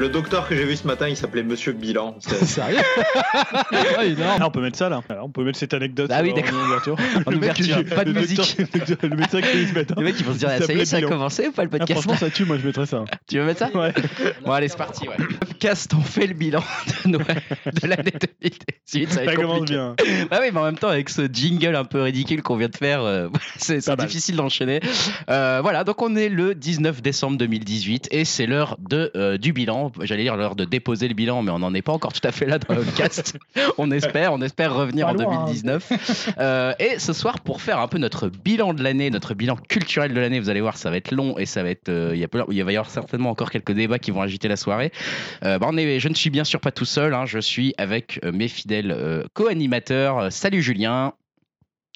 Le docteur que j'ai vu ce matin, il s'appelait Monsieur Bilan. Sérieux ah. Ah, on peut mettre ça là. Alors, on peut mettre cette anecdote. Ah oui, d'accord. En ouverture. En ouverture, pas de le musique. docteur- le médecin qui ce matin. Les mecs, ils vont se dire, Il ah, ça y est, ça a commencé ou pas le Ah, podcast franchement, ça tue, moi je mettrais ça. Tu veux mettre ça Ouais. Bon, allez, c'est parti. Ouais. Podcast, on fait le bilan de Noël de l'année 2018. Ça Ça commence bien. Bah oui, mais en même temps, avec ce jingle un peu ridicule qu'on vient de faire, euh, c'est difficile d'enchaîner. Euh, voilà, donc on est le 19 décembre 2018 et c'est l'heure de euh, du bilan. J'allais dire l'heure de déposer le bilan, mais on n'en est pas encore tout à fait là dans le podcast. on espère, on espère revenir Pas en loin, hein. 2019. Euh, et ce soir, pour faire un peu notre bilan de l'année, notre bilan culturel de l'année, vous allez voir, ça va être long et ça va être, euh, il y a il va y avoir certainement encore quelques débats qui vont agiter la soirée. Euh, bah, on est, je ne suis bien sûr pas tout seul. hein, je suis avec mes fidèles co-animateurs. Salut Julien.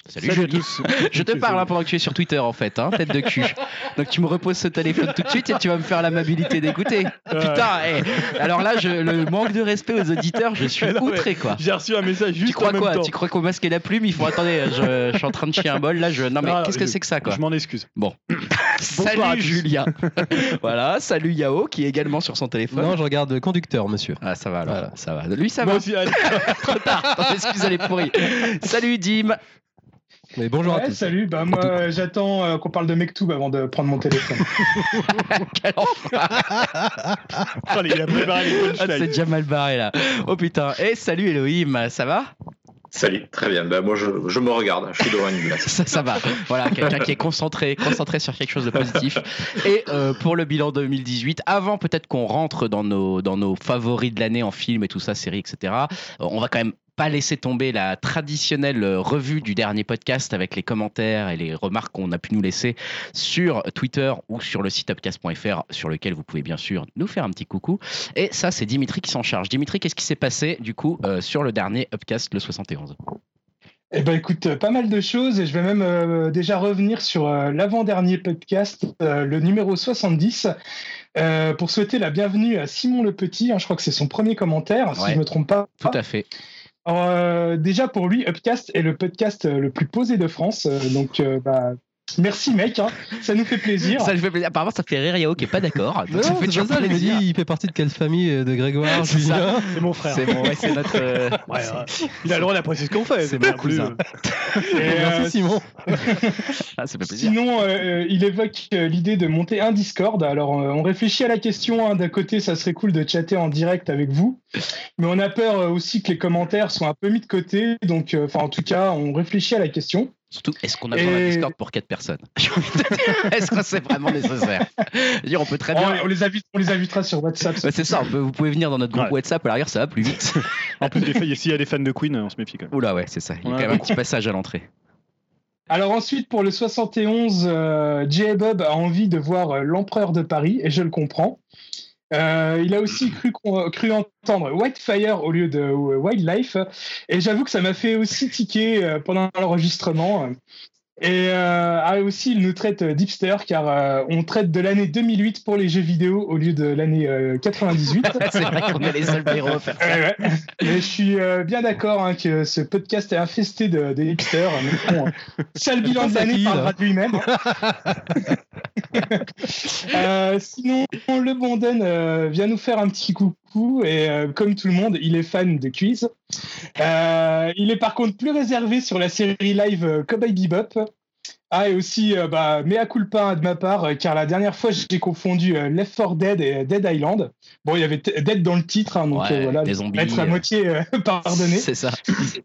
Salut, Salut à Julien. tous. Je te parle hein, pendant que tu es sur Twitter en fait, hein, tête de cul. Donc tu me reposes ce téléphone tout de suite et tu vas me faire l'amabilité d'écouter. Putain, eh, alors là, je, le manque de respect aux auditeurs, je suis non, outré quoi. J'ai reçu un message juste Tu crois en même quoi? temps. Tu crois qu'au masque la plume, il faut attendez, je, je suis en train de chier un bol là. Je... Non mais Ah, qu'est-ce que c'est que ça quoi? Je m'en excuse. Bon. Salut. Julien. voilà, salut Yao qui est également sur son téléphone. Non, je regarde le conducteur, monsieur. Ah ça va alors, Voilà. ça va. Lui ça Moi va. aussi, allez. Trop tard. Ton excuse elle est pourrie. Salut Dim. Mais bonjour à tous. salut, bah moi euh, j'attends euh, qu'on parle de Mektoub avant de prendre mon téléphone. Quel. Allez, il a préparé les Ah, c'est punchlines. déjà mal barré là. Oh putain. Et salut Elohim, ça va? Salut, très bien. Ben, moi, je, je me regarde. Je suis devant une glace. ça, ça va. Voilà, quelqu'un qui est concentré, concentré sur quelque chose de positif. Et euh, pour le bilan 2018, avant peut-être qu'on rentre dans nos, dans nos favoris de l'année en film et tout ça, séries, etc., on va quand même pas laisser tomber la traditionnelle euh, revue du dernier podcast avec les commentaires et les remarques qu'on a pu nous laisser sur Twitter ou sur le site upcast.fr sur lequel vous pouvez bien sûr nous faire un petit coucou. Et ça, c'est Dimitri qui s'en charge. Dimitri, qu'est-ce qui s'est passé du coup euh, sur le dernier upcast, le 71 Eh ben écoute, euh, pas mal de choses et je vais même euh, déjà revenir sur euh, l'avant-dernier podcast, euh, le numéro 70, euh, pour souhaiter la bienvenue à Simon Le Petit. hein, je crois que c'est son premier commentaire, si je me trompe pas. Tout à fait. Alors, euh, déjà pour lui, Upcast est le podcast euh, le plus posé de France, euh, donc bah, merci mec, hein, ça nous fait plaisir. Ça fait plaisir. Apparemment, ça fait rire Yao qui est pas d'accord. Non, Donc, ça fait toujours ça, il fait partie de quelle famille euh, de Grégoire, C'est ça. Julien C'est mon frère. C'est bon, ouais, c'est notre. euh, Ouais, ouais. Il a le droit d'apprécier ce qu'on fait. C'est mon cousin. Et, euh, Merci Simon. Ah, ça fait plaisir. Sinon, euh, il évoque euh, l'idée de monter un Discord. Alors, euh, on réfléchit à la question. hein. D'un côté, ça serait cool de chatter en direct avec vous, mais on a peur euh, aussi que les commentaires soient un peu mis de côté. Donc, euh, enfin, en tout cas, on réfléchit à la question. Surtout, est-ce qu'on a besoin d'un Discord pour 4 personnes Est-ce que c'est vraiment nécessaire dire, on peut très bien. on, les invite, on les invitera sur WhatsApp. C'est ça, on peut- vous pouvez venir dans notre groupe Ouais. WhatsApp, à l'arrière, ça va plus vite. En plus, s'il y a des fans de Queen, on se méfie quand même. Oula, ouais, c'est ça. Il y a Ouais. quand même un petit passage à l'entrée. Alors ensuite, pour le 71, euh, J. Bob a envie de voir euh, l'empereur de Paris, et je le comprends. Euh, il a aussi cru, entendre Whitefire au lieu de Wildlife, et j'avoue que ça m'a fait aussi tiquer euh, pendant l'enregistrement. Et euh, ah, aussi, il nous traite euh, d'hipster car euh, on traite de l'année 2008 pour les jeux vidéo au lieu de l'année euh, 98. c'est vrai qu'on est les seuls héros à faire ça. Ouais, ouais. Mais je suis euh, bien d'accord hein, que ce podcast est infesté de, de hipsters. Mais bon, seul bilan de l'année parlera de lui-même. Euh, sinon, le Bonden euh, vient nous faire un petit coucou et euh, comme tout le monde, il est fan de quiz. Euh, il est par contre plus réservé sur la série live euh, Cowboy Bebop. Ah, et aussi, euh, bah, mea culpa de ma part, car la dernière fois, j'ai confondu euh, Left 4 Dead et Dead Island. Bon, il y avait Dead dans le titre, hein, donc Ouais, euh, voilà, des zombies, être à moitié euh, pardonné. C'est ça.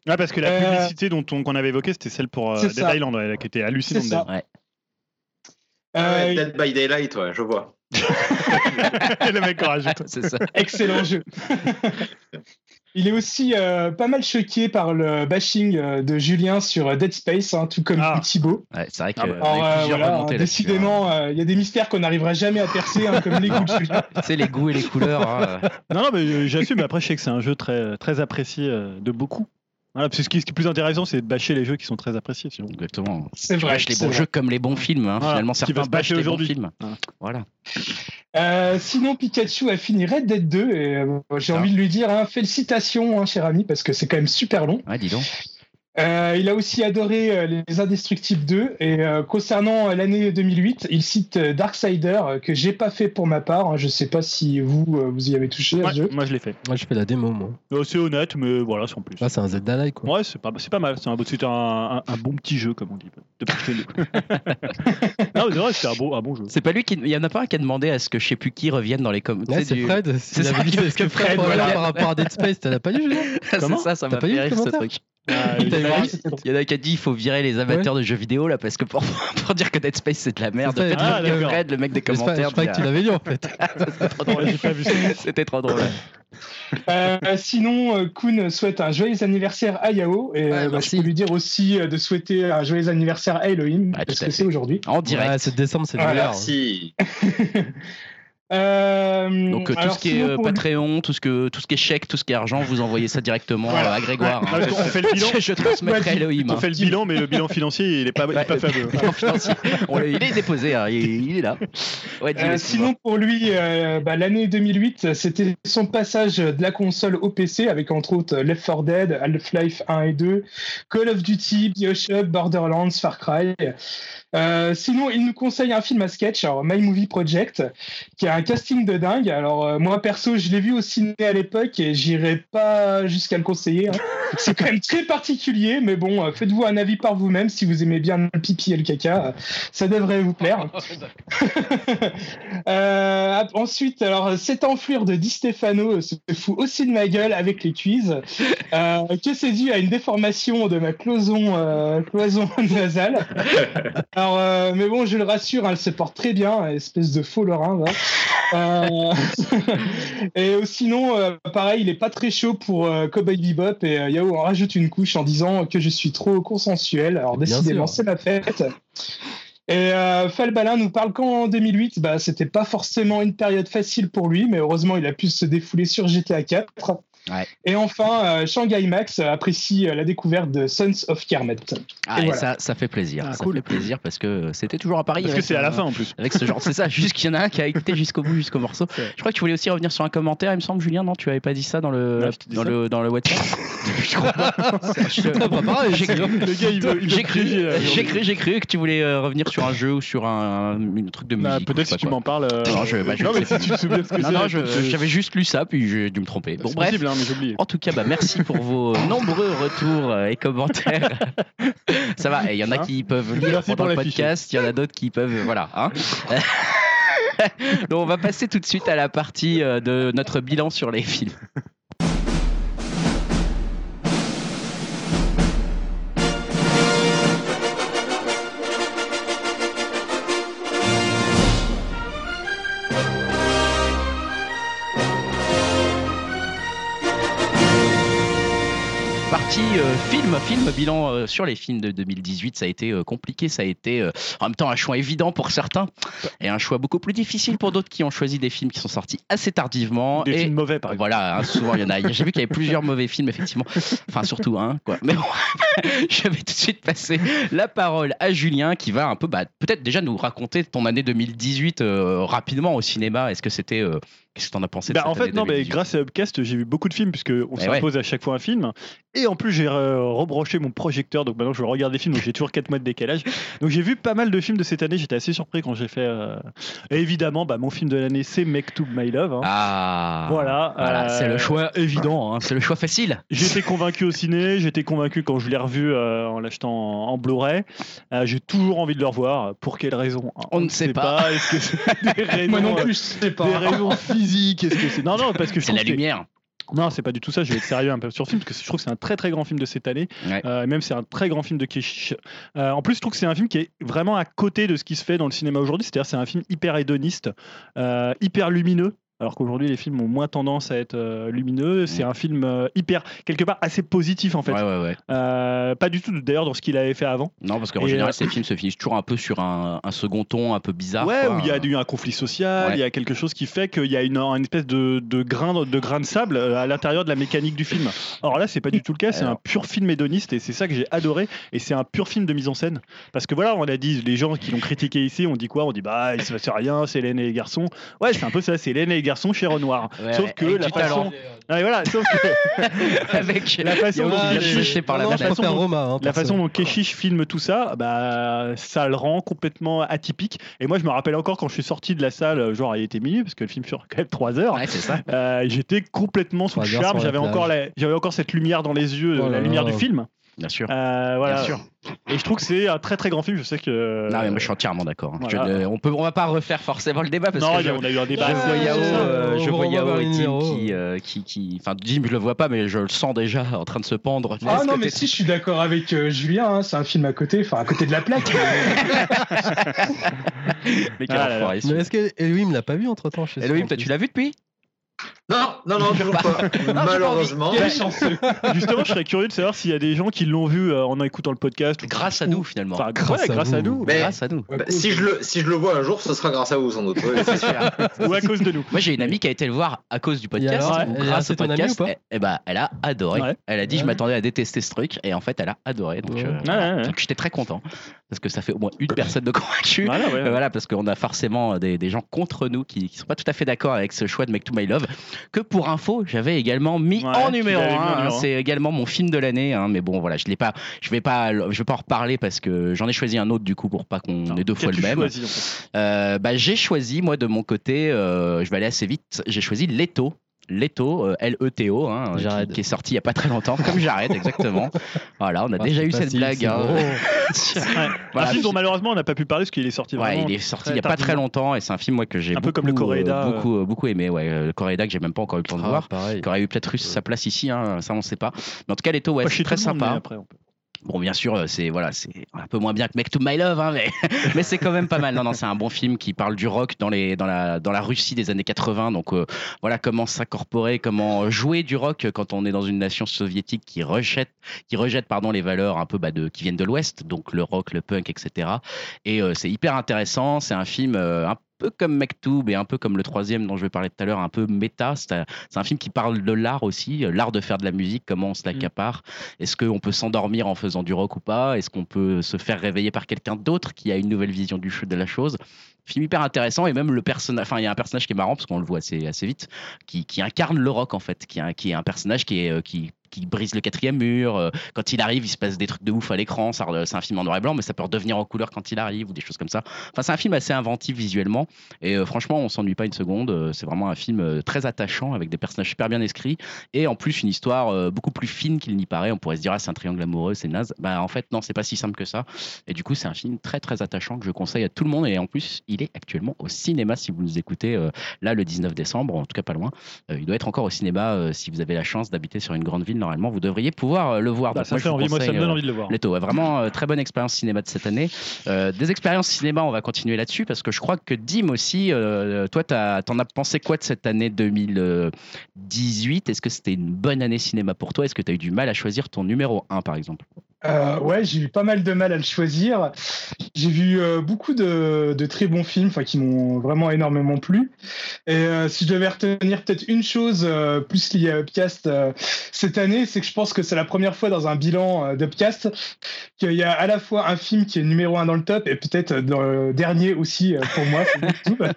Ouais, parce que la Euh, publicité dont on, qu'on avait évoquée, c'était celle pour euh, Dead ça. Island, ouais, qui était hallucinante. C'est ça. d'ailleurs. Euh, Ouais, Dead by Daylight, ouais, je vois. le mec en rajoute. C'est ça. Excellent jeu. Il est aussi euh, pas mal choqué par le bashing euh, de Julien sur Dead Space, hein, tout comme Ah. Thibaut. Ouais, c'est vrai Ah bah, Alors, euh, voilà, hein, hein. décidément, euh, il y a des mystères qu'on n'arrivera jamais à percer, hein, comme les goûts de Julien. Tu sais, les goûts et les couleurs. hein. Non, non, mais euh, j'assume. Après, je sais que c'est un jeu très, très apprécié euh, de beaucoup. Voilà, parce que ce qui ce qui est plus intéressant, c'est de bâcher les jeux qui sont très appréciés. Sinon. Exactement. C'est Tu vrai. bâches les bons vrai. jeux comme les bons films. hein. Voilà, Finalement, certains se bâchent bâcher les bons aujourd'hui. films. Voilà. Voilà. Euh, sinon, Pikachu a fini Red Dead 2 et euh, j'ai Ah. envie de lui dire hein, félicitations, hein, cher ami, parce que c'est quand même super long. Ouais, dis donc. Euh, il a aussi adoré euh, Les Indestructibles 2 et euh, concernant euh, l'année 2008, il cite euh, Darksider euh, que j'ai pas fait pour ma part. hein. Je sais pas si vous euh, vous y avez touché à Ouais, ce jeu. moi je l'ai fait. Moi, je fais la démo, moi. Euh, c'est honnête, mais voilà, sans plus. C'est un Zelda-like, quoi. Ouais, c'est pas, c'est pas mal. C'est un, c'était un, un- un bon petit jeu, comme on dit. De jeu. non, mais c'est vrai, c'était un bon, un bon jeu. C'est pas lui qui. Il y en a pas un qui a demandé à ce que je sais plus qui revienne dans les commentaires. Ouais, c'est Fred. C'est ça, parce est-ce que Fred Fred, voilà. par rapport à Dead Space T'as pas lu, Julien c'est Comment? ça, ça m'a pas fait rire ce truc. Ah, Il y en a qui a dit il faut virer les amateurs de jeux vidéo là parce que pour, pour dire que Dead Space c'est de la merde. Faites ah. Fred, le mec des Je sais pas- commentaires. Je crois que tu l'avais lu, en fait. ah, c'était trop drôle. Euh, sinon, euh, Kuhn souhaite un joyeux anniversaire à Yao et Ouais, euh, bah, je peux lui dire aussi euh, de souhaiter un joyeux anniversaire à Elohim Ah, parce que c'est aujourd'hui. En direct. Ouais, c'est décembre, c'est Voilà, l'hiver. Merci. Euh, Donc euh, tout alors, ce qui est sinon, euh, lui- Patreon, tout ce que tout ce qui est chèque, tout ce qui est argent, vous envoyez ça directement Voilà. euh, à Grégoire. Ouais, hein. qu'on fait le bilan. je transmettrai à Elohim. On hein. fait le bilan, mais le bilan financier, il est pas, il est pas Ouais, fameux. bilan financier. On l'a- il est déposé, hein, il, il est là. Ouais, Euh, sinon, pour lui, euh, bah, l'année 2008, c'était son passage de la console au PC avec entre autres Left 4 Dead, Half-Life 1 et 2, Call of Duty, Bioshock, Borderlands, Far Cry. Euh, sinon, il nous conseille un film à sketch, alors My Movie Project, qui a un casting de dingue. Alors euh, moi perso, je l'ai vu au ciné à l'époque et j'irai pas jusqu'à le conseiller. hein. C'est quand même très particulier, mais bon, euh, faites-vous un avis par vous-même si vous aimez bien le pipi et le caca, ça devrait vous plaire. Ensuite, alors cet enflure de Di Stefano se fout aussi de ma gueule avec les quiz. Que c'est dû à une déformation de ma cloison, cloison nasale. Alors, euh, mais bon, je le rassure, hein, elle se porte très bien, espèce de faux lorrain. Euh, et euh, sinon, euh, pareil, il est pas très chaud pour Cowboy Bebop et Yao en rajoute une couche en disant que je suis trop consensuel. Alors Bien décidément, c'est ma fête. Et Falbalin nous parle qu'en 2008, bah, c'était pas forcément une période facile pour lui, mais heureusement, il a pu se défouler sur GTA 4. Ouais. Et enfin, euh, Shanghai Max apprécie euh, la découverte de Sons of Kermet. Ah, Et et voilà. ça, ça fait plaisir. Ah, ça cool. fait plaisir parce que c'était toujours à Paris. Parce que c'est à la fin en plus. Avec ce genre, c'est ça, juste qu'il y en a un qui a écouté jusqu'au bout, jusqu'au morceau. Je crois que tu voulais aussi revenir sur un commentaire, il me semble, Julien, non Tu avais pas dit ça dans le, dit dans ça. le, dans le WhatsApp Je crois pas. J'ai cru, j'ai cru, j'ai cru, j'ai cru que tu voulais euh, revenir sur un jeu ou sur un, un- un truc de musique. Bah, je Peut-être si tu m'en parles. euh, Non, je- bah, je non, mais si tu te souviens de ce que c'est. Non, non, j'avais juste lu ça, puis j'ai dû me tromper. Bon, C'est bref. Possible, hein, mais j'ai oublié. En tout cas, bah, merci pour vos nombreux retours euh, et commentaires. Ça va, il y en a Hein qui peuvent lire Merci pendant le podcast, il y en a d'autres qui peuvent. euh, Voilà. hein. Donc, on va passer tout de suite à la partie euh, de notre bilan sur les films. Euh, film, film, bilan euh, sur les films de 2018, ça a été euh, compliqué, ça a été en même temps un choix évident pour certains et un choix beaucoup plus difficile pour d'autres qui ont choisi des films qui sont sortis assez tardivement. Des et films mauvais, par exemple. voilà, hein, souvent il y en a. J'ai vu qu'il y avait plusieurs mauvais films, effectivement. Enfin, surtout un, quoi. Mais bon, je vais tout de suite passer la parole à Julien qui va un peu, bah, peut-être déjà nous raconter ton année 2018 euh, rapidement au cinéma. Est-ce que c'était. Euh, Qu'est-ce que t'en as pensé de Bah, cette en fait, année non, mais 2018? grâce à Upcast, j'ai vu beaucoup de films puisque on Eh s'impose à chaque fois un film. Et en plus, j'ai euh, rebranché mon projecteur, donc maintenant je regarde des films, donc j'ai toujours 4 mois de décalage. Donc j'ai vu pas mal de films de cette année. J'étais assez surpris quand j'ai fait. euh, Et évidemment, bah, mon film de l'année, c'est Make to My Love. hein. Ah Voilà, Voilà, euh, c'est le choix évident, hein, c'est le choix facile. J'étais convaincu au ciné, j'étais convaincu quand je l'ai revu euh, en l'achetant en, en Blu-ray. Euh, j'ai toujours envie de le revoir. Pour quelle raison? On ne sait pas. Est-ce que des raisons, Moi non euh, plus, je sais pas. des raisons physiques Est-ce que c'est? Non non parce que C'est la lumière. Non, c'est pas du tout ça. Je vais être sérieux un peu sur le film parce que je trouve que c'est un très très grand film de cette année. Ouais. Euh, et même c'est un très grand film de Keshish. Euh, en plus, je trouve que c'est un film qui est vraiment à côté de ce qui se fait dans le cinéma aujourd'hui. C'est-à-dire, c'est un film hyper hédoniste, euh, hyper lumineux. Alors qu'aujourd'hui, les films ont moins tendance à être euh, lumineux. C'est un film euh, hyper, quelque part, assez positif en fait. Ouais, ouais, ouais. Euh, pas du tout d'ailleurs dans ce qu'il avait fait avant. Non, parce qu'en général, euh, ces films se finissent toujours un peu sur un, un second ton un peu bizarre. ouais, quoi. où il y a eu un conflit social, il y a quelque chose qui fait qu'il y a une, une espèce de, de, grain, de grain de sable à l'intérieur de la mécanique du film. Alors là, c'est pas du tout le cas, c'est un pur film hédoniste et c'est ça que j'ai adoré. Et c'est un pur film de mise en scène. Parce que voilà, on a dit, les gens qui l'ont critiqué ici, on dit quoi? On dit bah, il se passe rien, c'est Hélène et les garçons. Ouais, c'est un peu ça, c'est Hélène et les garçon chez Renoir. Ouais, sauf ouais, que la façon. Ouais, voilà, sauf que Avec la façon dont touché par la non, Roma. hein, La façon dont Keshish filme tout ça, bah, ça le rend complètement atypique. Et moi, je me rappelle encore quand je suis sorti de la salle, genre il était minuit, parce que le film dure quand même 3 heures. Ouais, c'est ça. Euh, J'étais complètement sous le charme. sur J'avais encore, plage. la- j'avais encore cette lumière dans les yeux, Oh la lumière du film. Bien sûr. Euh, voilà. Bien sûr. Et je trouve que c'est un très très grand film. Je sais que. Non, mais moi je suis entièrement d'accord. hein. Je on peut, on va pas refaire forcément le débat parce non, que je, on a eu un je débat. vois Ouais, Yao, euh, je vois Yao et Tim qui, euh, qui, qui, enfin Jim je le vois pas mais je le sens déjà en train de se pendre. Ah non, mais si, je suis d'accord avec euh, Julien, hein, c'est un film à côté, enfin à côté de la plaque. Mais quel Ah Mais celui-là. est-ce que Elohim l'a pas vu entre temps Elohim, toi tu l'as vu depuis? Non, non, non, toujours pas. Malheureusement. Quel chanceux. Justement, je serais curieux de savoir s'il y a des gens qui l'ont vu euh, en écoutant le podcast. ou- Grâce à nous finalement. Enfin, Grâce ouais, à grâce à vous. nous. Mais- Grâce à nous. Bah, si, je le, si je le vois un jour, ce sera grâce à vous, sans doute. Ouais. Ou à cause de nous. Moi j'ai une amie qui a été le voir à cause du podcast. Alors, ou grâce au ton podcast, ou pas et, et bah, elle a adoré. Ouais. Elle a dit je m'attendais à détester ce truc et en fait elle a adoré. Donc, Ouais. euh, voilà. Donc, j'étais très content parce que ça fait au moins une personne de convaincue. Voilà, ouais. Euh, Voilà, parce qu'on a forcément des, des gens contre nous qui, qui sont pas tout à fait d'accord avec ce choix de Make to My Love. Que pour info, j'avais également mis Ouais, en numéro l'avais mis en 1. numéro un. C'est également mon film de l'année, hein, mais bon, voilà, je l'ai pas, je vais pas, je vais pas en reparler parce que j'en ai choisi un autre du coup pour pas qu'on ait deux fois le même. choisi, en fait? Euh, bah, j'ai choisi, moi, de mon côté, euh, je vais aller assez vite, j'ai choisi Leto. Leto, euh, L-E-T-O, hein, qui, Jared. qui est sorti il y a pas très longtemps, comme Jared, exactement. Voilà, on a Ah, déjà eu cette blague. hein. Voilà, un film dont malheureusement on n'a pas pu parler parce qu'il est sorti Ouais, vraiment il est sorti il y a pas très longtemps et c'est un film moi que j'ai Un beaucoup, peu comme le Coréda, euh, euh. beaucoup, euh, beaucoup aimé. Ouais, Euh, le Coréda que j'ai même pas encore eu le temps de Ah, voir. Qui aurait eu peut-être eu sa place ici, hein, ça on sait pas. Mais en tout cas, Leto, ouais, c'est très sympa. mais après, on peut- Bon, bien sûr, euh, c'est voilà, c'est un peu moins bien que Make to My Love, hein, mais, mais c'est quand même pas mal. Non, non, c'est un bon film qui parle du rock dans les dans la dans la Russie des années 80. Donc euh, voilà comment s'incorporer, comment jouer du rock quand on est dans une nation soviétique qui rejette qui rejette pardon les valeurs un peu bah, de qui viennent de l'Ouest, donc le rock, le punk, etc. Et euh, c'est hyper intéressant. C'est un film comme Mektoub et un peu comme le troisième dont je vais parler tout à l'heure, un peu méta. C'est un, film qui parle de l'art aussi, euh, l'art de faire de la musique, comment on se l'accapare. Est-ce qu'on peut s'endormir en faisant du rock ou pas? Est-ce qu'on peut se faire réveiller par quelqu'un d'autre qui a une nouvelle vision du de la chose? Film hyper intéressant et même le personnage, enfin il y a un personnage qui est marrant parce qu'on le voit assez, assez vite, qui, qui incarne le rock en fait, qui, est- qui est un personnage qui est euh, qui qui brise le quatrième mur. euh, Quand il arrive, il se passe des trucs de ouf à l'écran. C'est un film en noir et blanc, mais ça peut redevenir en couleur quand il arrive ou des choses comme ça. Enfin, c'est un film assez inventif visuellement. Et euh, franchement, on s'ennuie pas une seconde. Euh, C'est vraiment un film très attachant avec des personnages super bien écrits et en plus une histoire beaucoup plus fine qu'il n'y paraît. On pourrait se dire ah c'est un triangle amoureux, c'est naze. Bah en fait non, c'est pas si simple que ça. Et du coup c'est un film très très attachant que je conseille à tout le monde. Et en plus il est actuellement au cinéma si vous nous écoutez là le 19 décembre, en tout cas pas loin. Il doit être encore au cinéma si vous avez la chance d'habiter sur une grande ville. Normalement vous devriez pouvoir euh, le voir. Bah, Donc, ça moi, je fait vous envie, moi ça me donne euh, envie de le voir. Leto, vraiment euh, très bonne expérience cinéma de cette année. Des expériences cinéma, on va continuer là-dessus parce que je crois que Dim aussi, toi, t'en as pensé quoi de cette année 2018 Est-ce que c'était une bonne année cinéma pour toi? Est-ce que tu as eu du mal à choisir ton numéro 1 par exemple? Euh, ouais, j'ai eu pas mal de mal à le choisir. J'ai vu euh, beaucoup de, de très bons films, enfin qui m'ont vraiment énormément plu. Et euh, si je devais retenir peut-être une chose plus liée à Upcast cette année, c'est que je pense que c'est la première fois dans un bilan d'Upcast qu'il y a à la fois un film qui est numéro un dans le top et peut-être dans le dernier aussi pour moi.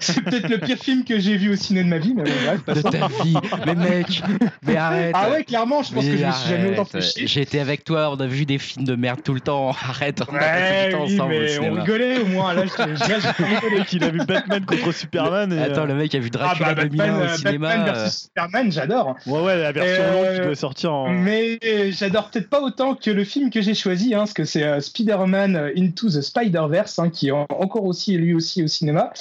c'est peut-être le pire film que j'ai vu au ciné de ma vie, mais De ta vie Mais mec Mais arrête Ah ouais, clairement, je pense Mais que je me suis jamais autant fait été avec toi, on a vu des films de merde tout le temps. Arrête, on a passé Ouais, du temps oui, ensemble au mais on rigolait au moins. Là, je, rigolé. qu'il a vu Batman contre Superman. Et, Attends, euh, le mec a vu Ah Dracula bah 2001 Batman, au euh, cinéma. Batman euh, versus Superman, j'adore. Ouais, ouais, la version Euh, longue qui doit sortir en. Mais j'adore peut-être pas autant que le film que j'ai choisi, hein, parce que c'est euh, Spider-Man euh, Into the Spider-Verse, hein, qui est en- encore aussi lui aussi au cinéma.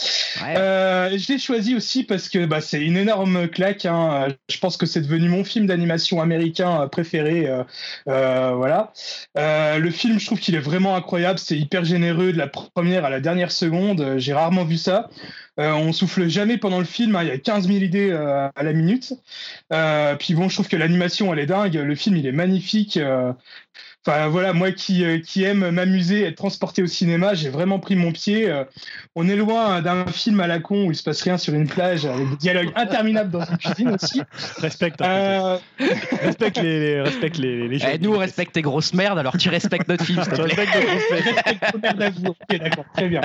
ouais. Euh, je l'ai choisi aussi parce que bah, c'est une énorme claque. Hein. Je pense que c'est devenu mon film d'animation américain euh, préféré. euh, euh, voilà. Euh, le film, je trouve qu'il est vraiment incroyable. C'est hyper généreux de la première à la dernière seconde. Euh, J'ai rarement vu ça. Euh, on souffle jamais pendant le film. hein. Il y a 15 000 idées à la minute. Puis bon, je trouve que l'animation, elle est dingue. Le film, il est magnifique. Enfin voilà, moi qui, euh, qui aime m'amuser, être transporté au cinéma, j'ai vraiment pris mon pied. Euh, on est loin d'un film à la con où il se passe rien sur une plage avec des dialogues interminables dans une cuisine aussi. Respecte, hein, Euh, respecte les, les- respecte les, les Eh, nous, on respecte tes grosses merdes, alors tu respectes notre film, s'il te plaît. respecte d'accord, très bien.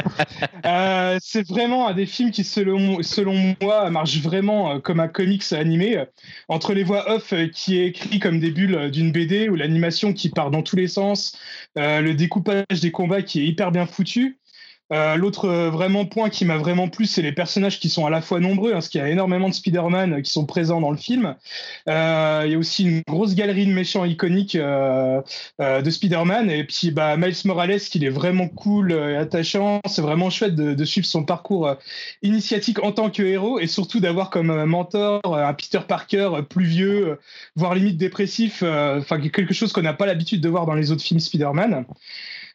Euh, c'est vraiment un des films film qui, selon, selon moi, marche vraiment comme un comics animé. Entre les voix off qui est écrit comme des bulles d'une BD ou l'animation qui part dans tous les sens, euh, le découpage des combats qui est hyper bien foutu. Euh, L'autre euh, vraiment point qui m'a vraiment plu, c'est les personnages qui sont à la fois nombreux, hein, parce qu'il y a énormément de Spider-Man euh, qui sont présents dans le film. Euh, il y a aussi une grosse galerie de méchants iconiques de Spider-Man. Et puis bah, Miles Morales, qui est vraiment cool et attachant. C'est vraiment chouette de, de suivre son parcours initiatique en tant que héros et surtout d'avoir comme mentor un Peter Parker plus vieux, voire limite dépressif, enfin quelque chose qu'on n'a pas l'habitude de voir dans les autres films Spider-Man.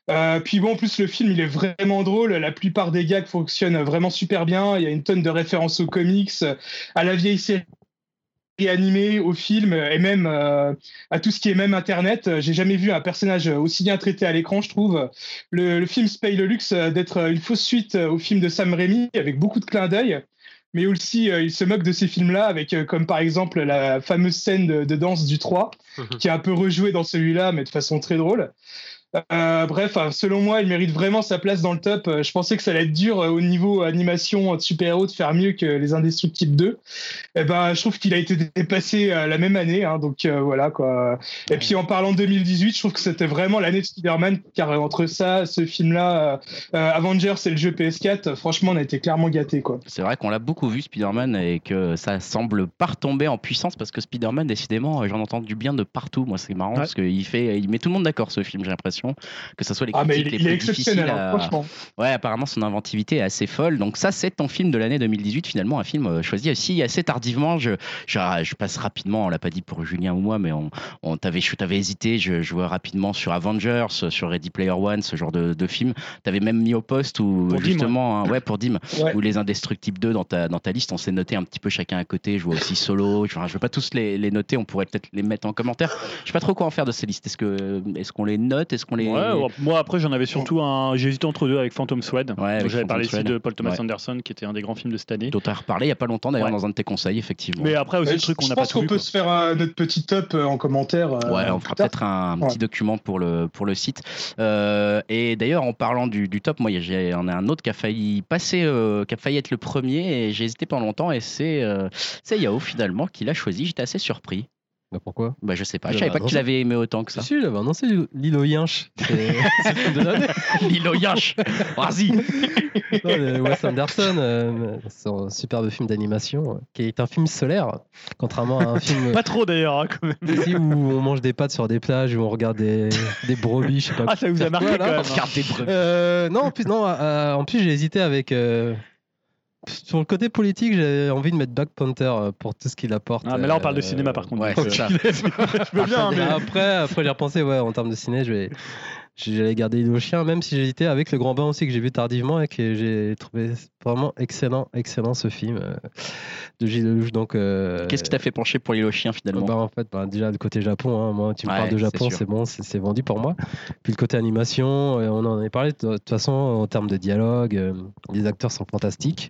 Euh, puis bon, en plus le film il est vraiment drôle. La plupart des gags fonctionnent vraiment super bien. Il y a une tonne de références aux comics, à la vieille série animée, au film et même euh, à tout ce qui est même internet. J'ai jamais vu un personnage aussi bien traité à l'écran, je trouve. Le, le film se paye le luxe euh, d'être une fausse suite au film de Sam Raimi avec beaucoup de clins d'œil. Mais aussi, il se moque de ces films-là, avec comme par exemple la fameuse scène de, de danse du 3, qui est un peu rejouée dans celui-là, mais de façon très drôle. Euh, bref, euh, selon moi, il mérite vraiment sa place dans le top. Euh, Je pensais que ça allait être dur euh, au niveau animation de super-héros de faire mieux que les Indestructibles 2. Et ben, je trouve qu'il a été dépassé la même année, hein, donc euh, voilà quoi. Et puis en parlant de 2018, je trouve que c'était vraiment l'année de Spider-Man, car entre ça, ce film-là, euh, Avengers et le jeu PS4, euh, franchement, on a été clairement gâtés quoi. C'est vrai qu'on l'a beaucoup vu Spider-Man et que ça semble pas retomber en puissance parce que Spider-Man, décidément, j'en entends du bien de partout. Moi, c'est marrant Ouais. parce qu'il fait, il met tout le monde d'accord ce film, j'ai l'impression. Que ce soit les Ah mais critiques il, les il est plus difficiles exceptionnel, hein, à- franchement. Ouais, apparemment son inventivité est assez folle. Donc ça, c'est ton film de l'année 2018, finalement, un film euh, choisi aussi assez tardivement. Je, je, je passe rapidement, on l'a pas dit pour Julien ou moi, mais on, on t'avais, je t'avais hésité. Je jouais rapidement sur Avengers, sur Ready Player One, ce genre de, de film. T'avais même mis au poste Dim, justement, hein, ouais, pour Dim, Ouais. ou les Indestructibles 2 dans ta, dans ta liste, on s'est noté un petit peu chacun à côté. Je vois aussi Solo. Je, je veux pas tous les, les noter, on pourrait peut-être les mettre en commentaire. Je sais pas trop quoi en faire de ces listes. Est-ce que, est-ce qu'on les note? Est-ce les. Ouais, moi après j'en avais surtout un. J'ai hésité entre deux avec Phantom Thread. Ouais, J'avais parlé ici Thread. de Paul Thomas Ouais. Anderson, qui était un des grands films de cette année. dont tu as reparlé il y a pas longtemps d'ailleurs Ouais. dans un de tes conseils, effectivement. Mais après aussi Ouais, le truc je qu'on n'a pense pas qu'on tout peut se faire un- notre petit top euh, en commentaire. euh, Ouais, on fera peut-être un Ouais. petit document pour le, pour le site. Euh, et d'ailleurs, en parlant du, du top, moi, j'ai on a un autre qui a failli passer, euh, qui a failli être le premier, et j'ai hésité pendant longtemps, et c'est euh, c'est Yao finalement qui l'a choisi. J'étais assez surpris. Bah pourquoi? Bah, je sais pas, Je savais pas que tu annoncé. l'avais aimé autant que ça. Si, si, j'avais annoncé Lilo Yinch. C'est c'est le film de l'année. Lilo Yinch Vas-y Wes Anderson, euh, son superbe film d'animation, euh, qui est un film solaire, contrairement à un film Pas trop d'ailleurs, hein, quand même. ici où on mange des pâtes sur des plages, où on regarde des, des brebis, je sais pas Ah, ça vous a marqué quoi, quand là. même. hein. Regarde des brebis. Euh, non, en plus, non, euh, en plus j'ai hésité avec. Sur le côté politique, j'ai envie de mettre Black Panther euh, pour tout ce qu'il apporte. Ah, mais là on parle de euh, cinéma par contre. Ouais, ça. je veux bien, mais. Après, après j'ai repensé, ouais, en termes de ciné, je vais. J'allais garder le chien, même si j'hésitais avec le grand bain aussi que j'ai vu tardivement et que j'ai trouvé vraiment excellent, excellent ce film euh, de Gilles Lelouch. Donc, euh, Qu'est-ce qui t'a fait pencher pour Lilo Chien finalement bah, en fait, bah, déjà le côté Japon, hein, moi tu me Ouais, parles de Japon, c'est bon, c'est c'est vendu pour moi. Puis le côté animation, euh, on en avait parlé de toute façon en termes de dialogue, euh, les acteurs sont fantastiques.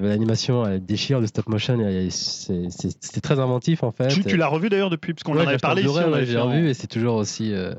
L'animation elle déchire, le stop motion, c'est- très inventif en fait. Tu, tu l'as revu d'ailleurs depuis, parce qu'on Ouais, en avait parlé ici. Ouais, j'ai revu et c'est toujours aussi euh,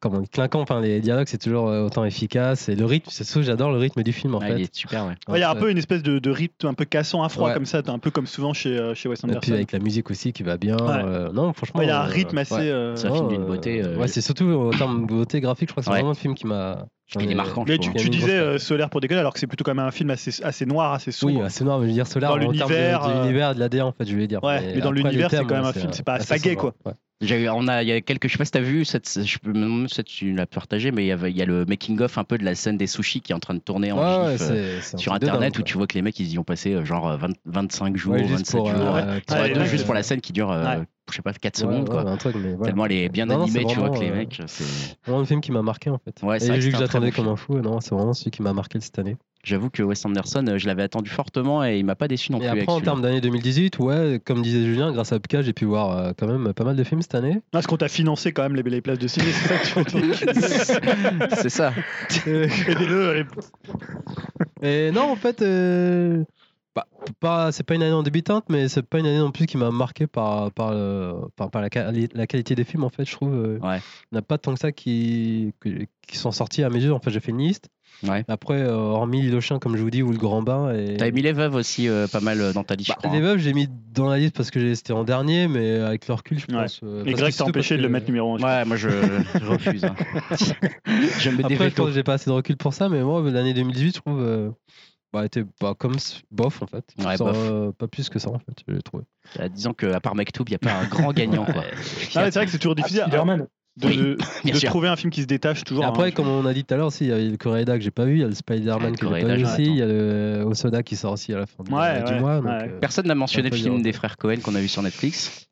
comment clinquant. Enfin, les dialogues c'est toujours euh, autant efficace et le rythme, c'est ça j'adore le rythme du film en Ouais, fait. Il est super, ouais. Ouais, Il y a un peu une espèce de, de rythme un peu cassant à froid Ouais. comme ça, un peu comme souvent chez, euh, chez Wes Et puis Anderson. avec la musique aussi qui va bien. Ouais. euh, non, franchement. Ouais, Il y a un euh, rythme assez. ouais. euh, C'est un film d'une euh, beauté, euh, Ouais, c'est surtout en termes de beauté graphique, je crois que c'est Ouais. vraiment le film qui m'a. Il est marquant, Mais tu, disais euh, Solaire pour déconner, alors que c'est plutôt quand même un film assez, assez noir, assez sombre. Oui, c'est noir, mais je veux dire solaire Dans en termes de- l'univers, de euh, l'univers et de l'AD en fait, je voulais dire. Ouais, mais dans après, l'univers, c'est quand même un film, c'est pas assez sombre, quoi. ouais. On a, il y a quelques, je sais pas si t'as vu, cette, je peux me demander si tu l'as partagé, mais il y, avait, il y a le making of un peu de la scène des sushis qui est en train de tourner en Ouais, gif, euh, sur internet où tu vois que les mecs ils y ont passé euh, genre euh, 20 25 jours, Ouais, juste 27 pour, jours, euh, ouais. juste ouais. pour la scène qui dure, euh, je sais pas, 4 Ouais, secondes ouais, quoi. truc, voilà. Tellement elle est bien Non, animée, c'est tu vois que les euh, mecs, c'est- Vraiment le film qui m'a marqué en fait. Ouais, c'est que que j'attendais comme un fou, non, c'est vraiment celui qui m'a marqué cette année. J'avoue que Wes Anderson, euh, je l'avais attendu fortement et il m'a pas déçu non Et plus. après, en termes d'année 2018, ouais, comme disait Julien, grâce à Pika, j'ai pu voir euh, quand même pas mal de films cette année. Parce qu'on t'a financé quand même les, les places de ciné, c'est ça que tu veux dire c'est ça. Aidez-le. Et non, en fait, euh, Bah, pas, c'est pas une année en débutante, mais c'est pas une année non plus qui m'a marqué par, par, euh, par, par la, quali- la qualité des films, en fait, je trouve. euh, Ouais. Il n'y en a pas tant que ça qui, qui sont sortis à mes yeux. En fait, j'ai fait une liste. Ouais. Après, euh, hormis Le Chien, comme je vous dis, ou Le Grand Bain. Et... T'avais mis les veuves aussi euh, pas mal euh, dans ta liste, Bah, je crois. les hein. veuves, j'ai mis dans la liste parce que c'était en dernier, mais avec le recul, je Ouais. pense. euh, Et Greg t'a empêché de le mettre numéro 1. Ouais, moi je, je refuse. hein. je me Après, je pense que j'ai pas assez de recul pour ça, mais moi, l'année 2018, je trouve. euh, bah, était bah, comme bof en fait. Ouais, Sans, bof. euh, pas plus que ça en fait, j'ai trouvé. Euh, disons qu'à part Mektoub, il n'y a pas un grand gagnant. Quoi. Ah ouais, c'est vrai que c'est toujours difficile Ah, Spider-Man. De, Oui, de- de trouver un film qui se détache toujours. Après, hein. comme on a dit tout à l'heure aussi, il y a le Coréda que j'ai pas vu, il y a le Spider-Man que j'ai pas vu j'ai aussi, il y a le Osoda qui sort aussi à la fin du, Ouais, du ouais, mois. donc, euh, Personne n'a mentionné le film des frères Cohen qu'on a vu sur Netflix.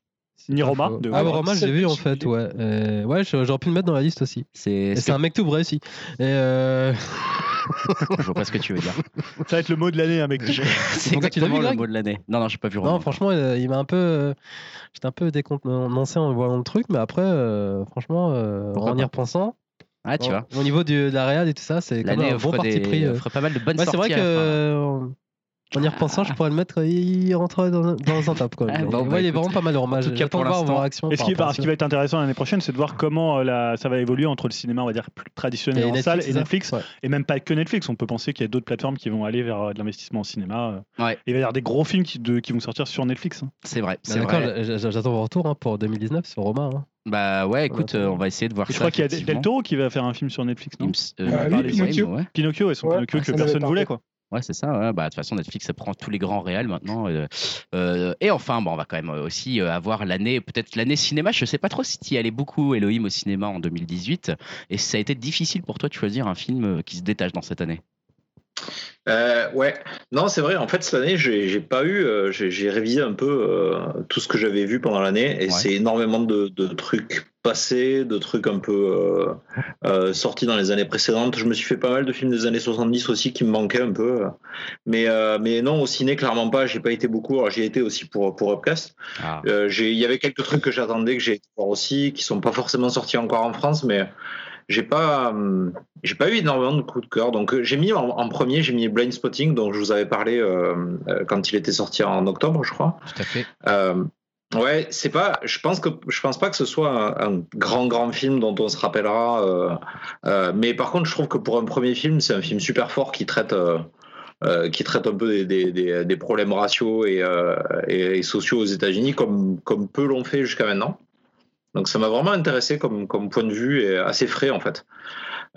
Ni Roma. Faut- de- Ah, Ouais, Roma, l'ai vu en j'ai fait, ouais. Euh, ouais, j'aurais pu le mettre dans la liste aussi. C'est, Et c'est- c'est un mec tout vrai aussi. Et euh... Je vois pas ce que tu veux dire. Ça va être le mot de l'année, un mec. C'est Pourquoi tu l'as exactement le mot de l'année? Non, non, j'ai pas vu Non, franchement, euh, il m'a un peu. euh, J'étais un peu décontenancé en voyant le truc, mais après, euh, franchement, euh, en y repensant, Ah, tu au- vois. au niveau du- de la réal et tout ça, c'est quand même un bon parti des, pris. euh. offre pas mal de bonnes Ouais, c'est vrai que en y repensant, je pourrais le mettre, il rentrerait dans, un- dans un top. Quoi. Ah, bon, ouais, bah, il est vraiment pas mal le hommage. tout cas, pour de voir vos réactions. Et ce qui, bah, ce va être intéressant l'année prochaine, c'est de voir comment euh, la- ça va évoluer entre le cinéma, on va dire, plus traditionnel en Netflix, salle et Netflix. Ouais. Et même pas que Netflix. On peut penser qu'il y a d'autres plateformes qui vont aller vers euh, de l'investissement en cinéma. euh. Ouais. Il va y avoir des gros films qui, de- qui vont sortir sur Netflix. hein. C'est vrai. Bah, D'accord, j'attends vos retours hein, pour 2019 sur Roma. hein. Bah ouais, écoute, Ouais, euh, on va essayer de voir Et je ça. crois qu'il y a Del. Toro qui va faire un film sur Netflix, non? Euh, Ah oui, Pinocchio. ouais. Pinocchio et son Ouais, Pinocchio que ça m'avait personne voulait, quoi. Ouais, c'est ça. ouais. Bah, de toute façon, Netflix ça prend tous les grands réels maintenant. euh, euh, et enfin, bon, on va quand même euh, aussi avoir l'année, peut-être l'année cinéma. Je sais pas trop si tu y allais beaucoup, Elohim, au cinéma en 2018. Et ça a été difficile pour toi de choisir un film qui se détache dans cette année? Euh, ouais, non, c'est vrai. En fait, cette année, j'ai pas eu. j'ai révisé un peu tout ce que j'avais vu pendant l'année, et Ouais. c'est énormément de, de trucs passés, de trucs un peu euh, euh, sortis dans les années précédentes. Je me suis fait pas mal de films des années 70 aussi qui me manquaient un peu, mais euh, mais non, au ciné, clairement pas. J'ai pas été beaucoup. Alors, j'y ai été aussi pour pour Upcast. Ah. J'ai- Il y avait quelques trucs que j'attendais, que j'ai été voir aussi, qui sont pas forcément sortis encore en France, mais j'ai pas, hum, j'ai pas eu énormément de coups de cœur. Donc j'ai mis en, en premier, j'ai mis Blind Spotting, dont je vous avais parlé euh, quand il était sorti en octobre, je crois. Tout à fait. Euh, ouais, c'est pas, je pense que je pense pas que ce soit un, grand grand film dont on se rappellera. euh, euh, mais par contre, je trouve que pour un premier film, c'est un film super fort qui traite. euh, qui traite un peu des, des, problèmes raciaux et, et, et sociaux aux États-Unis, comme, comme peu l'ont fait jusqu'à maintenant. Donc ça m'a vraiment intéressé comme, comme point de vue et assez frais en fait.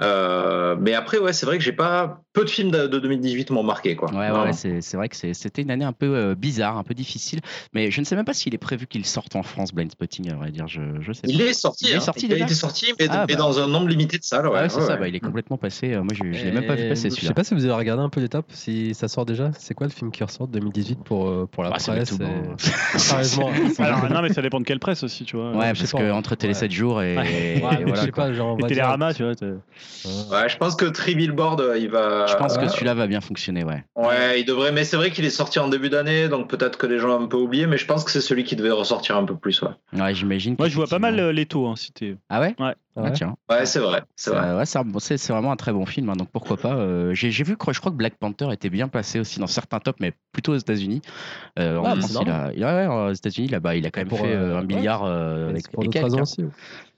Euh, mais après, ouais, c'est vrai que j'ai pas peu de films de, de 2018 m'ont marqué quoi. Ouais, ouais, c'est c'est vrai que c'était une année un peu euh, bizarre, un peu difficile. Mais je ne sais même pas s'il est prévu qu'il sorte en France, Blind Spotting, à vrai dire. Je, je sais Il pas. est sorti. Il est hein. sorti il a été sorti, mais, Ah, mais bah. dans un nombre limité de salles. Ouais, Ah ouais, c'est ouais, ça, bah, il est complètement passé. Euh, Moi, je, je l'ai même pas vu passer Je sais pas si vous avez regardé un peu les tops, si ça sort déjà. C'est quoi le film qui ressort 2018 pour, pour la Bah, c'est presse. Sérieusement. Alors, non, mais ça dépend de quelle presse aussi, tu vois. Ouais, parce que entre Télé ouais. 7 jours et, Télérama, tu vois. Ouais, je pense que Three Billboard, euh, il va. Je pense que celui-là va bien fonctionner, ouais. Ouais, il devrait. Mais c'est vrai qu'il est sorti en début d'année, donc peut-être que les gens ont un peu oublié. Mais je pense que c'est celui qui devait ressortir un peu plus. Ouais, Ouais, j'imagine. Moi, je vois pas mal euh, les taux, hein, si t'es. Ah ouais Ouais. Ah, Ouais. tiens. ouais c'est vrai. C'est vrai. Euh, ouais, c'est un- bon, c'est c'est vraiment un très bon film, hein, donc pourquoi pas. euh, J'ai vu, que- je crois que Black Panther était bien placé aussi dans certains tops, mais plutôt aux États-Unis. Euh, en Ah, mais France, il a, il a- ouais, aux États-Unis, là-bas, il a quand même Pour, fait un ouais. milliard euh, avec, C'est pour et quelques, hein. aussi.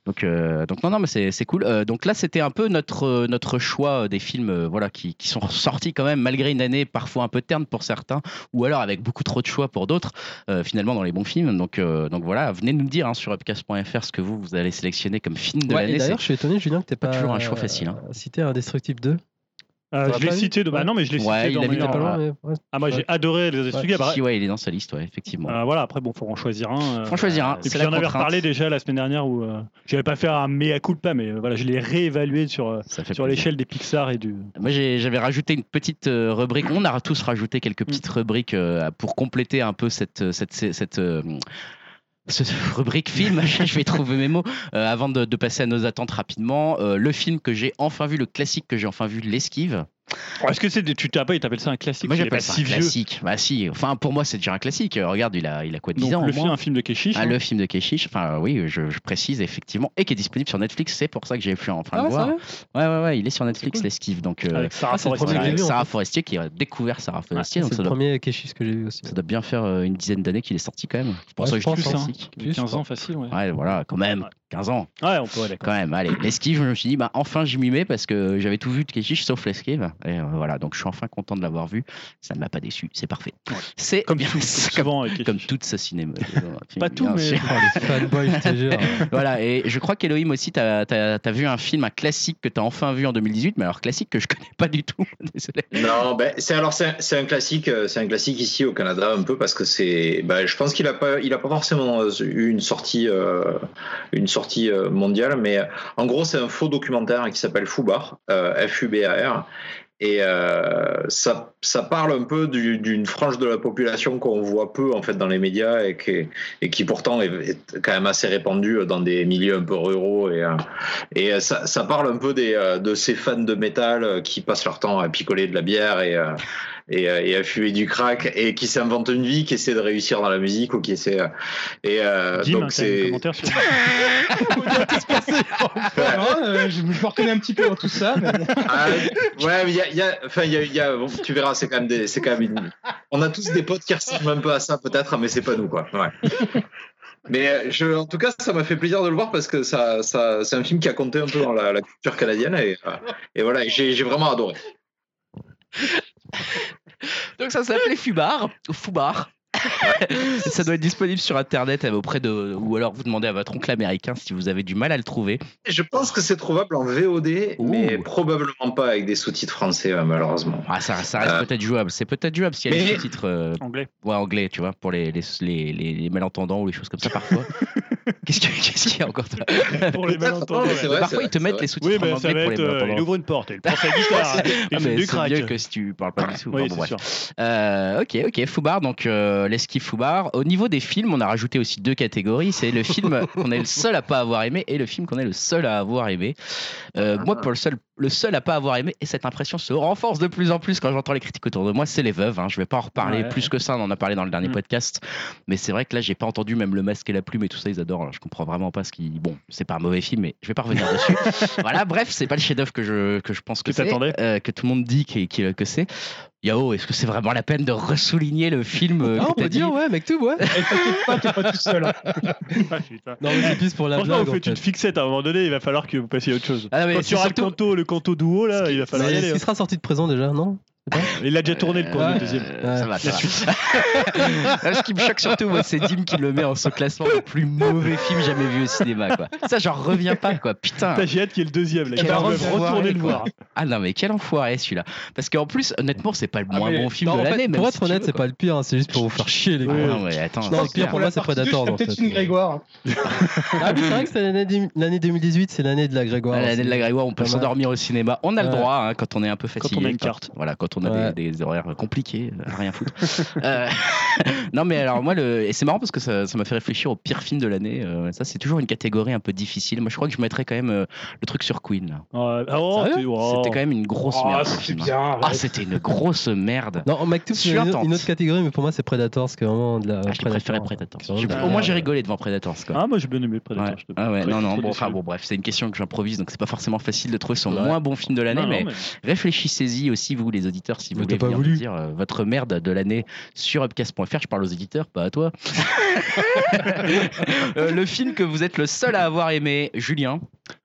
Donc, euh, donc non, non, mais c'est cool. Euh, donc là, c'était un peu notre euh, notre choix des films, euh, voilà, qui, qui sont sortis quand même malgré une année parfois un peu terne pour certains, ou alors avec beaucoup trop de choix pour d'autres. finalement, dans les bons films. Donc, donc voilà, venez nous dire hein, sur upcast.fr ce que vous vous allez sélectionner comme film de Ouais, l'année. D'ailleurs, je suis étonné, Julien, que t'aies pas pas, toujours un choix facile, hein. cité Indestructible 2. Euh, T'auras je l'ai cité. De... Bah non, mais je l'ai Ouais, cité il dans pas loin, mais ouais. Ah, moi, j'ai adoré les Indestructibles. Si, si, ouais, il est dans sa liste, ouais, effectivement. Euh, voilà, après, bon, faut en choisir un. euh. Faut en choisir un. Et puis j'en avais reparlé déjà la semaine dernière où euh, j'avais pas fait un mea culpa, mais euh, voilà, je l'ai réévalué sur, euh, sur l'échelle des Pixar et du. Moi, j'avais rajouté une petite euh, rubrique. On a tous rajouté quelques petites rubriques euh, pour compléter un peu cette cette cette, cette, euh, ce- rubrique film. je vais trouver mes mots Euh, avant de, passer à nos attentes rapidement. euh, le film que j'ai enfin vu, le classique que j'ai enfin vu, l'esquive. Est-ce que c'est tu t'appelles, t'appelles ça un classique Moi j'appelle ça si un vieux. classique. Bah si, enfin pour moi c'est déjà un classique. Euh, Regarde, il a, il a quoi 10 Donc ans le film, un film de Keshish. Ah, hein. le film de Keshish, enfin oui, je, je précise effectivement, et qui est disponible sur Netflix, c'est pour ça que j'ai pu enfin Ah, le voir. Ouais, ouais, ouais, il est sur Netflix, cool. l'esquive. Donc, euh, Avec Sarah Ah, Forestier. Sarah qui a découvert Sarah Forestier, donc C'est le doit, premier Keshis que j'ai vu aussi. ça doit bien faire euh, une dizaine d'années qu'il est sorti quand même. C'est pour Ouais, ça que je je pense, hein. classique. Il y a 15 ans facile, ouais. Ouais, voilà, quand même, 15 ans. Ouais, on peut aller. Quand même, allez, l'esquive, je me suis dit, bah, enfin je m'y mets parce que j'avais tout vu de Keshish sauf l'esquive. Et euh, voilà, donc je suis enfin content de l'avoir vu. Ça ne m'a pas déçu, c'est parfait. Ouais. C'est Comme bien, souvent comme, comme Keshish. tout ce cinéma. Pas tout, mais-. Oh. Voilà, et je crois qu'Elohim aussi, tu as, vu un film, un classique que tu as enfin vu en 2018, mais alors classique que je connais pas du tout. Désolé. Non, ben c'est alors c'est un, c'est un classique, euh, c'est un classique ici au Canada un peu parce que c'est, ben, je pense qu'il a pas, il a pas forcément eu une sortie, euh, une sortie euh, mondiale, mais euh, en gros c'est un faux documentaire qui s'appelle Fubar, euh, F-U-B-A-R. Et ça, ça parle un peu du- d'une frange de la population qu'on voit peu en fait dans les médias et qui, et qui pourtant est, quand même assez répandue dans des milieux un peu ruraux et, ça, ça parle un peu des, de ces fans de métal qui passent leur temps à picoler de la bière et, et, euh, et à fumer du crack et qui s'inventent une vie, qui essaient de réussir dans la musique ou qui essaient. euh, Et euh, hein, donc un c'est. sur je, me reconnais un petit peu dans tout ça. mais. Ah, ouais, mais il y a, il y a- enfin, il y a, y a- bon, tu verras, c'est quand même des, c'est quand même une- On a tous des potes qui ressemblent un peu à ça, peut-être, mais c'est pas nous, quoi. Ouais. Mais je, en tout cas, ça m'a fait plaisir de le voir parce que ça, ça, c'est un film qui a compté un peu dans la, la culture canadienne et, et voilà, j'ai vraiment adoré. Donc ça s'appelait Fubar, ou Fubar. Ça doit être disponible sur internet euh, auprès de ou alors vous demandez à votre oncle américain si vous avez du mal à le trouver. Je pense que c'est trouvable en VOD, Ouh. mais probablement pas avec des sous-titres français, euh, malheureusement. Ah, ça, ça reste Euh, peut-être jouable. C'est peut-être jouable s'il y a mais- des sous-titres euh, anglais. ouais, anglais, tu vois, pour les, les, les, les- les malentendants ou les choses comme ça parfois. Qu'est-ce que- qu'est-ce qu'il y a encore Pour les malentendants. ouais. c'est vrai, Parfois ils te mettent les sous-titres Oui, en mais ça anglais pour les euh, il malentendants. ouvre une porte, il prend sa guitare, il Ah, fait mais du crack. mieux que si tu parles pas du tout. Euh, ok, ok, Foubar, donc euh, l'esquive Foubar. Au niveau des films, on a rajouté aussi deux catégories. C'est le film qu'on est le seul à pas avoir aimé et le film qu'on est le seul à avoir aimé. Euh, Moi, pour le seul, le seul à pas avoir aimé, et cette impression se renforce de plus en plus quand j'entends les critiques autour de moi, c'est les veuves. Hein. Je vais pas en reparler Ouais. plus que ça, on en a parlé dans le dernier Mm. podcast. Mais c'est vrai que là, j'ai pas entendu même le masque et la plume et tout ça, ils adorent. Je comprends vraiment pas ce qui. Bon, c'est pas un mauvais film, mais je vais pas revenir dessus. voilà, bref, c'est pas le chef-d'œuvre que je, que je pense que Que c'est, euh, que tout le monde dit qu'il- qu'il- que c'est. Yao, est-ce que c'est vraiment la peine de ressouligner le film euh, Ah, que on t'as peut dit? dire, ouais, mec, tout, ouais. Et t'inquiète pas, t'es pas tout seul. hein. Ah. Non, mais c'est plus pour la Franchement, blague. vous en fait. une fixette à un moment donné, il va falloir que vous passiez à autre chose. Ah non, mais Quand tu auras le canto, le canto duo, là, il va falloir y aller. Est-ce hein. qu'il sera sorti de présent déjà, non? Il a déjà tourné le, Euh, le deuxième. Euh, Ça va, ça va. Là, ce qui me choque surtout, moi, c'est Dim qui le met en ce classement le plus mauvais film jamais vu au cinéma. Quoi. Ça, j'en reviens pas, quoi. Putain. T'as j'ai hâte qu'il y ait le deuxième. Là. Quel enfoiré, retourner le voir. Ah non, mais quel enfoiré celui-là. Parce qu'en plus, honnêtement, c'est pas le Ah, moins mais- bon film Non, de l'année. Pour être si honnête, c'est pas le pire, hein, c'est juste pour vous faire chier, les Ah gars. non, mais attends, Non, c'est le pire pour moi, c'est Predator, en peut-être une Grégoire. Ah, c'est vrai que c'est l'année deux- l'année 2018, c'est l'année de la Grégoire. L'année de la. Grégoire, on peut s'endormir au cinéma. On a le droit hein, quand on est un peu fatigué. on a une carte. Voilà, quand on a Ouais. des, des horaires compliqués, euh, rien foutre. Euh, non, mais alors moi, le... et c'est marrant parce que ça ça m'a fait réfléchir au pire film de l'année. Euh, ça, c'est toujours une catégorie un peu difficile. Moi, je crois que je mettrais quand même euh, le truc sur Queen. là. Oh, oh. C'était quand même une grosse Oh, merde. ce c'était film, hein. bien. Ah, c'était une grosse merde. Non, McTooth, c'est une, une autre catégorie, mais pour moi, c'est Predator, c'est vraiment de la. Ah, je préférais Predator. C'est vraiment J'ai- de la Au moins, j'ai rigolé devant Predator. quoi. Ah, moi j'ai bien aimé Predator. Ouais. je te- Ah ouais, non, non, bon, enfin bon, bref, c'est une question que j'improvise, donc c'est pas forcément facile de trouver son Ouais. moins bon film de l'année, mais- réfléchissez-y aussi, vous les auditeurs, si vous voulez pas voulu. dire euh, votre merde de l'année sur upcast.fr. Je parle aux auditeurs, pas à toi. Euh, le film que vous êtes le seul à avoir aimé, Julien.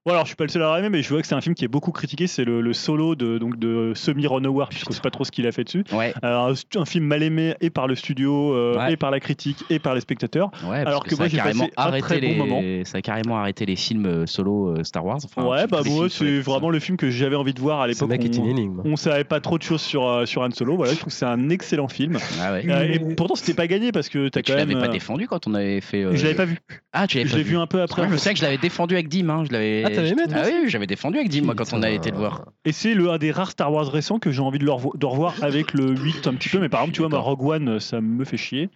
Bon, alors je suis pas le seul à l'avoir aimé, mais je vois que c'est un film qui est beaucoup critiqué. C'est le, le solo de, donc, de Semi Ron Howard, puisqu'on sait pas trop ce qu'il a fait dessus. Ouais, Alors, un, un film mal aimé et par le studio, euh, Ouais. et par la critique, et par les spectateurs. ouais. Alors que ça moi, a j'ai carrément passé un arrêté très bon les, moment. ça a carrément arrêté les films euh, solo euh, Star Wars. Enfin, ouais, bah les moi, les- c'est vraiment le film que j'avais envie de voir à l'époque. On, on savait pas trop de choses sur, euh, sur Han Solo. Voilà, je trouve que c'est un excellent film. Ah ouais. Euh, et pourtant, c'était pas gagné parce que t'as Tu quand l'avais même. pas euh, défendu quand on avait fait. euh, Je l'avais pas vu. Ah, tu l'avais Je l'ai vu un peu après. Je sais que je l'avais défendu avec Dim. Hein. Je l'avais. Ah, t'avais aimé, toi Ah oui, j'avais défendu avec Dim moi quand on a été le voir. Et c'est le un des rares Star Wars récents que j'ai envie de, le revo- de revoir avec le 8 un petit peu. Mais par exemple, tu vois, moi, Rogue One, ça me fait chier.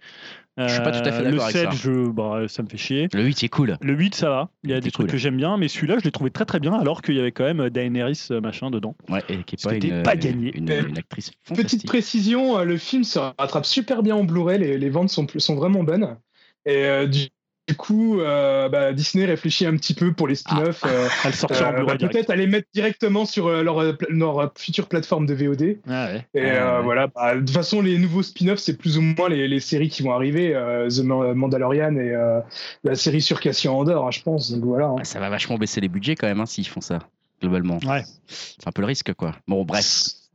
Je suis pas tout à fait Euh, d'accord avec Le 7, ça. je, bah, ça me fait chier. Le 8 il est cool. Le 8, ça va. Il y a C'est des trucs cool. que j'aime bien, mais celui-là, je l'ai trouvé très très bien, alors qu'il y avait quand même Daenerys euh, machin dedans. Ouais, et qui est pas une, pas gagné. une, actrice Petite précision, euh, le film se rattrape super bien en Blu-ray, les, les ventes sont, sont vraiment bonnes. Et euh, du, du coup, euh, bah, Disney réfléchit un petit peu pour les spin-offs. euh, À le sortir en euh, Blu-ray bah. Peut-être à les mettre directement sur euh, leur, euh, euh, future plateforme de VOD. Ah ouais. Et Ouais, euh, ouais. voilà, bah, de toute façon, les nouveaux spin-offs, c'est plus ou moins les, les séries qui vont arriver. euh, The Ma- Mandalorian et euh, la série sur Cassian Andor, hein, je pense. Donc voilà. hein. Ah, Ça va vachement baisser les budgets quand même hein, s'ils font ça, globalement. Ouais. C'est un peu le risque, quoi. Bon, bref.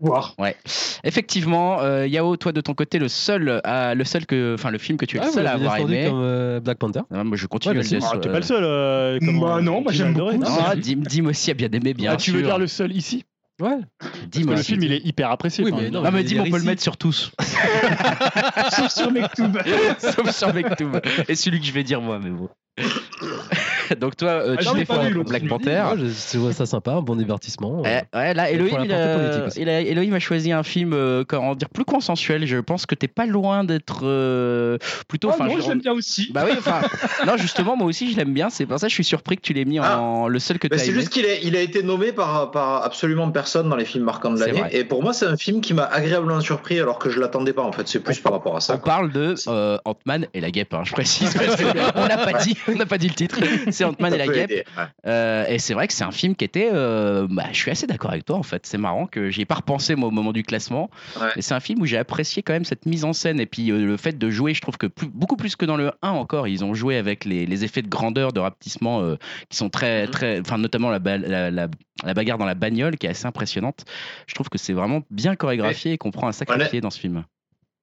Voir. Ouais. Effectivement, euh, Yao, toi de ton côté, le seul, à, le seul que, enfin le film que tu es Ah, le vous seul à avoir aimé. comme euh, Black Panther. Ah, moi, je continue Ouais, à bah, le Ah, t'es pas le seul. euh, Bah non, moi, j'aime beaucoup. Non, Ah, Dim, Dim aussi a bien aimé, bien Ah, tu veux dire le seul ici? Ouais. Dim Parce que le film, il est hyper apprécié. Oui, mais non, Ah, mais Dim, on peut le mettre sur tous, Sauf sur Mektoub. sauf sur Mektoub. Et celui que je vais dire moi, mais bon. Donc toi, euh, Ah, tu défends. Black Panther. Moi, je, vois ça sympa, un bon divertissement. Eh, ouais, là, Elohim, la il a, politique aussi. il a- Elohim a choisi un film, euh, comment dire, plus consensuel. Je pense que t'es pas loin d'être euh, plutôt. Enfin, non, je- je l'aime bien aussi. Bah oui, enfin, non, justement, moi aussi, je l'aime bien. C'est pour ça que je suis surpris que tu l'aies mis en le seul que Mais t'as c'est juste qu'il il a été nommé par, par absolument personne dans les films marquants de l'année. Et pour moi, c'est un film qui m'a agréablement surpris alors que je l'attendais pas en fait. C'est plus par rapport à ça. On quoi. parle de euh, Ant-Man et la guêpe, hein, je précise. parce que on n'a pas dit, on n'a pas dit le titre. C'est Ant-Man et la guêpe. aider, ouais. Euh, et c'est vrai que c'est un film qui était. euh, bah, je suis assez d'accord avec toi en fait. C'est marrant que j'y ai pas repensé moi au moment du classement. Ouais. Mais c'est un film où j'ai apprécié quand même cette mise en scène et puis euh, le fait de jouer. Je trouve que plus- beaucoup plus que dans le 1 encore, ils ont joué avec les, les effets de grandeur, de rapetissement qui sont très Mhm. très. Enfin notamment la, la, la- la bagarre dans la bagnole qui est assez impressionnante. Je trouve que c'est vraiment bien chorégraphié et qu'on prend un sacré pied dans ce film.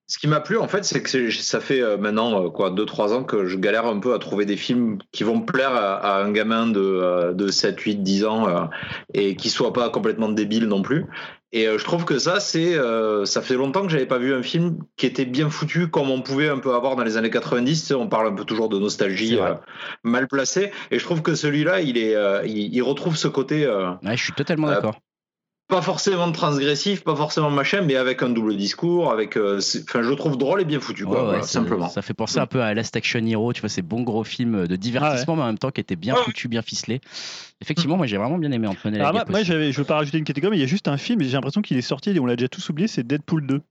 Ce qui m'a plu en fait, c'est que ça fait euh, maintenant euh, quoi 2-3 ans que je galère un peu à trouver des films qui vont plaire à, à un gamin de, euh, de 7, 8, 10 ans et qui soit pas complètement débile non plus. Et je trouve que ça, c'est, euh, ça fait longtemps que j'avais pas vu un film qui était bien foutu comme on pouvait un peu avoir dans les années 90. Tu sais, on parle un peu toujours de nostalgie euh, mal placée. Et je trouve que celui-là, il est, euh, il, il retrouve ce côté. Ouais, je suis totalement d'accord. Pas forcément transgressif, pas forcément machin, mais avec un double discours, avec, euh, enfin, je le trouve drôle et bien foutu, quoi, Ouais, ouais, voilà, ça- simplement. Ça fait penser un peu à Last Action Hero, tu vois, ces bons gros films de divertissement, mais en même temps qui étaient bien Ouais. foutus, bien ficelés. Effectivement, moi j'ai vraiment bien aimé la Alors, moi, moi, j'avais, je veux pas rajouter une catégorie, mais il y a juste un film, j'ai l'impression qu'il est sorti, et on l'a déjà tous oublié, c'est Deadpool 2.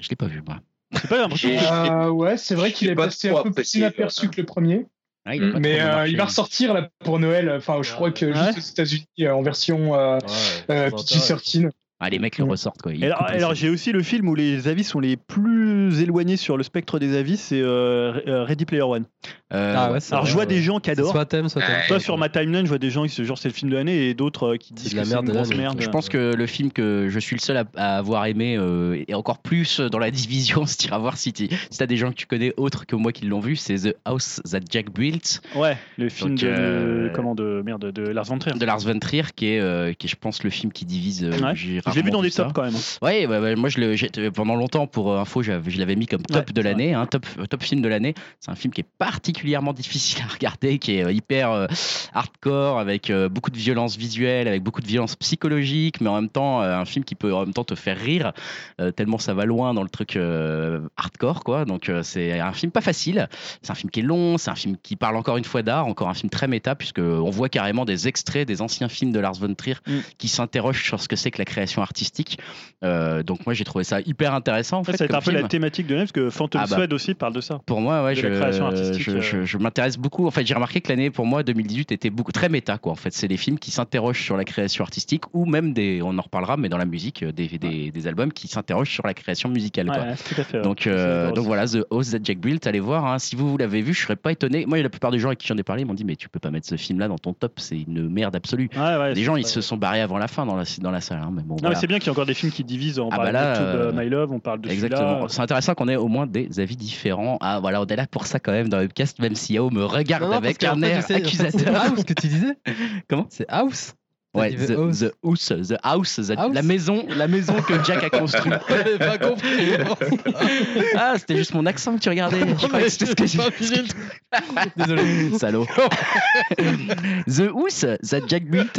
Je l'ai pas vu, moi. C'est pas Euh, ouais, c'est vrai qu'il est pas passé un peu plus inaperçu quoi. que le premier. Ah, il Mm. Mais euh, il va ressortir là pour Noël. Enfin, je crois que Ouais. juste aux États-Unis euh, en version euh, euh, PG-13. Ah, les mecs le Mm. ressortent, quoi. Ils alors, j'ai aussi le film où les avis sont les plus éloignés sur le spectre des avis, c'est euh, euh, Ready Player One. Euh, Ah ouais, Alors, vrai, je vois ouais. des gens qui adorent. Soit thème, soit thème. Toi, sur ma timeline, je vois des gens qui se genre c'est le film de l'année et d'autres euh, qui disent que c'est merde une de grosse merde. Je pense que le film que je suis le seul à, à avoir aimé, euh, et encore plus dans la division, si tu iras voir si tu si as des gens que tu connais autres que moi qui l'ont vu, c'est The House That Jack Built Ouais, le film Donc, de, euh, comment de merde de Lars von Trier. de Lars von Trier, qui est, euh, qui est, je pense, le film qui divise. Ouais. j'ai Je l'ai vu dans des tops quand même. Ouais, moi je le, j'ai- pendant longtemps pour info, je l'avais mis comme top Ouais, de l'année, hein, top, top film de l'année. C'est un film qui est particulièrement difficile à regarder, qui est euh, hyper euh, hardcore, avec euh, beaucoup de violence visuelle, avec beaucoup de violence psychologique, mais en même temps un film qui peut en même temps te faire rire, tellement ça va loin dans le truc hardcore, quoi. Donc c'est un film pas facile. C'est un film qui est long, c'est un film qui parle encore une fois d'art, encore un film très méta, puisque on voit carrément des extraits des anciens films de Lars von Trier Mm. qui s'interrogent sur ce que c'est que la création artistique. Euh, donc moi j'ai trouvé ça hyper intéressant en fait, ça être comme un peu la thématique de l'année parce que Phantom Ah bah. Aussi parle de ça. Pour moi, ouais, je, la création artistique, je. Je- je m'intéresse beaucoup. En fait, j'ai remarqué que l'année pour moi 2018 était beaucoup très méta quoi. En fait, c'est les films qui s'interrogent sur la création artistique ou même des, on en reparlera, mais dans la musique, euh, des, des, des albums qui s'interrogent sur la création musicale. quoi. Ouais, tout à fait. Donc, euh, donc voilà, The House That Jack Built, allez voir. hein. Si vous, vous l'avez vu, je serais pas étonné. Moi, la plupart des gens avec qui j'en ai parlé m'ont dit, mais tu peux pas mettre ce film-là dans ton top, c'est une merde absolue. Ouais, ouais, Les gens, ils se sont barrés avant la fin dans la, dans la salle. hein, mais bon, Non, voilà. mais c'est bien qu'il y a encore des films qui divisent. On Ah parle bah là, de euh, euh, My Love, on parle de Exactement. C'est intéressant qu'on ait au moins des avis différents. Ah voilà, on est là pour ça quand même dans Même si Yao me regarde Non, non, avec un air je sais, en fait, accusateur. House que tu disais Comment? C'est House Ouais, the, The House. the house, the house, the- House la maison, la maison que Jack a construite. Pas compris. ah, c'était juste mon accent que tu regardais. Je que c'était ce que j'ai Désolé. Salaud. The House, that Jack built.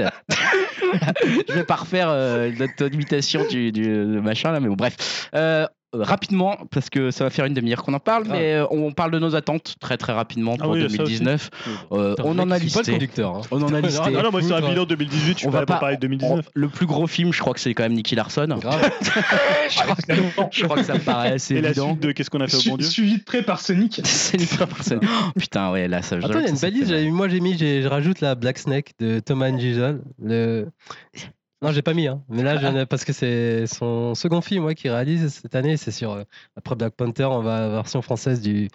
je vais pas refaire euh, notre imitation du, du machin là, mais bon, bref. Euh, rapidement, parce que ça va faire une demi-heure qu'on en parle, mais euh, on parle de nos attentes très très rapidement Ah pour oui, ça aussi. 2019. Euh, Putain, on en suit pas le listé. conducteur. hein. On en a listé. Ah non, moi c'est un bilan 2018, je On va pas- parler de 2019. On- le plus gros film, je crois que c'est quand même Nicky Larson. Grave. je, crois, je crois que ça me paraît assez Et la évident. suite de Qu'est-ce qu'on a fait au bon Dieu Suivi de près par Sonic. C'est une personne. Oh, putain, ouais, là, ça. je Attends, il y a une balise. Moi, j'ai mis, je rajoute la Black Snake de Thomas Gijol. Le... Non, j'ai pas mis, hein. mais là, je parce que c'est son second film qu'il réalise cette année. C'est sur euh, après Black Panther, va version française du,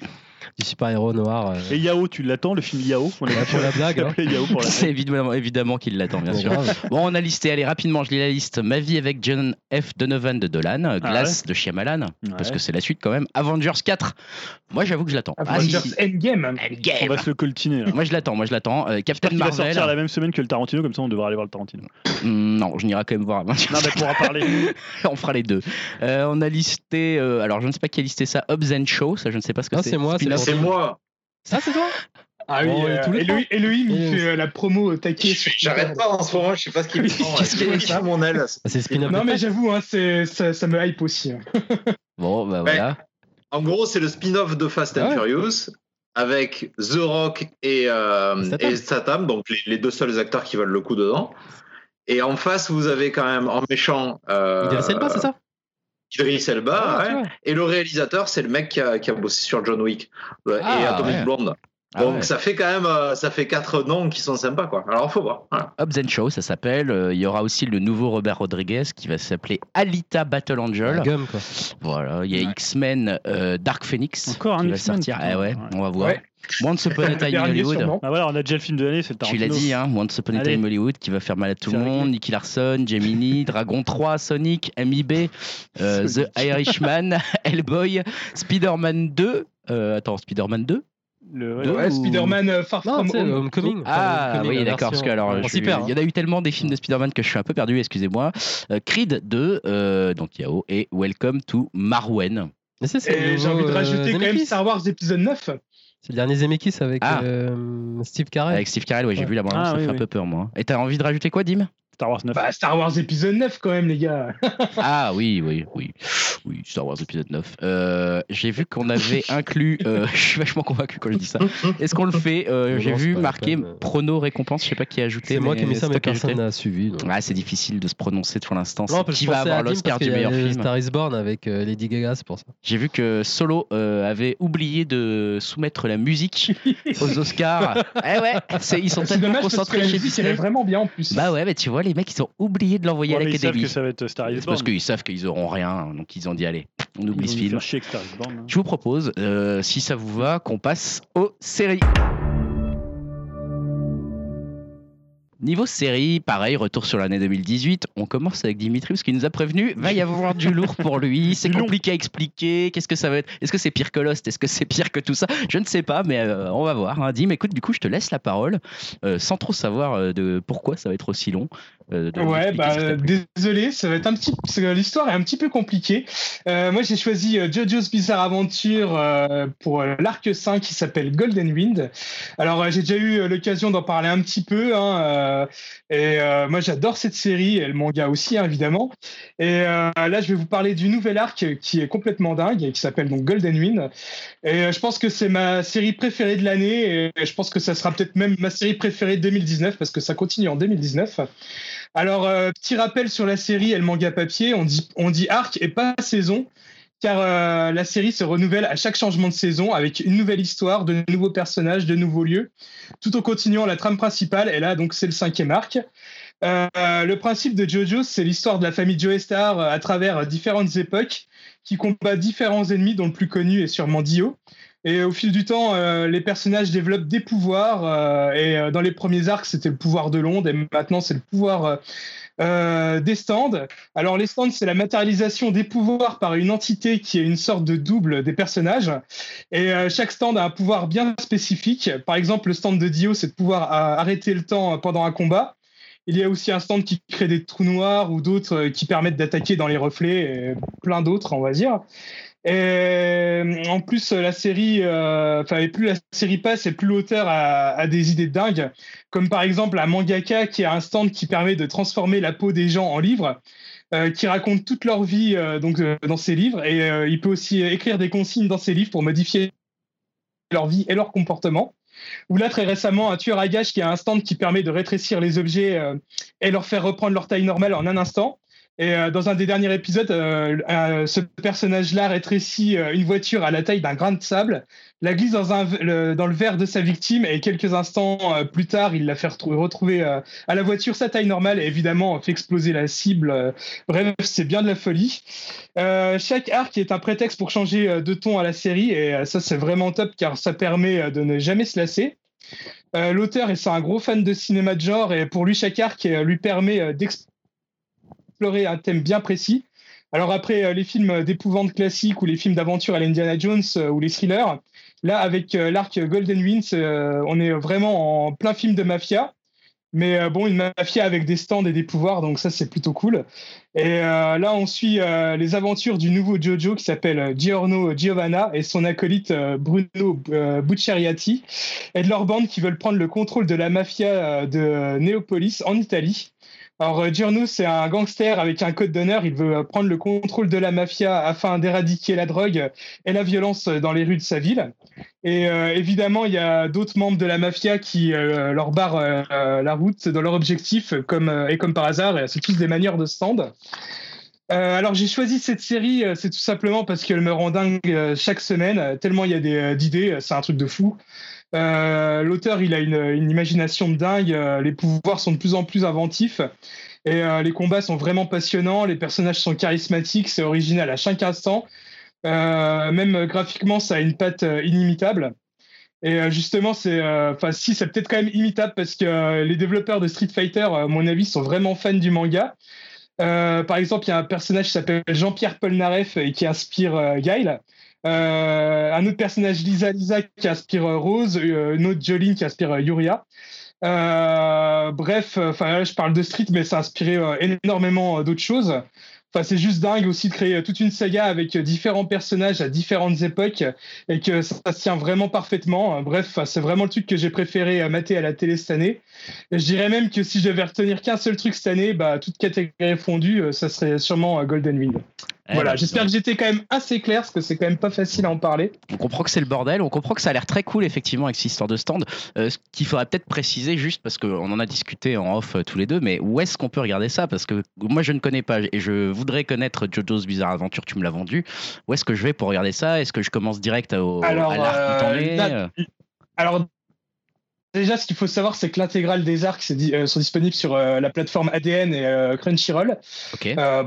du super-héros noir. euh, Et Yao, tu l'attends, le film Yao? On Ouais, pour la blague, hein. appelé Yao pour la C'est évidemment, évidemment qu'il l'attend, bien sûr. grave. Bon, on a listé, allez, rapidement, je lis la liste. Ma vie avec John F. Donovan de Dolan, Glace de Shyamalan, parce que c'est la suite quand même. Avengers 4, moi j'avoue que je l'attends. Ah, si, Avengers si. Endgame. Endgame. On va se le coltiner. là. Moi je l'attends, moi je l'attends. Euh, Captain qu'il va Marvel. sortir la même semaine que le Tarantino, comme ça on devra aller voir le Tarantino. Hmm, non, je n'irai quand même voir Avengers. Non, mais on pourra parler. on fera les deux. Euh, on a listé, euh, alors je ne sais pas qui a listé ça, Hobbs and Show, ça je ne sais pas ce que Ah, c'est. c'est moi, c'est C'est moi. Ça, c'est toi? Ah oui, Bon, et euh, tous les Elohim, Elohim, il fait euh, la promo au taquet. sur J'arrête pas en ce moment, je sais pas ce qu'il me prend. Qu'est-ce qu'il ça mon aile. Bah, C'est le spin-off. Non, de mais j'avoue, hein, c'est- ça, ça me hype aussi. hein. Bon, bah Ouais. voilà. En gros, c'est le spin-off de Fast and Ah ouais. Furious avec The Rock et, euh, Statham. et Statham, donc les, les deux seuls acteurs qui valent le coup dedans. Et en face, vous avez quand même en méchant. Euh, Idris Elba, c'est ça? Idris Elba, Ah, ouais. vois. Et le réalisateur, c'est le mec qui a, qui a bossé sur John Wick et Ah, Atomic ouais. Blonde. Ah Donc ouais. ça fait quand même, euh, ça fait quatre noms qui sont sympas, quoi. Alors faut voir. Voilà. Hobbs and Show, ça s'appelle. Euh, Il y aura aussi le nouveau Robert Rodriguez qui va s'appeler Alita Battle Angel. La gomme, quoi. Voilà, il y a Ouais. X-Men euh, Dark Phoenix Encore un qui va X-Men, sortir. Ah ouais, on va voir. Ouais. Once Upon a Le Time Hollywood. sûrement. Ah voilà, on a déjà le film de l'année, c'est le Tu Tarantino. l'as dit, hein, Once Upon a. Time Hollywood qui va faire mal à tout le monde. Nicky Larson, Gemini, Dragon 3, Sonic, MIB, euh, The Irishman, Hellboy, Spider-Man 2. Euh, attends, Spider-Man 2 Le- ouais, Spider-Man euh, Far Non, From Home. Homecoming. Ah Homecoming, oui, d'accord, parce que alors, je hein. il y en a eu tellement des films de Spider-Man que je suis un peu perdu, excusez-moi. Euh, Creed 2, euh, donc Yao, et Welcome to Marwen. Mais c'est, c'est le Et j'ai envie de euh, rajouter quand même. Star Wars épisode 9. C'est le dernier Zemeckis avec Ah. euh, Steve Carell. Avec Steve Carell, ouais, j'ai Ouais. vu la bande Ah, ça oui, fait un oui. peu peur, moi. Et t'as envie de rajouter quoi, Dim? Star Wars 9. Bah, Star Wars épisode 9 quand même, les gars. Ah oui, oui, oui. Oui, Star Wars épisode 9. Euh, j'ai vu qu'on avait inclus. euh, je suis vachement convaincu quand je dis ça. Est-ce qu'on le fait Euh, J'ai vu c'est marqué prono récompense, je sais pas qui a ajouté. C'est moi qui ai mis ça, c'est mais personne ajouté n'a suivi. donc. Ah, c'est difficile de se prononcer pour l'instant. C'est qui va avoir l'Oscar du meilleur le film Star is Born avec euh, Lady Gaga, c'est pour ça. J'ai vu que Solo euh, avait oublié de soumettre la musique aux Oscars. eh ouais, c'est- ils sont C'est tellement dommage parce que concentrés la chez musique, elle est Disney. vraiment bien en plus. Bah ouais, mais tu vois, les mecs, ils ont oublié de l'envoyer Ouais, à ils savent l'Académie. que ça va être Star Is C'est parce qu'ils savent qu'ils auront rien, donc ils ont dit allez, on Ils oublie ce film. Star Born, hein. Je vous propose, euh, si ça vous va, qu'on passe aux séries. Niveau série, pareil, retour sur l'année 2018. On commence avec Dimitri parce qu'il nous a prévenu, va y avoir du lourd pour lui, c'est compliqué à expliquer. Qu'est-ce que ça va être? Est-ce que c'est pire que Lost? Est-ce que c'est pire que tout ça? Je ne sais pas, mais euh, on va voir. hein. Dim, écoute, du coup, je te laisse la parole, euh, sans trop savoir euh, de pourquoi ça va être aussi long. Euh, Ouais, bah désolé, ça va être un petit. L'histoire est un petit peu compliquée. Euh, moi, j'ai choisi euh, JoJo's Bizarre Adventure euh, pour l'arc 5 qui s'appelle Golden Wind. Alors, j'ai déjà eu l'occasion d'en parler un petit peu. Hein, et euh, moi, j'adore cette série et le manga aussi, hein, évidemment. Et là, je vais vous parler du nouvel arc qui est complètement dingue et qui s'appelle donc Golden Wind. Et je pense que c'est ma série préférée de l'année et je pense que ça sera peut-être même ma série préférée de 2019 parce que ça continue en 2019. Alors, euh, petit rappel sur la série et le manga papier, on dit, on dit arc et pas saison, car euh, la série se renouvelle à chaque changement de saison avec une nouvelle histoire, de nouveaux personnages, de nouveaux lieux, tout en continuant la trame principale, et là, donc, c'est le cinquième arc. Euh, le principe de JoJo, c'est l'histoire de la famille Joestar euh, à travers différentes époques qui combat différents ennemis, dont le plus connu est sûrement Dio. Et au fil du temps, euh, les personnages développent des pouvoirs. euh, et euh, dans les premiers arcs, c'était le pouvoir de l'onde, et maintenant, c'est le pouvoir des stands. Alors, les stands, c'est la matérialisation des pouvoirs par une entité qui est une sorte de double des personnages. Et chaque stand a un pouvoir bien spécifique. Par exemple, le stand de Dio, c'est de pouvoir arrêter le temps pendant un combat. Il y a aussi un stand qui crée des trous noirs ou d'autres qui permettent d'attaquer dans les reflets, et plein d'autres, on va dire. Et en plus, la série, euh, enfin, et plus la série passe, et plus l'auteur a, des idées dingues, comme par exemple un mangaka qui a un stand qui permet de transformer la peau des gens en livres. euh, qui racontent toute leur vie euh, donc, euh, dans ses livres. Et euh, il peut aussi écrire des consignes dans ses livres pour modifier leur vie et leur comportement. Ou là, très récemment, un tueur à gages qui a un stand qui permet de rétrécir les objets euh, et leur faire reprendre leur taille normale en un instant. Et euh, dans un des derniers épisodes, euh, euh, ce personnage-là rétrécit une voiture à la taille d'un grain de sable, la glisse dans, le, verre de sa victime et quelques instants plus tard, il la fait retrou- retrouver à la voiture sa taille normale et évidemment fait exploser la cible. Bref, c'est bien de la folie. Chaque arc est un prétexte pour changer de ton à la série et ça c'est vraiment top car ça permet de ne jamais se lasser. L'auteur est un gros fan de cinéma de genre et pour lui chaque arc lui permet euh, d'explorer un thème bien précis. Alors après euh, les films d'épouvante classiques ou les films d'aventure à l'Indiana Jones euh, ou les thrillers, là avec euh, l'arc Golden Winds, on est vraiment en plein film de mafia. Mais bon, une mafia avec des stands et des pouvoirs, donc ça c'est plutôt cool. Et là, on suit les aventures du nouveau Jojo qui s'appelle Giorno Giovanna et son acolyte Bruno Bucciariati et de leur bande qui veulent prendre le contrôle de la mafia de Néopolis en Italie. Alors, euh, Giorno, c'est un gangster avec un code d'honneur. Il veut euh, prendre le contrôle de la mafia afin d'éradiquer la drogue et la violence dans les rues de sa ville. Et euh, évidemment, il y a d'autres membres de la mafia qui leur barrent la route dans leur objectif, comme, et comme par hasard, c'est tous des manières de stand. Alors j'ai choisi cette série, c'est tout simplement parce qu'elle me rend dingue chaque semaine, tellement il y a d'idées, c'est un truc de fou. Euh, L'auteur, il a une, imagination dingue, euh, les pouvoirs sont de plus en plus inventifs, et euh, les combats sont vraiment passionnants, les personnages sont charismatiques, c'est original à chaque instant. Même graphiquement, ça a une patte inimitable. Et justement, c'est, si, c'est peut-être quand même imitable parce que les développeurs de Street Fighter, à mon avis, sont vraiment fans du manga. Par exemple, il y a un personnage qui s'appelle Jean-Pierre Polnareff et qui inspire Guile. Euh, un autre personnage, Lisa Lisa, qui inspire euh, Rose. Euh, une autre Jolene qui inspire euh, Yuria. Bref, enfin, je parle de Street, mais ça a inspiré énormément d'autres choses. Enfin, c'est juste dingue aussi de créer toute une saga avec différents personnages à différentes époques et que ça, se tient vraiment parfaitement. Bref, c'est vraiment le truc que j'ai préféré mater à la télé cette année. Je dirais même que si je devais retenir qu'un seul truc cette année, bah, toute catégorie fondue, ça serait sûrement Golden Wind. Eh voilà, ben, j'espère que j'étais quand même assez clair parce que c'est quand même pas facile à en parler. On comprend que c'est le bordel, on comprend que ça a l'air très cool effectivement avec cette histoire de stand. Euh, ce qu'il faudrait peut-être préciser juste parce qu'on en a discuté en off euh, tous les deux, mais où est-ce qu'on peut regarder ça? Parce que moi je ne connais pas et je voudrais connaître JoJo's Bizarre Adventure, tu me l'as vendu. Où est-ce que je vais pour regarder ça? Est-ce que je commence direct au, Alors, à l'arc euh, Alors, déjà, ce qu'il faut savoir, c'est que l'intégrale des arcs di- euh, sont disponibles sur euh, la plateforme ADN et euh, Crunchyroll.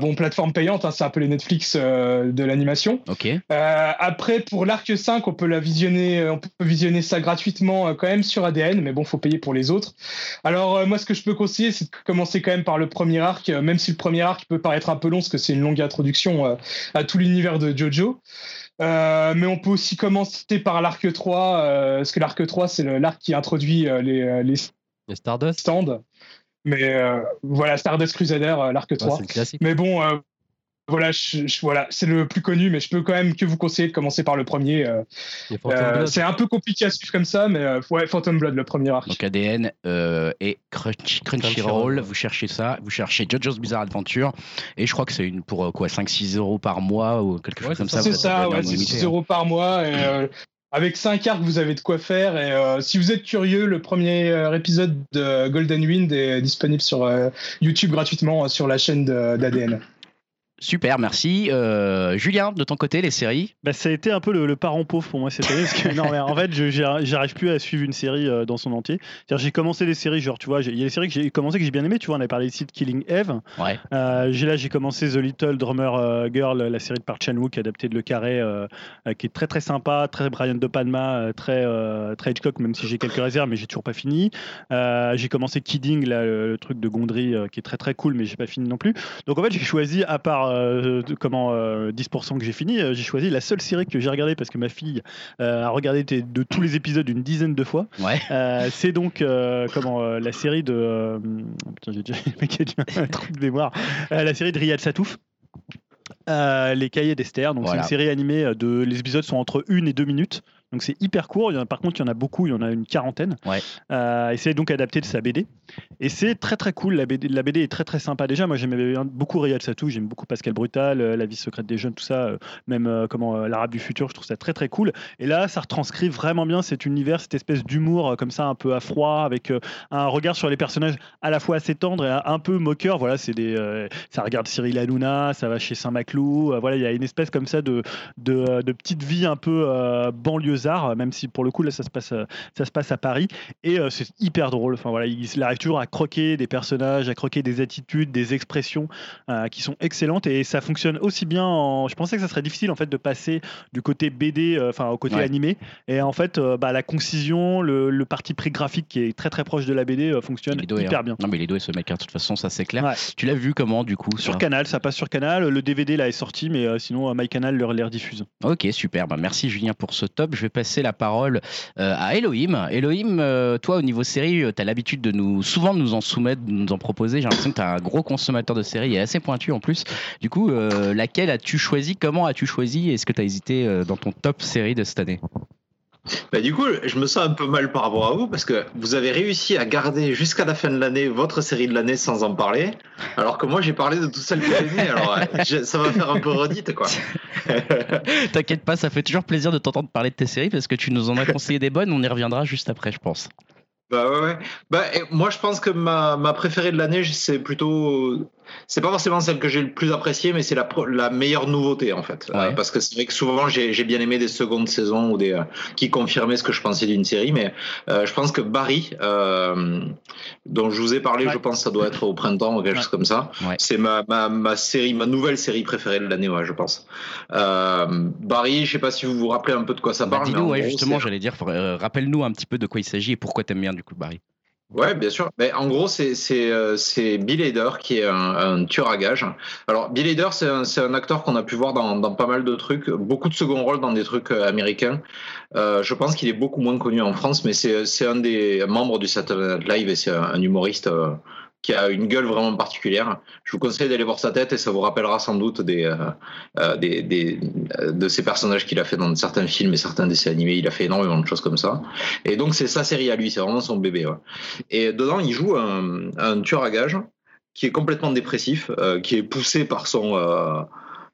Bon, plateforme payante, hein, c'est un peu les Netflix de l'animation. après, pour l'arc 5, on peut la visionner, on peut visionner ça gratuitement quand même sur ADN, mais bon, faut payer pour les autres. Alors, moi, ce que je peux conseiller, c'est de commencer quand même par le premier arc, même si le premier arc peut paraître un peu long, parce que c'est une longue introduction à tout l'univers de JoJo. Euh, mais on peut aussi commencer par l'arc 3, euh, parce que l'arc 3, c'est l'arc qui introduit euh, les, les Les Stardust, stands. Mais voilà, Stardust Crusader, l'arc ouais, 3. c'est le classique. Mais bon, voilà, je- je- voilà, c'est le plus connu, mais je peux quand même que vous conseiller de commencer par le premier. euh, euh, Blood. c'est un peu compliqué à suivre comme ça, mais euh, ouais, Phantom Blood, le premier arc. Donc ADN euh, et Crunch- Crunchyroll, vous cherchez ça, vous cherchez JoJo's Bizarre Adventure et je crois que c'est une pour quoi 5-6 euros par mois ou quelque chose comme ça. c'est ça, ouais, un c'est limité, 6 hein. euros par mois. Et, euh, avec 5 arcs, vous avez de quoi faire. Et euh, si vous êtes curieux, le premier euh, épisode de Golden Wind est disponible sur euh, YouTube gratuitement sur la chaîne d'ADN. Super, merci. Euh, Julien, de ton côté, les séries? Bah, ça a été un peu le, le parent pauvre pour moi cette année. Parce que, non, mais en fait, j'arrive plus à suivre une série euh, dans son entier. J'ai commencé des séries, genre, tu vois, il y a des séries que j'ai commencé que j'ai bien aimé. Tu vois, on avait parlé ici de Killing Eve. Ouais. Euh, j'ai là, j'ai commencé The Little Drummer Girl, la série de Park Chan-wook adaptée de Le Carré, qui est très très sympa, très Brian De Palma, très très Hitchcock, même si j'ai quelques réserves, mais j'ai toujours pas fini. J'ai commencé Kidding, là, le, truc de Gondry, qui est très très cool, mais j'ai pas fini non plus. Donc en fait, j'ai choisi, à part euh, comment euh, 10% que j'ai fini, euh, j'ai choisi la seule série que j'ai regardée parce que ma fille euh, a regardé de tous les épisodes une dizaine de fois. Ouais. Euh, c'est donc euh, comment euh, la série de euh, putain j'ai déjà un trou de mémoire Euh, la série de Riyad Satouf euh, les cahiers d'Esther donc Voilà. c'est une série animée euh, de les épisodes sont entre une et deux minutes Donc c'est hyper court. Il y en a, par contre, il y en a beaucoup. Il y en a une quarantaine. Ouais. Euh, et c'est donc adapté de sa BD. Et c'est très très cool. La BD, la BD est très très sympa. Déjà, moi j'aimais beaucoup Riyad Satou. J'aime beaucoup Pascal Brutal, euh, La vie secrète des jeunes, tout ça. euh, même comment l'Arabe du futur. Je trouve ça très très cool. Et là, ça retranscrit vraiment bien cet univers, cette espèce d'humour comme ça, un peu à froid, avec un regard sur les personnages à la fois assez tendre et un peu moqueur. Voilà, c'est des, ça regarde Cyril Hanouna, ça va chez Saint-Maclou. voilà, il y a une espèce comme ça de, de, de petite vie un peu euh, banlieusard, même si pour le coup là ça se passe, euh, ça se passe à Paris. Et euh, c'est hyper drôle. Enfin voilà, il, il arrive toujours à croquer des personnages, à croquer des attitudes, des expressions euh, qui sont excellentes et ça fonctionne aussi bien. En... Je pensais que ça serait difficile en fait de passer du côté BD, enfin au côté Ouais. animé. Et en fait, bah, la concision, le, le parti pris graphique qui est très très proche de la BD fonctionne doué, hyper hein. bien. Non, mais il est doué ce mec, de toute façon, ça c'est clair. Ouais. Tu l'as vu comment du coup Sur Canal, ça passe sur Canal. Le DVD là est sorti, mais sinon MyCanal le les rediffuse. Ok, super. Bah, merci Julien pour ce top. Je vais passer la parole euh, à Elohim. Elohim, euh, toi au niveau série, tu as l'habitude de nous souvent de nous en soumettre, de nous en proposer. J'ai l'impression que tu es un gros consommateur de séries et assez pointu en plus. Du coup, euh, laquelle as-tu choisi? Comment as-tu choisi? Est-ce que tu as hésité euh, dans ton top série de cette année? Bah, du coup, je me sens un peu mal par rapport à vous parce que vous avez réussi à garder jusqu'à la fin de l'année votre série de l'année sans en parler, alors que moi j'ai parlé de tout celles que j'ai. Alors euh, ça va faire un peu redite quoi. T'inquiète pas, ça fait toujours plaisir de t'entendre parler de tes séries parce que tu nous en as conseillé des bonnes. On y reviendra juste après, je pense. Bah ouais, ouais. Bah, moi je pense que ma, ma préférée de l'année, c'est plutôt. C'est pas forcément celle que j'ai le plus appréciée, mais c'est la, pro- la meilleure nouveauté en fait. Ouais. Euh, parce que c'est vrai que souvent j'ai j'ai bien aimé des secondes saisons ou des euh, qui confirmaient ce que je pensais d'une série, mais euh, je pense que Barry, euh, dont je vous ai parlé, Ouais. je pense que ça doit être au printemps ou quelque Ouais. chose comme ça. Ouais. C'est ma, ma, ma série, ma nouvelle série préférée de l'année, ouais, je pense. Euh, Barry, je sais pas si vous vous rappelez un peu de quoi ça Bah, parle. mais Dis-nous, en ouais, gros, justement, j'allais dire, euh, rappelle-nous un petit peu de quoi il s'agit et pourquoi t'aimes bien du coup Barry. Ouais, bien sûr. En gros, euh, c'est Bill Hader qui est un, un tueur à gages. Alors Bill Hader, c'est un, acteur qu'on a pu voir dans, pas mal de trucs, beaucoup de second rôles dans des trucs euh, américains. Euh, je pense qu'il est beaucoup moins connu en France, mais c'est un des membres du Saturday Night Live et c'est un, humoriste. Qui a une gueule vraiment particulière. Je vous conseille d'aller voir sa tête et ça vous rappellera sans doute des, euh, euh, des, des, euh, de ces personnages qu'il a fait dans certains films et certains dessins animés. Il a fait énormément de choses comme ça. Et donc c'est sa série à lui, c'est vraiment son bébé. Et dedans, il joue un, un tueur à gages qui est complètement dépressif, qui est poussé par son.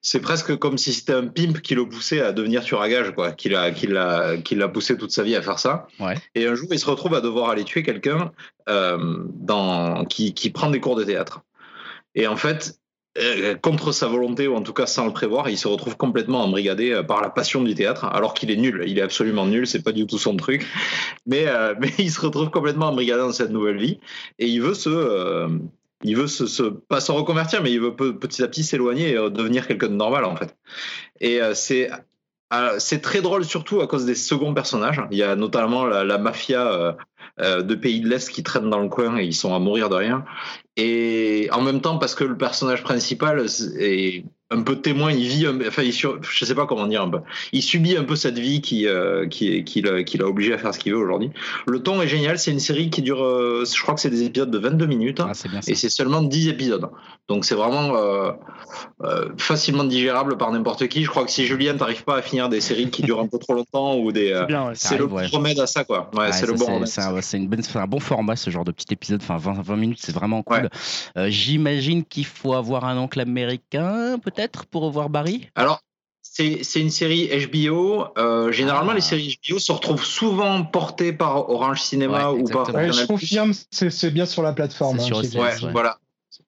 C'est presque comme si c'était un pimp qui le poussait à devenir tueur à gages, quoi, qui l'a, qui l'a, qui l'a poussé toute sa vie à faire ça. Ouais. Et un jour, il se retrouve à devoir aller tuer quelqu'un euh, dans, qui, qui prend des cours de théâtre. Et en fait, euh, contre sa volonté, ou en tout cas sans le prévoir, il se retrouve complètement embrigadé euh, par la passion du théâtre, alors qu'il est nul. Il est absolument nul, c'est pas du tout son truc. Mais, euh, mais il se retrouve complètement embrigadé dans cette nouvelle vie. Et il veut se. euh, il veut pas se reconvertir, mais il veut petit à petit s'éloigner et euh, devenir quelqu'un de normal en fait. Et euh, c'est euh, c'est très drôle surtout à cause des seconds personnages. Il y a notamment la, mafia de pays de l'Est qui traîne dans le coin et ils sont à mourir de rien. Et en même temps, parce que le personnage principal est un peu témoin, il vit, un- enfin, il sur, je sais pas comment dire un peu, il subit un peu cette vie qui, euh, qui, qui l'a qui l'a obligé à faire ce qu'il veut aujourd'hui. Le ton est génial, c'est une série qui dure, euh, je crois que c'est des épisodes de 22 minutes. Ah, c'est. Et c'est seulement 10 épisodes. Donc c'est vraiment euh, euh, facilement digérable par n'importe qui. Je crois que si Julien t'arrive pas à finir des séries qui durent un peu trop longtemps ou des. C'est bien, ouais. Le ouais. remède à ça, quoi. Ouais, c'est le bon c'est- remède. c'est un, c'est une bonne- c'est un bon format ce genre de petit épisode, enfin 20, 20 minutes, c'est vraiment cool. J'imagine qu'il faut avoir un oncle américain peut-être? Pour voir Barry? Alors, c'est une série HBO. Euh, généralement, Ah. les séries HBO se retrouvent souvent portées par Orange Cinéma Ouais, ou par. Ouais, je confirme, c'est bien sur la plateforme. Hein, sur j'ai OCS, vu. Ouais, ouais. voilà.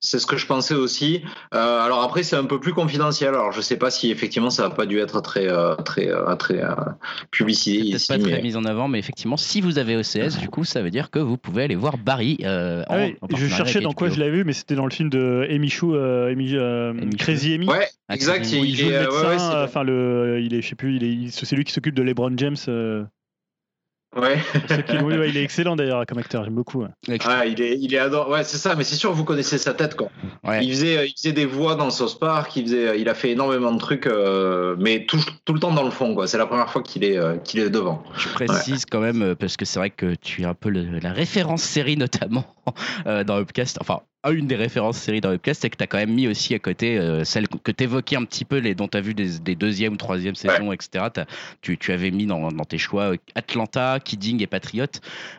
C'est ce que je pensais aussi. Euh, alors après, c'est un peu plus confidentiel. Alors je sais pas si effectivement ça n'a pas dû être très très très euh, très euh, publicisé ici. pas très mis en avant, mais effectivement, si vous avez OCS, du coup, ça veut dire que vous pouvez aller voir Barry. euh, en- Ah oui, en je cherchais dans quoi je l'avais vu, mais c'était dans le film de Amy Chou, euh, Amy, euh, Amy Crazy Amy. Ouais, Ah, exact. il il joue est, le euh, médecin, ouais, ouais, c'est- enfin le, il est, je sais plus, il est, il- c'est lui qui s'occupe de LeBron James. Euh, ouais. pour ceux qui- oui, ouais, il est excellent d'ailleurs comme acteur, j'aime beaucoup. ouais. Ah, il est, il est adorable. Ouais, c'est ça. Mais c'est sûr, vous connaissez sa tête, quoi. Ouais. Il faisait, il faisait des voix dans South Park. Il faisait, il a fait énormément de trucs, euh, mais tout, tout le temps dans le fond, quoi. C'est la première fois qu'il est, euh, qu'il est devant. Je précise quand même, euh, parce que c'est vrai que tu es un peu le- la référence série, notamment euh, dans Upcast. Enfin, une des références séries dans Webcast, c'est que tu as quand même mis aussi à côté euh, celle que tu évoquais un petit peu, les, dont tu as vu des, des deuxième ou troisième saisons, etc. Tu, tu avais mis dans, dans tes choix euh, Atlanta, Kidding et Patriot.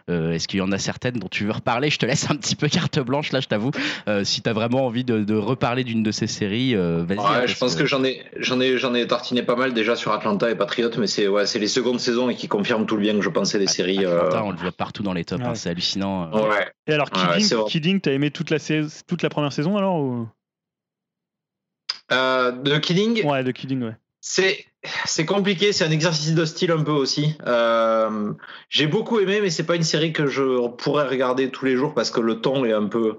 Euh, Est-ce qu'il y en a certaines dont tu veux reparler? Je te laisse un petit peu carte blanche là, je t'avoue. Euh, si tu as vraiment envie de, de reparler d'une de ces séries, euh, vas-y. hein, Ouais, je pense que j'en ai, j'en ai, j'en ai tartiné pas mal déjà sur Atlanta et Patriot, mais c'est ouais, c'est les secondes saisons et qui confirment tout le bien que je pensais des séries. euh, Atlanta, on le voit partout dans les tops, hein, c'est hallucinant. Ouais. Et alors, Kidding. Kidding, t'as aimé toute la, toute la première saison alors ou... Euh, The Killing, Ouais, de Kidding, ouais. c'est c'est compliqué, c'est un exercice de style un peu aussi. Euh, j'ai beaucoup aimé, mais c'est pas une série que je pourrais regarder tous les jours parce que le ton est un peu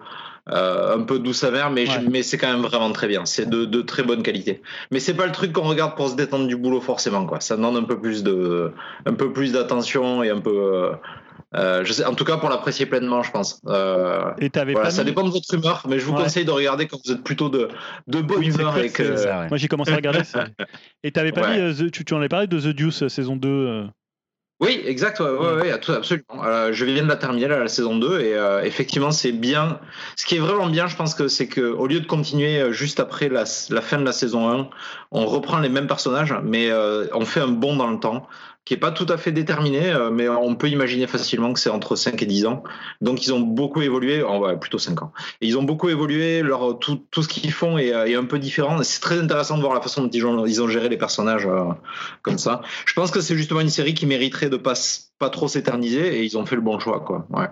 euh, un peu douce amère, mais Ouais. mais c'est quand même vraiment très bien. C'est de, de très bonne qualité. Mais c'est pas le truc qu'on regarde pour se détendre du boulot forcément quoi. Ça demande un peu plus de un peu plus d'attention et un peu euh, je sais, en tout cas pour l'apprécier pleinement, je pense. Euh, Et voilà, pas ça mis- dépend de votre humeur, mais je vous Ouais. conseille de regarder quand vous êtes plutôt de, de bonne Oui, humeur ça, ouais. Moi, j'ai commencé à regarder. c'est- Et t'avais pas Ouais. mis, euh, tu, tu en avais parlé de The Deuce, saison 2. euh. Oui, exact, ouais, ouais, ouais, tout- absolument. Euh, je viens de la terminer, là, la saison 2, et euh, effectivement, c'est bien. Ce qui est vraiment bien, je pense que c'est que au lieu de continuer juste après la, la fin de la saison 1, on reprend les mêmes personnages, mais euh, on fait un bond dans le temps qui est pas tout à fait déterminé, euh, mais on peut imaginer facilement que c'est entre 5 et 10 ans. Donc ils ont beaucoup évolué, oh, ouais, plutôt 5 ans. Ils ont beaucoup évolué, leur, tout, tout ce qu'ils font est, euh, est un peu différent. C'est très intéressant de voir la façon dont ils ont, ils ont géré les personnages euh, comme ça. Je pense que c'est justement une série qui mériterait de pas, pas trop s'éterniser et ils ont fait le bon choix. Quoi. Ouais.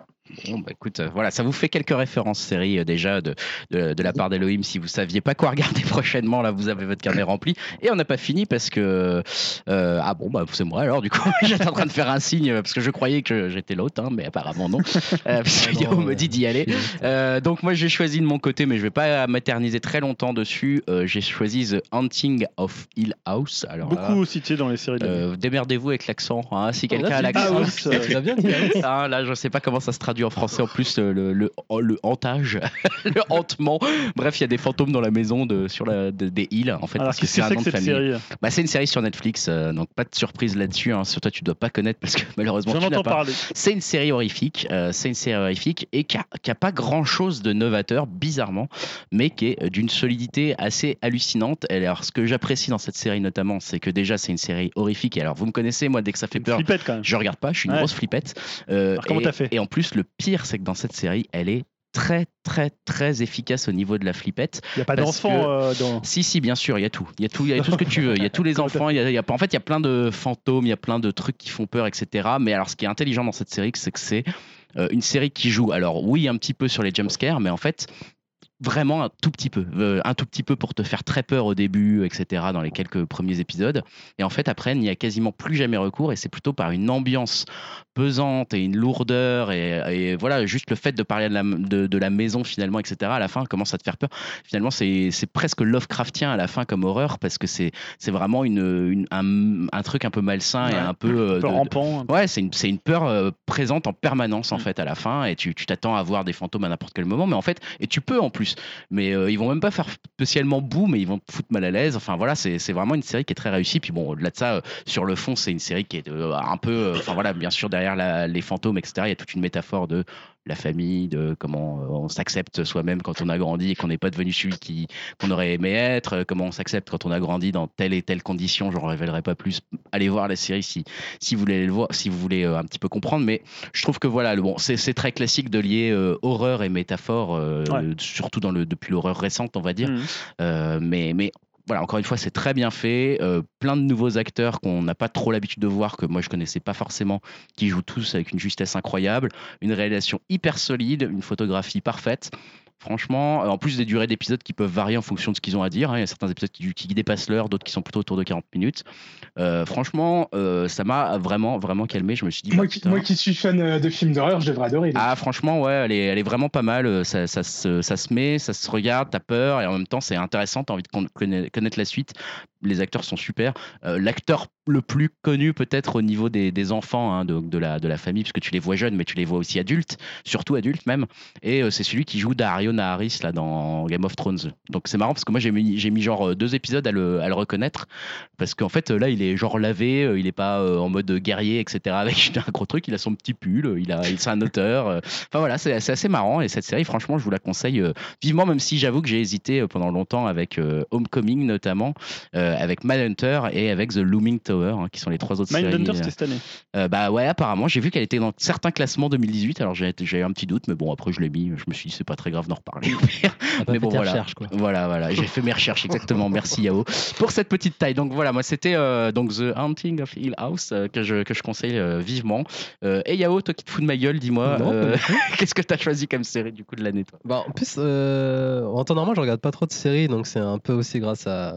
Bon, bah, écoute, euh, voilà, ça vous fait quelques références séries euh, déjà de, de, de la part d'Elohim. Si vous saviez pas quoi regarder prochainement, là, vous avez votre carnet rempli. Et on n'a pas fini parce que. euh, ah bon, bah, c'est moi alors, du coup, j'étais en train de faire un signe parce que je croyais que j'étais l'autre, hein, mais apparemment non. Euh, parce que Ah non, Guillaume me dit d'y aller. Euh, donc moi j'ai choisi de mon côté, mais je vais pas m'éterniser très longtemps dessus. Euh, j'ai choisi The Haunting of Hill House. Alors là, Beaucoup cité dans les séries de euh, démerdez-vous avec l'accent. hein, si quelqu'un a Là, l'accent. Ah, bien dit, hein. Ah, là, je sais pas comment ça se traduit en français. En plus, le, le, le, le hantage, le hantement. Bref, il y a des fantômes dans la maison de, sur la, de- des îles. En fait, Alors, parce que qu'est-ce c'est un c'est nom que de cette famille. série Bah, c'est une série sur Netflix, euh, donc pas de surprise là-dessus. Hein. Sur toi, tu dois pas connaître parce que malheureusement, tu l'as pas. C'est une série horrifique. euh, c'est une série horrifique et qui a, qui a pas grand-chose de novateur, bizarrement, mais qui est d'une solidité assez hallucinante. Et alors, ce que j'apprécie dans cette série notamment, c'est que déjà, c'est une série horrifique. Et alors, vous me connaissez, moi, dès que ça fait Une peur, je regarde pas, je suis une Ouais. grosse flippette. Euh, Alors, comment et, t'as fait Et en plus, le pire, c'est que dans cette série, elle est très, très, très efficace au niveau de la flippette. Il n'y a pas parce d'enfant que- euh, dans. Si, si, bien sûr, il y a tout. Il y a tout, il y a tout ce que tu veux. Il y a tous les enfants. Il y a, y a- en fait, il y a plein de fantômes, il y a plein de trucs qui font peur, etc. Mais alors, ce qui est intelligent dans cette série, c'est que c'est euh, une série qui joue, alors oui, un petit peu sur les jumpscares, mais en fait, vraiment un tout petit peu. Euh, un tout petit peu pour te faire très peur au début, etc., dans les quelques premiers épisodes. Et en fait, après, il n'y a quasiment plus jamais recours et c'est plutôt par une ambiance pesante et une lourdeur et, et voilà, juste le fait de parler de la, de, de la maison finalement, etc., à la fin commence à te faire peur. Finalement, c'est presque Lovecraftien à la fin comme horreur parce que c'est vraiment une, une- un, un truc un peu malsain et un peu. euh, Un peu de- rampant. Ouais, c'est une, une peur euh, présente en permanence en Mm. fait à la fin et tu t'attends à voir des fantômes à n'importe quel moment, mais en fait, et tu peux en plus, mais euh, ils vont même pas faire spécialement boum, mais ils vont foutre mal à l'aise. Enfin voilà, c'est vraiment une série qui est très réussie. Puis bon, au-delà de ça, euh, sur le fond, c'est une série qui est euh, un peu, enfin voilà, bien sûr derrière les fantômes, etc. Il y a toute une métaphore de la famille, de comment euh, on s'accepte soi-même quand on a grandi et qu'on n'est pas devenu celui qui qu'on aurait aimé être, euh, comment on s'accepte quand on a grandi dans telle et telle condition. J'en révélerai pas plus. Allez voir la série si si vous voulez le voir, si vous voulez euh, un petit peu comprendre. Mais je trouve que voilà, le- bon, c'est c'est très classique de lier euh, horreur et métaphore, euh, Ouais. surtout dans le depuis l'horreur récente, on va dire. Euh, mais mais voilà, encore une fois, c'est très bien fait. euh, plein de nouveaux acteurs qu'on n'a pas trop l'habitude de voir, que moi je connaissais pas forcément, qui jouent tous avec une justesse incroyable, une réalisation hyper solide, une photographie parfaite. Franchement, euh, en plus des durées d'épisodes qui peuvent varier en fonction de ce qu'ils ont à dire. hein. Il y a certains épisodes qui, qui dépassent l'heure, d'autres qui sont plutôt autour de 40 minutes. Euh, franchement, euh, ça m'a vraiment, vraiment calmé. Je me suis dit, Moi bah, qui, putain. moi qui suis fan de films d'horreur, je devrais adorer. Ah franchement ouais elle est, elle est vraiment pas mal ça, ça, se, ça se met ça se regarde t'as peur et en même temps c'est intéressant t'as envie de con- conna- connaître la suite les acteurs sont super Euh, l'acteur le plus connu peut-être au niveau des, des enfants hein, de, de la, de la famille, puisque tu les vois jeunes, mais tu les vois aussi adultes, surtout adultes même. Et euh, c'est celui qui joue Dario Naharis là, dans Game of Thrones. Donc c'est marrant parce que moi j'ai mis, j'ai mis genre euh, deux épisodes à le, à le reconnaître, parce qu'en fait là il est genre lavé, euh, il est pas euh, en mode guerrier, etc. avec un gros truc, il a son petit pull, il a, il- c'est un auteur. euh. Enfin voilà, c'est c'est assez marrant et cette série, franchement, je vous la conseille euh, vivement, même si j'avoue que j'ai hésité euh, pendant longtemps avec euh, Homecoming notamment, euh, avec Mindhunter et avec The Looming Tower, hein, qui sont les trois autres Mindhunter, séries. c'était cette année. Euh, bah ouais, apparemment, j'ai vu qu'elle était dans certains classements 2018, alors j'ai eu un petit doute, mais bon, après je l'ai mis, je me suis dit, c'est pas très grave d'en reparler. Mais bon, voilà. recherches, quoi. Voilà, voilà, j'ai fait mes recherches exactement. Merci Yao pour cette petite taille. Donc voilà, moi c'était euh, donc The Haunting of Hill House euh, que je que je conseille euh, vivement. Euh, et Yao, toi qui te fous de ma gueule, dis-moi, euh, qu'est-ce que t'as choisi comme série du coup de l'année toi? Bah, en plus, euh, en temps normal, je regarde pas trop de séries, donc c'est un peu aussi grâce à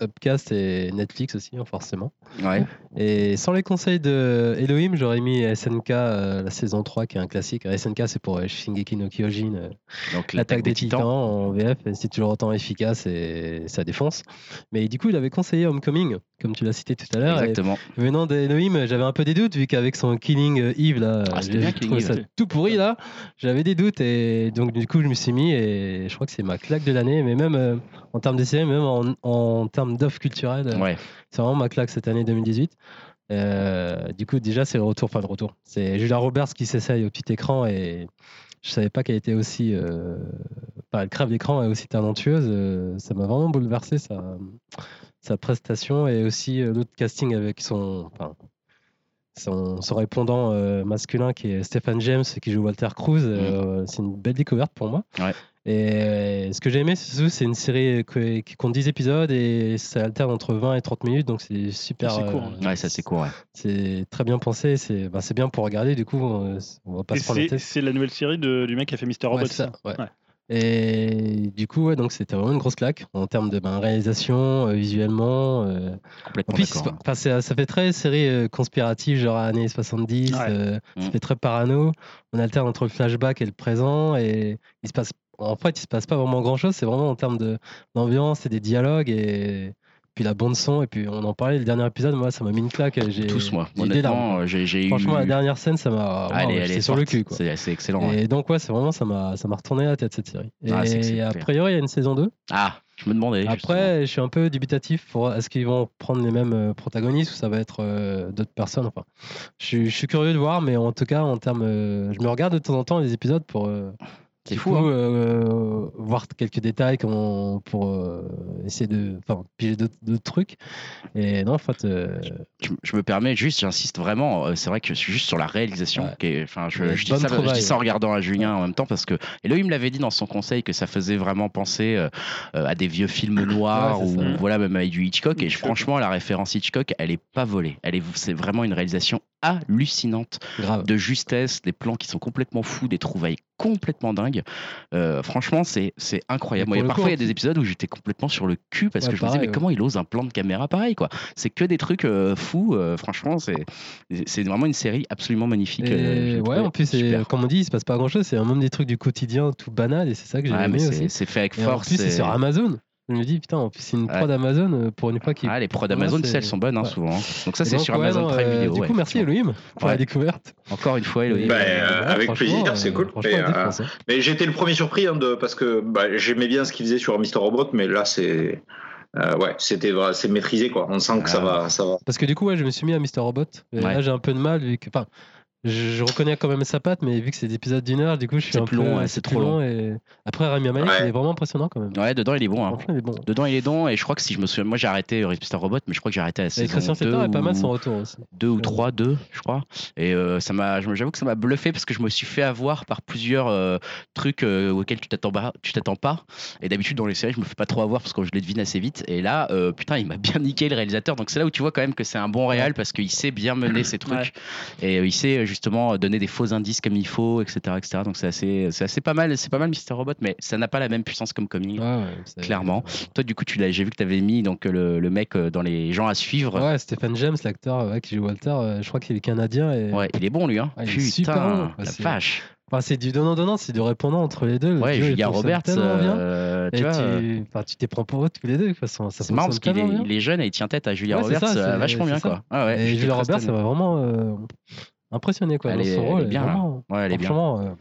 Upcast et Netflix aussi, hein, forcément. Ouais. Et sans les conseils de Elohim, j'aurais mis SNK euh, la saison 3, qui est un classique. SNK, c'est pour euh, Shingeki no Kyojin, euh, l'attaque des, titans, en VF, c'est toujours autant efficace et ça défonce. Mais du coup, il avait conseillé Homecoming, comme tu l'as cité tout à l'heure. et Exactement. Venant d'Elohim, j'avais un peu des doutes, vu qu'avec son Killing euh, Eve, là, Ah, j'ai trouvé ça tout pourri, là. J'avais des doutes, et donc du coup, je me suis mis, et je crois que c'est ma claque de l'année, mais même euh, en termes de série, même en, en termes d'offres culturelles, euh, Ouais. c'est vraiment ma claque cette année 2018. Euh, du coup, déjà, c'est le retour, enfin le retour. C'est Julia Roberts qui s'essaye au petit écran, et je savais pas qu'elle était aussi. Euh... Elle crève l'écran et aussi talentueuse. ça m'a vraiment bouleversé, sa, sa prestation, et aussi euh, l'autre casting avec son. Enfin, son, son répondant euh, masculin qui est Stephen James qui joue Walter Cruz. euh, C'est une belle découverte pour moi. Ouais. Et euh, ce que j'ai aimé, c'est surtout, c'est une série qui compte 10 épisodes et ça alterne entre 20 et 30 minutes, donc c'est super. C'est court, euh, Ouais, ça c'est court. ouais. C'est très bien pensé, c'est bah, c'est bien pour regarder, du coup, on, on va pas Et se prendre la c'est tête. c'est la nouvelle série de- du mec qui a fait Mister Robot. ça ouais. Et du coup, ouais, donc c'était vraiment une grosse claque en termes de ben, réalisation, euh, visuellement. euh, En plus, hein. enfin, c'est- ça fait très série euh, conspirative, genre années 70. Ouais. euh, Ça Mm. fait très parano. On alterne entre le flashback et le présent. Et il se passe, en fait, il se passe pas vraiment grand chose. C'est vraiment en termes d'ambiance et des dialogues. Et puis la bande-son. Et puis on en parlait, le dernier épisode, moi, ça m'a mis une claque. J'ai Tous moi, honnêtement, j'ai eu. Franchement, la dernière scène, ça m'a. Ah, waouh, elle est- elle j'étais est sur le cul. Quoi. C'est c'est excellent. ouais. Et donc, ouais, c'est vraiment, ça m'a ça m'a retourné la tête cette série. Et Ah, c'est c'est a priori, il y a une saison 2. Ah, je me demandais. justement. Après, je suis un peu dubitatif pour est-ce qu'ils vont prendre les mêmes euh, protagonistes ou ça va être euh, d'autres personnes. Enfin, je, suis- je suis curieux de voir, mais en tout cas, en termes, euh, je me regarde de temps en temps les épisodes pour euh, C'est fou. coup, hein. euh, voir quelques détails comment, pour euh, essayer de, piger d'autres trucs. Et non, en fait, euh, je, je me permets juste, j'insiste vraiment, c'est vrai que je suis juste sur la réalisation. Ouais. qui est- Enfin, je, dis ça, je trouvaille, dis ça en regardant à Julien en même temps parce que Elohim l'avait dit dans son conseil que ça faisait vraiment penser à des vieux films noirs Ouais, ou voilà même avec du Hitchcock. Et Hitchcock. franchement, la référence Hitchcock, elle est pas volée. Elle est, c'est vraiment une réalisation hallucinante grave. de justesse, des plans qui sont complètement fous, des trouvailles complètement dingues. Euh, franchement, c'est incroyable. Moi, parfois, il y a des épisodes où j'étais complètement sur le cul parce Ouais, que je me disais, mais ouais. comment il ose un plan de caméra pareil, quoi C'est que des trucs euh, fous. euh, franchement, c'est vraiment une série absolument magnifique. Et ouais, en plus, comme on dit, il se passe pas grand chose. C'est un même des trucs du quotidien tout banal et c'est ça que j'ai Ouais, aimé c'est fait avec Et en force. plus, c'est sur Amazon. Je me dis, putain, en plus, c'est une Ouais. prod Amazon euh, pour une fois qui. Ah, les prods Ouais, d'Amazon, tu c'est- sais, elles sont bonnes hein, ouais. souvent. hein. Donc ça, c'est sur ouais, Amazon non, Prime euh, Video. Du ouais, coup, merci. Elohim pour Ouais. la découverte. Encore une fois, Elohim. Bah, euh, ouais, avec plaisir, c'est cool. Euh, hein. Mais j'étais le premier surpris hein, de, parce que bah, j'aimais bien ce qu'il faisait sur Mister Robot, mais là c'est euh, ouais, c'était c'est maîtrisé quoi. On sent que ça Ah. va, ça va. Parce que du coup, ouais, je me suis mis à Mister Robot. Et Ouais. là, j'ai un peu de mal vu que. Enfin, je, je reconnais quand même sa patte, mais vu que c'est des épisodes d'une heure, du coup, je suis un plus peu. long, ouais, c'est trop long. Et... Après, Rami Malek, Ouais. il est vraiment impressionnant quand même. Ouais, dedans, il est bon. hein. Franchement, il est bon. Dedans, il est bon. Et je crois que si je me souviens, moi, j'ai arrêté euh, Mr. Robot, mais je crois que j'ai arrêté à la Et saison Christian 2 Slater est pas mal ou- son retour aussi. deux ou trois, deux, je crois. Et euh, ça m'a, j'avoue que ça m'a bluffé parce que je me suis fait avoir par plusieurs euh, trucs euh, auxquels tu t'attends pas, tu t'attends pas. Et d'habitude dans les séries, je me fais pas trop avoir parce que je les devine assez vite. Et là, euh, putain, il m'a bien niqué le réalisateur. Donc c'est là où tu vois quand même que c'est un bon réal parce qu'il sait bien mener ses trucs et euh, il sait euh, justement donner des faux indices comme il faut, etc., etc. Donc c'est assez, c'est assez pas mal, c'est pas mal Mister Robot, mais ça n'a pas la même puissance comme Coming. Ouais, Clairement. Toi, du coup, tu l'as, j'ai vu que tu avais mis donc le, le mec euh, dans les gens à suivre. Ouais, Stephen James, l'acteur ouais, qui joue Walter, euh, je crois qu'il est canadien. Et... Ouais, il est bon lui, hein. Ah, il est Putain, super la c'est- vache. Enfin, c'est du donnant-donnant, c'est du répondant entre les deux. Ouais, Julia Roberts, euh, tu vois. euh, tu, enfin, t'es prends pour eux tous les deux. de toute façon, ça C'est marrant parce qu'il est, il jeune et il tient tête à Julia Ouais, Roberts ça, euh, vachement bien ça. quoi. Ah ouais, et Julia Roberts, ça m'a vraiment euh, impressionné quoi, Elle dans est- son elle rôle. est bien, là. vraiment, Ouais, elle est bien. euh,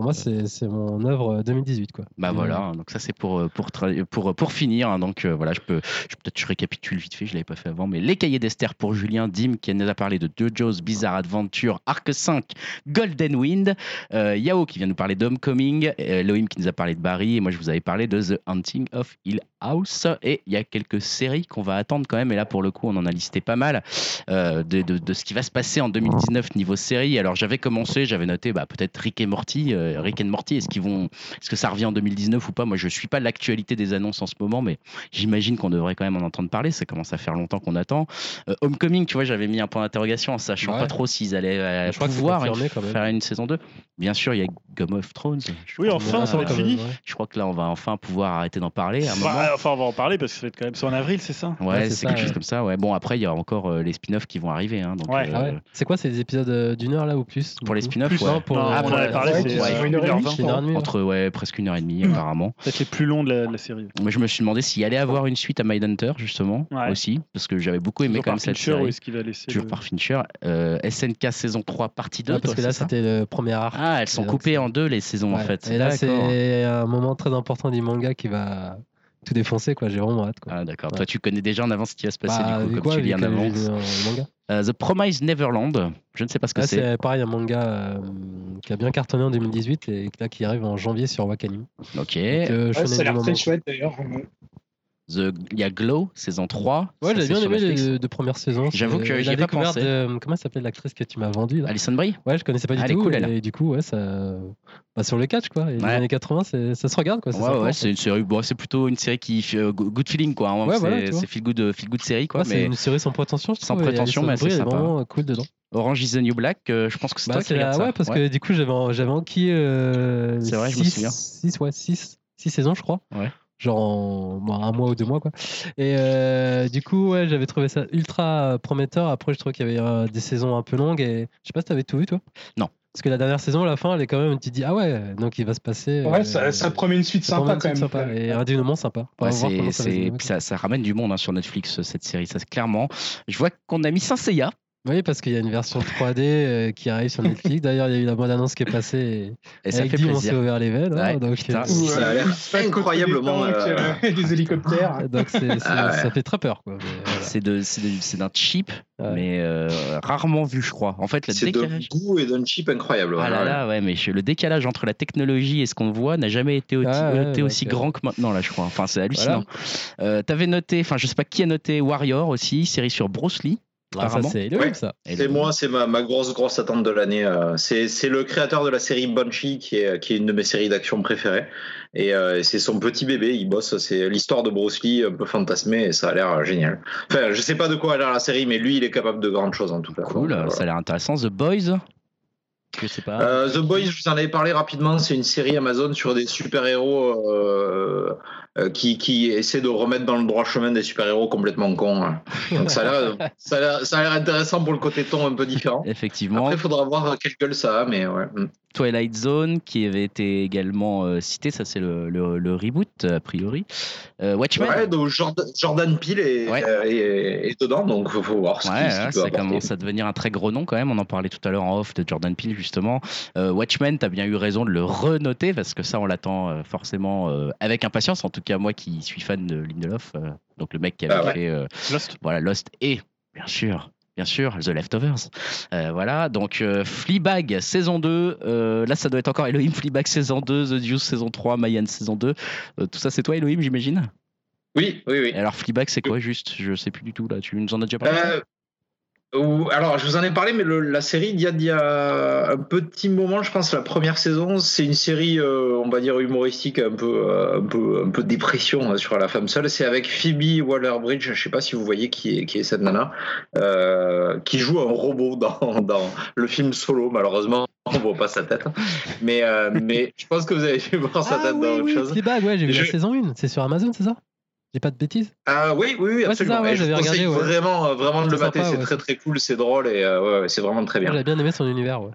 pour moi, c'est mon œuvre 2018 quoi. Bah voilà, donc ça c'est pour, euh, pour, pour, pour finir. hein. donc euh, voilà, je peux je, peut-être je récapitule vite fait, je l'avais pas fait avant, mais les cahiers d'Esther pour Julien, Dim qui nous a parlé de JoJo's Bizarre Adventure, Arc 5, Golden Wind, euh, Yao qui vient nous parler d'Homecoming, euh, Elohim qui nous a parlé de Barry, et moi je vous avais parlé de The Hunting of Hill House. Et il y a quelques séries qu'on va attendre quand même, et là pour le coup on en a listé pas mal euh, de, de, de ce qui va se passer en 2019 niveau série. Alors j'avais commencé, j'avais noté bah, peut-être Rick et Morty, euh, Rick and Morty, est-ce qu'ils vont est-ce que ça revient en 2019 ou pas? Moi, je suis pas l'actualité des annonces en ce moment, mais j'imagine qu'on devrait quand même en entendre parler. Ça commence à faire longtemps qu'on attend. Euh, Homecoming, tu vois, j'avais mis un point d'interrogation en sachant Ouais. pas trop s'ils allaient euh, pouvoir confirmé une- quand même. faire une saison 2. Bien sûr, il y a Game of Thrones. Oui, enfin, ça va être quand fini. Je crois que là, on va enfin pouvoir arrêter d'en parler à un moment. Bah, enfin, on va en parler parce que ça va être quand même c'est en avril, c'est ça? Ouais, Ouais, c'est quelque chose comme ça. Ouais. Bon, après, il y a encore euh, les spin-offs qui vont arriver. hein, donc, Ouais. euh, Ah ouais. C'est quoi, c'est des épisodes euh, d'une heure là ou plus Pour les spin-offs, ouais. non, pour- Ah, on en avait parlé, c'est. Euh, Une heure et 1h20. demie, C'est une heure et demie, ouais. Entre ouais, presque une heure et demie, apparemment. Peut-être les plus longs de la, de la série. Mais je me suis demandé s'il allait avoir une suite à Mindhunter, justement, Ouais. aussi, parce que j'avais beaucoup aimé Toujours quand même cette Fincher, série. ou est-ce qu'il va laisser Toujours le- par Fincher. Euh, SNK saison 3, partie 2. Ah, parce toi, que là ça c'était le premier arc. Ah, elles sont coupées en deux, les saisons, en fait. Et là c'est un moment très important du manga qui va tout défoncer quoi. J'ai vraiment hâte quoi. Ah, d'accord. Ouais. Toi, tu connais déjà en avance ce qui va se passer, Bah, du coup, comme quoi, tu lis en avance. le manga. Euh, The Promised Neverland, je ne sais pas ce que Là, c'est. c'est pareil un manga euh, qui a bien cartonné en 2018 et là qui arrive en janvier sur Wakanim. Ok. Donc, euh, Ouais, shonen ça a l'air très chouette d'ailleurs. The... Il y a Glow, saison 3. Ouais, j'ai bien aimé les deux, premières saisons. J'avoue C'est- que et j'y la ai pas pensé. de- comment ça s'appelle l'actrice que tu m'as vendue Alison Brie? Ouais, je connaissais pas du Ah, elle est tout. cool, elle. et du coup, ouais, ça, bah, sur le catch quoi. Et Les années 80, c'est- ça se regarde quoi. Ouais, sympa, ouais, c'est une série. Bon, c'est plutôt une série qui fait euh, good feeling, quoi. hein. Ouais, c'est voilà, feel good, feel good série, quoi. Ouais, C'est une série sans prétention, je Sans trouve, prétention, mais c'est vraiment cool dedans. Orange is the New Black, euh, je pense que c'est Bah, toi qui regarde ça. ouais, parce que du coup, j'avais enquillé euh, C'est vrai, je me six- souviens. six, ouais, six, six saisons, je crois. Ouais. Genre en bon, un mois ou deux mois, quoi. Et euh, du coup, ouais, j'avais trouvé ça ultra prometteur. Après, je trouvais qu'il y avait euh, des saisons un peu longues et je sais pas si t'avais tout vu, toi Non. Parce que la dernière saison, à la fin, elle est quand même, tu te dis, ah ouais, donc il va se passer. Ouais, euh, ça, ça promet une suite sympa quand même. sympa et un dénouement sympa. Ouais, ça ça, ça ramène du monde hein, sur Netflix, cette série, ça c'est clairement. Je vois qu'on a mis Saint Seiya. Oui, parce qu'il y a une version 3D euh, qui arrive sur Netflix. D'ailleurs, il y a eu la bonne annonce qui est passée. Et, Et ça avec fait Dim, on s'est plaisir. ouvert les veines. hein, Ouais, donc, putain. euh, Ça a l'air incroyablement, des tanks, euh, des hélicoptères. donc c'est- c'est- Ah ouais. ça fait très peur. Voilà. C'est, c'est, c'est d'un cheap, Ouais. mais euh, rarement vu, je crois. En fait, le C'est d'un décalage. goût et d'un chip incroyable. Ah là voilà. là, ouais, mais je- le décalage entre la technologie et ce qu'on voit n'a jamais été, Ah ouais, été donc, aussi grand que maintenant, là, je crois. Enfin, c'est hallucinant. Euh, T'avais noté, enfin, je sais pas qui a noté Warrior aussi, série sur Bruce Lee. Ah, ça, c'est Ouais. ça. Moi, c'est ma, ma grosse grosse attente de l'année. euh, C'est c'est le créateur de la série Banshee qui est, qui est une de mes séries d'action préférées. Et euh, c'est son petit bébé, il bosse. C'est l'histoire de Bruce Lee un peu fantasmée et ça a l'air euh, génial. Enfin, je sais pas de quoi a l'air la série, mais lui, il est capable de grandes choses en tout cas. Cool, ça a l'air intéressant. The Boys? Je sais pas. Euh, The Boys, je vous en avais parlé rapidement, c'est une série Amazon sur des super-héros euh, qui, qui essaient de remettre dans le droit chemin des super-héros complètement cons. hein. Donc ça a l'air- ça a ça a l'air intéressant pour le côté ton un peu différent. Effectivement. Après, il faudra voir quelle gueule ça a, mais ouais. Twilight Zone, qui avait été également euh, cité, ça c'est le, le- le reboot, a priori. Euh, Watchmen Ouais, donc Jordan, Jordan Peele est, Ouais. euh, est- est dedans, donc faut, faut voir ce Ouais, ce ça apporter. commence à devenir un très gros nom quand même. On en parlait tout à l'heure en off de Jordan Peele justement. Euh, Watchmen, t'as bien eu raison de le renoter parce que ça on l'attend euh, forcément euh, avec impatience. En tout cas moi qui suis fan de Lindelof, euh, donc le mec qui avait Ah ouais. fait euh, Lost. voilà Lost et bien sûr. Bien sûr, The Leftovers. Euh, voilà, donc euh, Fleabag saison 2. euh, là, ça doit être encore Elohim Fleabag saison 2, The Deuce saison 3, Mayan saison 2. Euh, tout ça, c'est toi, Elohim, j'imagine? Oui, oui, oui. Et Alors, Fleabag, c'est quoi juste? Je sais plus du tout, là. Tu nous en as déjà parlé? Alors, je vous en ai parlé, mais le- la série, il y, a, il y a un petit moment, je pense, la première saison, c'est une série, euh, on va dire, humoristique, un peu, euh, un peu, un peu dépression hein, sur la femme seule. C'est avec Phoebe Waller-Bridge, je sais pas si vous voyez qui est, qui est cette nana, euh, qui joue un robot dans, dans le film Solo, malheureusement. On voit pas sa tête, mais, euh, mais je pense que vous avez vu voir sa Ah tête oui, dans autre oui, chose. Fleabag, ouais, j'ai vu Je- la saison 1. C'est sur Amazon, c'est ça? J'ai pas de bêtises? Ah oui, oui, oui, Ouais, absolument. ça, ouais, Et je vous j'avais conseille regardé, ouais. vraiment, euh, vraiment de le mater. c'est ouais. très très cool, c'est drôle et euh, ouais, ouais, c'est vraiment très bien. J'avais bien aimé son univers, ouais.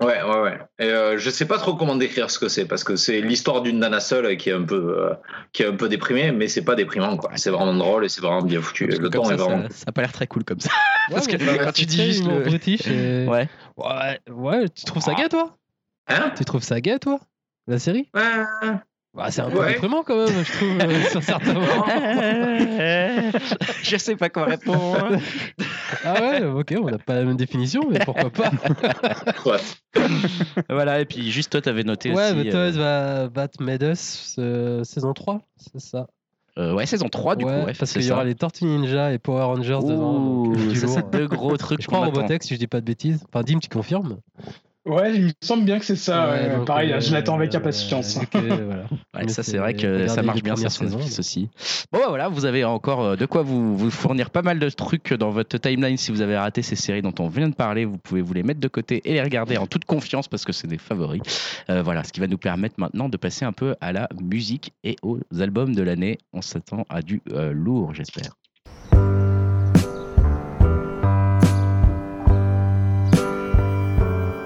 Ouais, ouais, ouais. Et euh, je sais pas trop comment décrire ce que c'est parce que c'est l'histoire d'une nana seule qui est un peu, euh, qui est un peu déprimée, mais c'est pas déprimant quoi. C'est vraiment drôle et c'est vraiment bien foutu. Parce Le temps ça, est vraiment. ça, ça a pas l'air très cool comme ça. Ouais, Parce que mais quand c'est tu dis juste le- british. et- Ouais. Ouais, ouais, tu trouves ça gay, toi? Hein? Tu trouves ça gay, toi? La série? Ouais. Bah, C'est un peu Ouais. déprimant quand même, je trouve, euh, sur certains moments. je sais pas quoi répondre. Ah ouais, ok, on n'a pas la même définition, mais pourquoi pas Ouais. voilà, et puis juste toi, t'avais noté Ouais, aussi. The Toys va battre euh, saison 3, c'est ça. euh, ouais, saison 3 du ouais, coup. Ouais, parce qu'il y aura les Tortues Ninja et Power Rangers. Ouh, euh, ça lourd. c'est deux gros trucs. Je crois en. Robotex, si je dis pas de bêtises. Enfin, Dim, tu confirmes Ouais, il me semble bien que c'est ça. ouais. donc, Pareil, euh, je l'attends avec impatience. voilà. Ouais, Mais ça c'est vrai que ça marche bien sur Netflix aussi. Bon bah voilà, vous avez encore euh, de quoi vous, vous fournir pas mal de trucs dans votre timeline si vous avez raté ces séries dont on vient de parler. Vous pouvez vous les mettre de côté et les regarder en toute confiance parce que c'est des favoris. Euh, voilà, ce qui va nous permettre maintenant de passer un peu à la musique et aux albums de l'année. On s'attend à du euh, lourd, j'espère.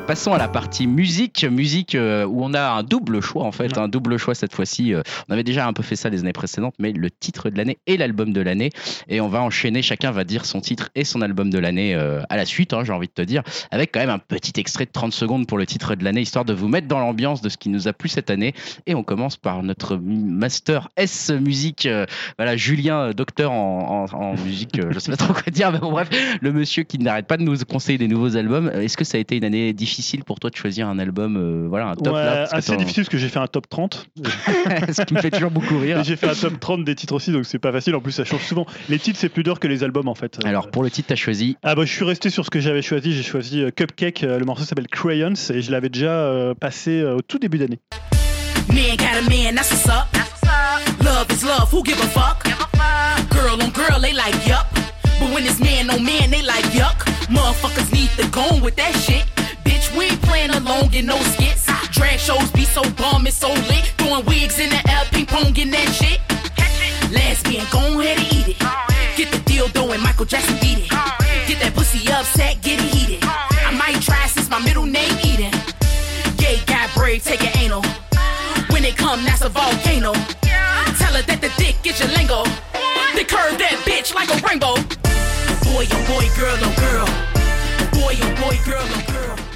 Passons à la partie musique, musique euh, où on a un double choix en fait, un double choix cette fois-ci. euh, on avait déjà un peu fait ça les années précédentes, mais le titre de l'année et l'album de l'année. Et on va enchaîner, chacun va dire son titre et son album de l'année euh, à la suite, hein, j'ai envie de te dire, avec quand même un petit extrait de 30 secondes pour le titre de l'année, histoire de vous mettre dans l'ambiance de ce qui nous a plu cette année. Et on commence par notre master S musique, euh, voilà, Julien, docteur en, en- en musique, euh, je sais pas trop quoi dire, mais bon bref, le monsieur qui n'arrête pas de nous conseiller des nouveaux albums. Est-ce que ça a été une année difficile pour toi de choisir un album, euh, voilà, un top Ouais, là assez difficile parce que j'ai fait un top 30. Ce qui me fait toujours beaucoup rire. J'ai fait un top 30 des titres aussi, donc c'est pas facile. En plus, ça change souvent. Les titres, c'est plus dur que les albums en fait. Alors pour le titre, t'as choisi. Ah bah je suis resté sur ce que j'avais choisi, j'ai choisi euh, Cupcake, euh, le morceau s'appelle Crayons et je l'avais déjà euh, passé euh, au tout début d'année. Man got a man, that's what's up. Love is love, who give a fuck? Girl on girl, they like yup. But when it's man on man, they like yuck. Motherfuckers need to go on with that shit. We ain't playing along in no skits. Drag shows be so bomb, it's so lit. Throwing wigs in the air, ping pong in that shit. Lesbian, go ahead and eat it. Get the deal doing, Michael Jackson beat it. Get that pussy upset, get it heated. I might try since my middle name Eden. Gay guy brave, take it anal. When it come, that's a volcano. Tell her that the dick is your lingo. They curve that bitch like a rainbow. Boy, oh boy, girl, oh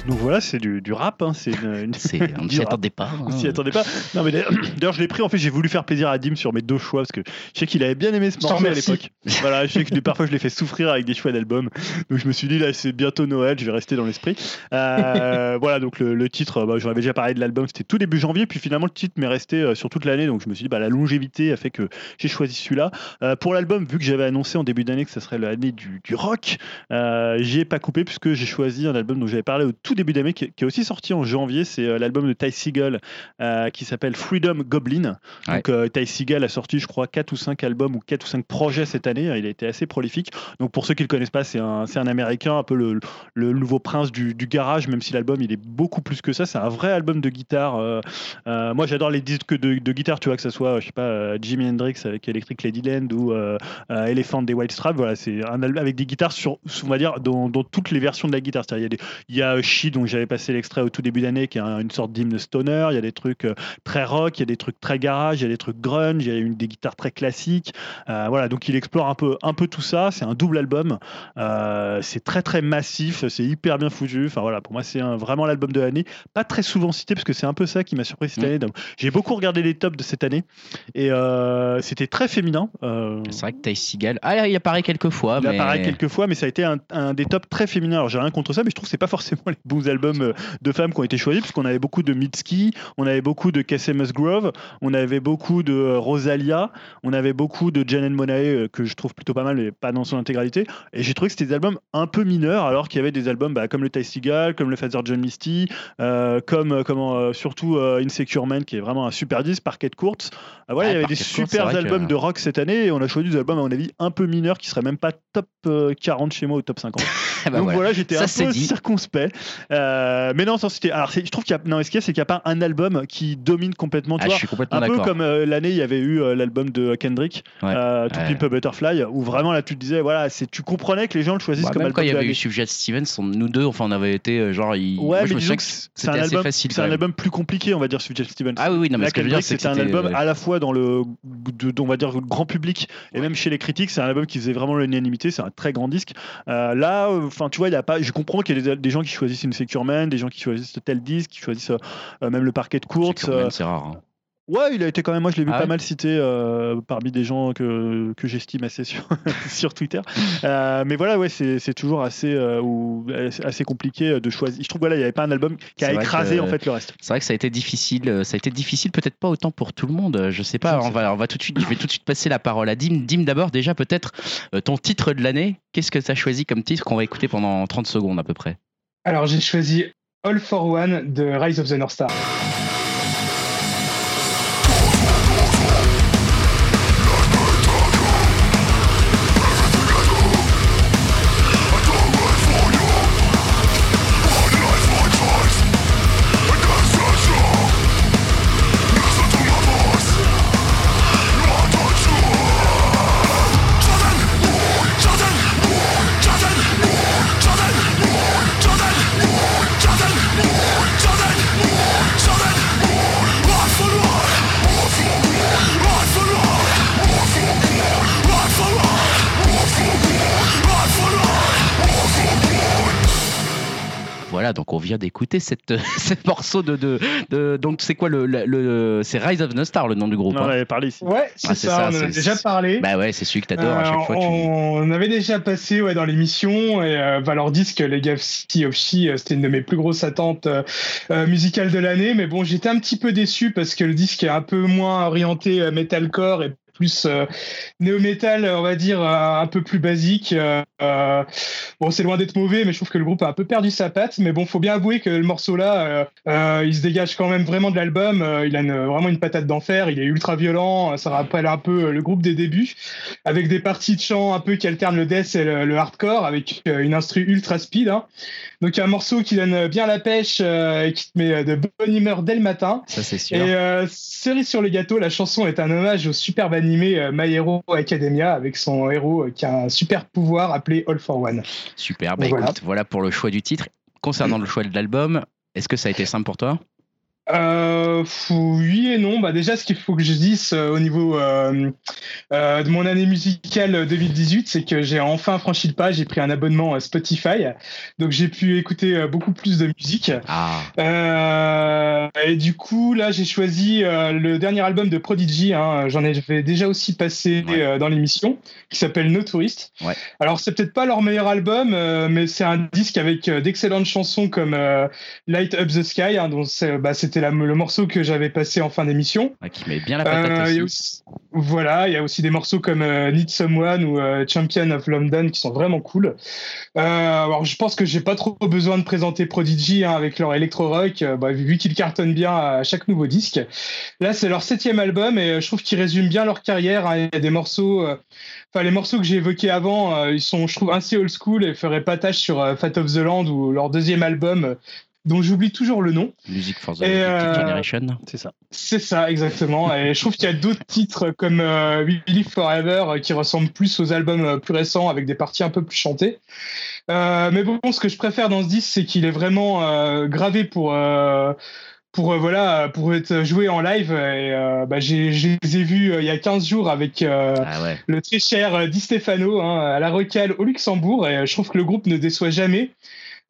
Donc voilà, c'est du, du rap, hein, c'est une, une- C'est, on ne s'y attendait pas. hein. On s'y attendait pas. Non, mais d'ailleurs, d'ailleurs, je l'ai pris. En fait, j'ai voulu faire plaisir à Dim sur mes deux choix parce que je sais qu'il avait bien aimé ce morceau à l'époque. Voilà, je sais que parfois je l'ai fait souffrir avec des choix d'albums. Donc je me suis dit, là, c'est bientôt Noël, je vais rester dans l'esprit. Euh, voilà, donc le, le titre, bah, j'en avais déjà parlé de l'album, c'était tout début janvier. Puis finalement, le titre m'est resté euh, sur toute l'année. Donc je me suis dit, bah, la longévité a fait que j'ai choisi celui-là. Euh, pour l'album, vu que j'avais annoncé en début d'année que ça serait l'année du, du rock, euh, j'y ai pas coupé puisque j'ai choisi un album dont j'avais parlé au tout début d'année qui, est- qui est aussi sorti en janvier. C'est euh, l'album de Ty Seagal euh, qui s'appelle Freedom Goblin. Ouais. Donc euh, Ty Seagal a sorti, je crois, 4 ou 5 albums ou 4 ou 5 projets cette année. Il a été assez prolifique. Donc pour ceux qui ne le connaissent pas, c'est un, c'est un américain, un peu le, le nouveau prince du, du garage, même si l'album il est beaucoup plus que ça. C'est un vrai album de guitare. euh, moi j'adore les disques de, de guitare, tu vois, que ce soit, je sais pas, Jimi Hendrix avec Electric Ladyland ou Elephant des White Stripes. Voilà, c'est un album avec des guitares sur, on va dire, dans, dans toutes les versions de la guitare. C'est-à-dire, il y a, des, il y a She, dont j'avais passé l'extrait au tout début d'année, qui est un- une sorte d'hymne stoner. Il y a des trucs euh, très rock, il y a des trucs très garage, il y a des trucs grunge, il y a une, des guitares très classiques. Euh, voilà, donc il explore un peu, un peu tout ça. C'est un double album. Euh, c'est très très massif, c'est hyper bien foutu. Enfin voilà, pour moi c'est vraiment l'album de l'année. Pas très souvent cité parce que c'est un peu ça qui m'a surpris cette Mm. année. Donc, J'ai beaucoup regardé les tops de cette année et euh, c'était très féminin. C'est vrai que Ty Seagal, ah, il apparaît quelques fois, il mais apparaît quelques fois, mais ça a été un, un des tops très féminins. Alors j'ai rien contre ça, mais je trouve que c'est pas forcément les bons albums euh, de femmes qui ont été choisis, puisqu'on avait beaucoup de Mitski, on avait beaucoup de Cassie Musgrove, on avait beaucoup de euh, Rosalia, on avait beaucoup de Janelle Monae euh, que je trouve plutôt pas mal, mais pas dans son intégralité. Et j'ai trouvé que c'était des albums un peu mineurs, alors qu'il y avait des albums bah, comme le Ty Seagal, comme le Father John Misty, euh, comme comment euh, surtout euh, Insecure Man, qui est vraiment un super disque, Parquet Courts. Euh, voilà, Ouais, il y avait des super que- albums de rock cette année, et on a choisi des albums à mon avis un peu mineurs qui seraient même pas top euh, 40 chez moi ou top 50. bah Donc voilà. voilà, j'étais un peu dit. circonspect. Euh, mais non, sans citer. Alors, je trouve qu'il y a. Non, ce qu'il y a, c'est qu'il n'y a pas un album qui domine complètement. Tu Ah, je vois, suis complètement un peu d'accord. comme euh, l'année, il y avait eu euh, l'album de Kendrick, Ouais. To Ouais. Pimp a Butterfly, où vraiment là, tu te disais, voilà, c'est, tu comprenais que les gens le choisissent Bah, comme même album quand il y avait eu. Sufjan Stevens, on- nous deux, enfin, on avait été genre. il- Ouais, moi, je mais me disons que c'est c'était un assez album, facile. c'est quand un même. album plus compliqué, on va dire, Sufjan Stevens. Ah oui, oui, non, mais Là, ce que je veux dire, c'est c'était un album à la fois dans le, on va dire, grand public et même chez les critiques, c'est un album qui faisait vraiment l'unanimité. C'est un très grand disque. Là, enfin, tu vois, il y a pas. Je comprends qu'il y a des, des gens qui choisissent une Secure Man, des gens qui choisissent tel disque, qui choisissent euh, même le parquet de courte. c'est même- C'est rare. hein. Ouais, il a été quand même. Moi, je l'ai vu Ah pas ouais mal cité euh, parmi des gens que, que j'estime assez sur, sur Twitter. Euh, mais voilà, ouais, c'est c'est toujours assez, euh, ou, assez compliqué de choisir. Je trouve voilà, il n'y avait pas un album qui a écrasé que- en fait le reste. C'est vrai que ça a été difficile. euh, Ça a été difficile, peut-être pas autant pour tout le monde. euh, Je sais pas. On sais va, on va tout de suite. Je vais tout de suite passer la parole à Dim. Dim, d'abord, déjà peut-être euh, ton titre de l'année. Qu'est-ce que tu as choisi comme titre qu'on va écouter pendant 30 secondes à peu près? Alors j'ai choisi All for One de Rise of the North Star. Vient d'écouter cette, ce morceau de, de, de- donc c'est quoi le, le, le- c'est Rise of the Star le nom du groupe. On en hein avait parlé ici. Ouais, c'est Ah, c'est ça, ça, on en a déjà parlé. Bah ouais, c'est celui que t'adores à Euh, chaque fois. Tu... on avait déjà passé ouais, dans l'émission et euh, Valor Disc, Legacy of She, euh, c'était une de mes plus grosses attentes euh, euh, musicales de l'année. Mais bon, j'étais un petit peu déçu parce que le disque est un peu moins orienté euh, metalcore et plus euh, néo-metal, on va dire, euh, un peu plus basique. Euh, bon, c'est loin d'être mauvais, mais je trouve que le groupe a un peu perdu sa patte. Mais bon, faut bien avouer que le morceau-là, euh, il se dégage quand même vraiment de l'album. Il a une- vraiment une patate d'enfer. Il est ultra violent. Ça rappelle un peu le groupe des débuts, avec des parties de chant un peu qui alternent le death et le, le hardcore, avec une instru ultra speed. hein. Donc un morceau qui donne bien la pêche et qui te met de bonne humeur dès le matin. Ça c'est sûr. Et cerise sur le gâteau, la chanson est un hommage au superbe animé euh, My Hero Academia avec son héros euh, qui a un super pouvoir appelé All for One. Super. Bah Voilà. écoute, voilà pour le choix du titre. Concernant le choix de l'album, est-ce que ça a été simple pour toi? Euh, oui et non. Bah déjà, ce qu'il faut que je dise euh, au niveau euh, de mon année musicale 2018, c'est que j'ai enfin franchi le pas. J'ai pris un abonnement à Spotify, donc j'ai pu écouter beaucoup plus de musique. Ah, et du coup, là, j'ai choisi le dernier album de Prodigy. Hein, J'en avais déjà aussi passé Ouais. dans l'émission, qui s'appelle No Tourist. Ouais. Alors, c'est peut-être pas leur meilleur album, mais c'est un disque avec d'excellentes chansons comme Light Up the Sky, hein, dont c'est- bah, c'était le morceau que j'avais passé en fin d'émission. ah, qui met bien la patate Euh, aussi. aussi- voilà, il y a aussi des morceaux comme euh, Need Someone ou euh, Champion of London qui sont vraiment cool. Alors je pense que j'ai pas trop besoin de présenter Prodigy hein, avec leur électro rock, euh, bah, vu qu'ils cartonnent bien à chaque nouveau disque. Là c'est leur septième album et je trouve qu'ils résument bien leur carrière. hein. Il y a des morceaux, euh, enfin les morceaux que j'ai évoqués avant, euh, ils sont je trouve assez old school et feraient pas tâche sur euh, Fat of the Land ou leur deuxième album. Dont j'oublie toujours le nom. Music for the euh, Generation. C'est ça. C'est ça, exactement. Et je trouve qu'il y a d'autres titres comme euh, We Live Forever euh, qui ressemblent plus aux albums euh, plus récents avec des parties un peu plus chantées. Euh, mais bon, ce que je préfère dans ce disque, c'est qu'il est vraiment euh, gravé pour. euh, pour euh, voilà pour être joué en live et euh, bah, j'ai je les ai vus euh, il y a 15 jours avec euh, Ah ouais. le très cher Di Stefano hein, à la Recale au Luxembourg et euh, je trouve que le groupe ne déçoit jamais.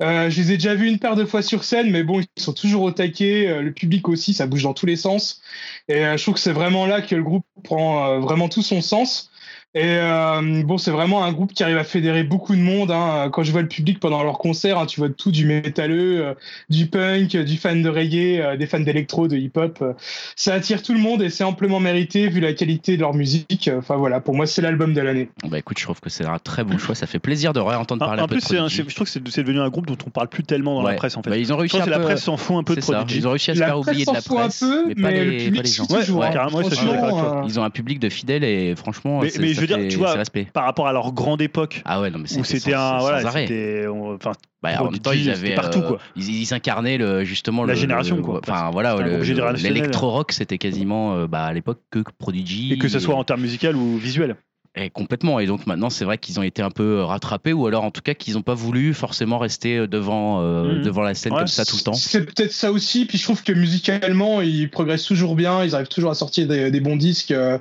Euh, je les ai déjà vus une paire de fois sur scène, mais bon, ils sont toujours au taquet. euh, le public aussi, ça bouge dans tous les sens. Et euh, je trouve que c'est vraiment là que le groupe prend vraiment tout son sens. Et euh, bon, c'est vraiment un groupe qui arrive à fédérer beaucoup de monde. hein. Quand je vois le public pendant leur concert, hein, tu vois tout du métalleux, euh, du punk, euh, du fan de reggae, euh, des fans d'électro, de hip-hop. euh. Ça attire tout le monde et c'est amplement mérité vu la qualité de leur musique. Enfin voilà, pour moi, c'est l'album de l'année. Bah écoute, je trouve que c'est un très bon choix. Ça fait plaisir de réentendre En, parler en un peu plus, de un- je trouve que c'est devenu un groupe dont on parle plus tellement dans Ouais. la presse en fait. Bah, ils ont je réussi que la peu- presse s'en fout un peu de. Prodigy. Ils ont réussi à se La faire oublier presse de la fout un presse, peu, mais mais, pas les, le pas public les gens. Ouais, hein. carrément, ouais, euh, Ils ont un public de fidèles et franchement, Veux dire, tu vois. Par rapport à leur grande époque, Ah ouais, non, mais où c'était un. Voilà, c'était. Enfin, Bah, en même temps, ils avaient partout, euh, quoi. Ils, ils incarnaient le, justement La le- génération, le- quoi. Enfin voilà, générationnel. l'électro-rock, c'était quasiment euh, bah, à l'époque que Prodigy. et que ce soit en termes musical ou visuel. Et complètement. Et donc maintenant, c'est vrai qu'ils ont été un peu euh, rattrapés, ou alors en tout cas qu'ils n'ont pas voulu forcément rester euh, devant, euh, Mhm. devant la scène Ouais, comme ça tout le temps. C'est peut-être ça aussi. Puis je trouve que musicalement, ils progressent toujours bien. Ils arrivent toujours à sortir des, des bons disques euh,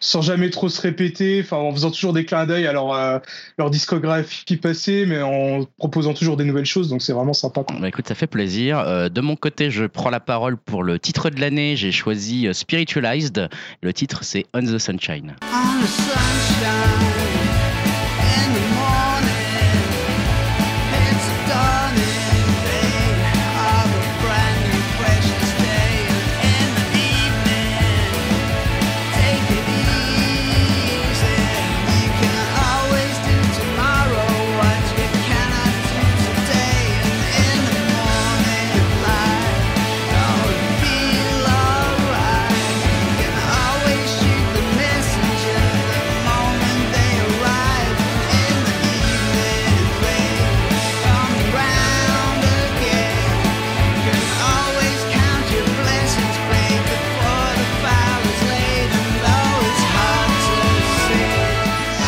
sans jamais trop se répéter. Enfin, en faisant toujours des clins d'œil à leur, euh, leur discographie passée, mais en proposant toujours des nouvelles choses. Donc c'est vraiment sympa. quoi. Bah écoute, ça fait plaisir. Euh, de mon côté, je prends la parole pour le titre de l'année. J'ai choisi Spiritualized. Le titre, c'est On the Sunshine. On the sunshine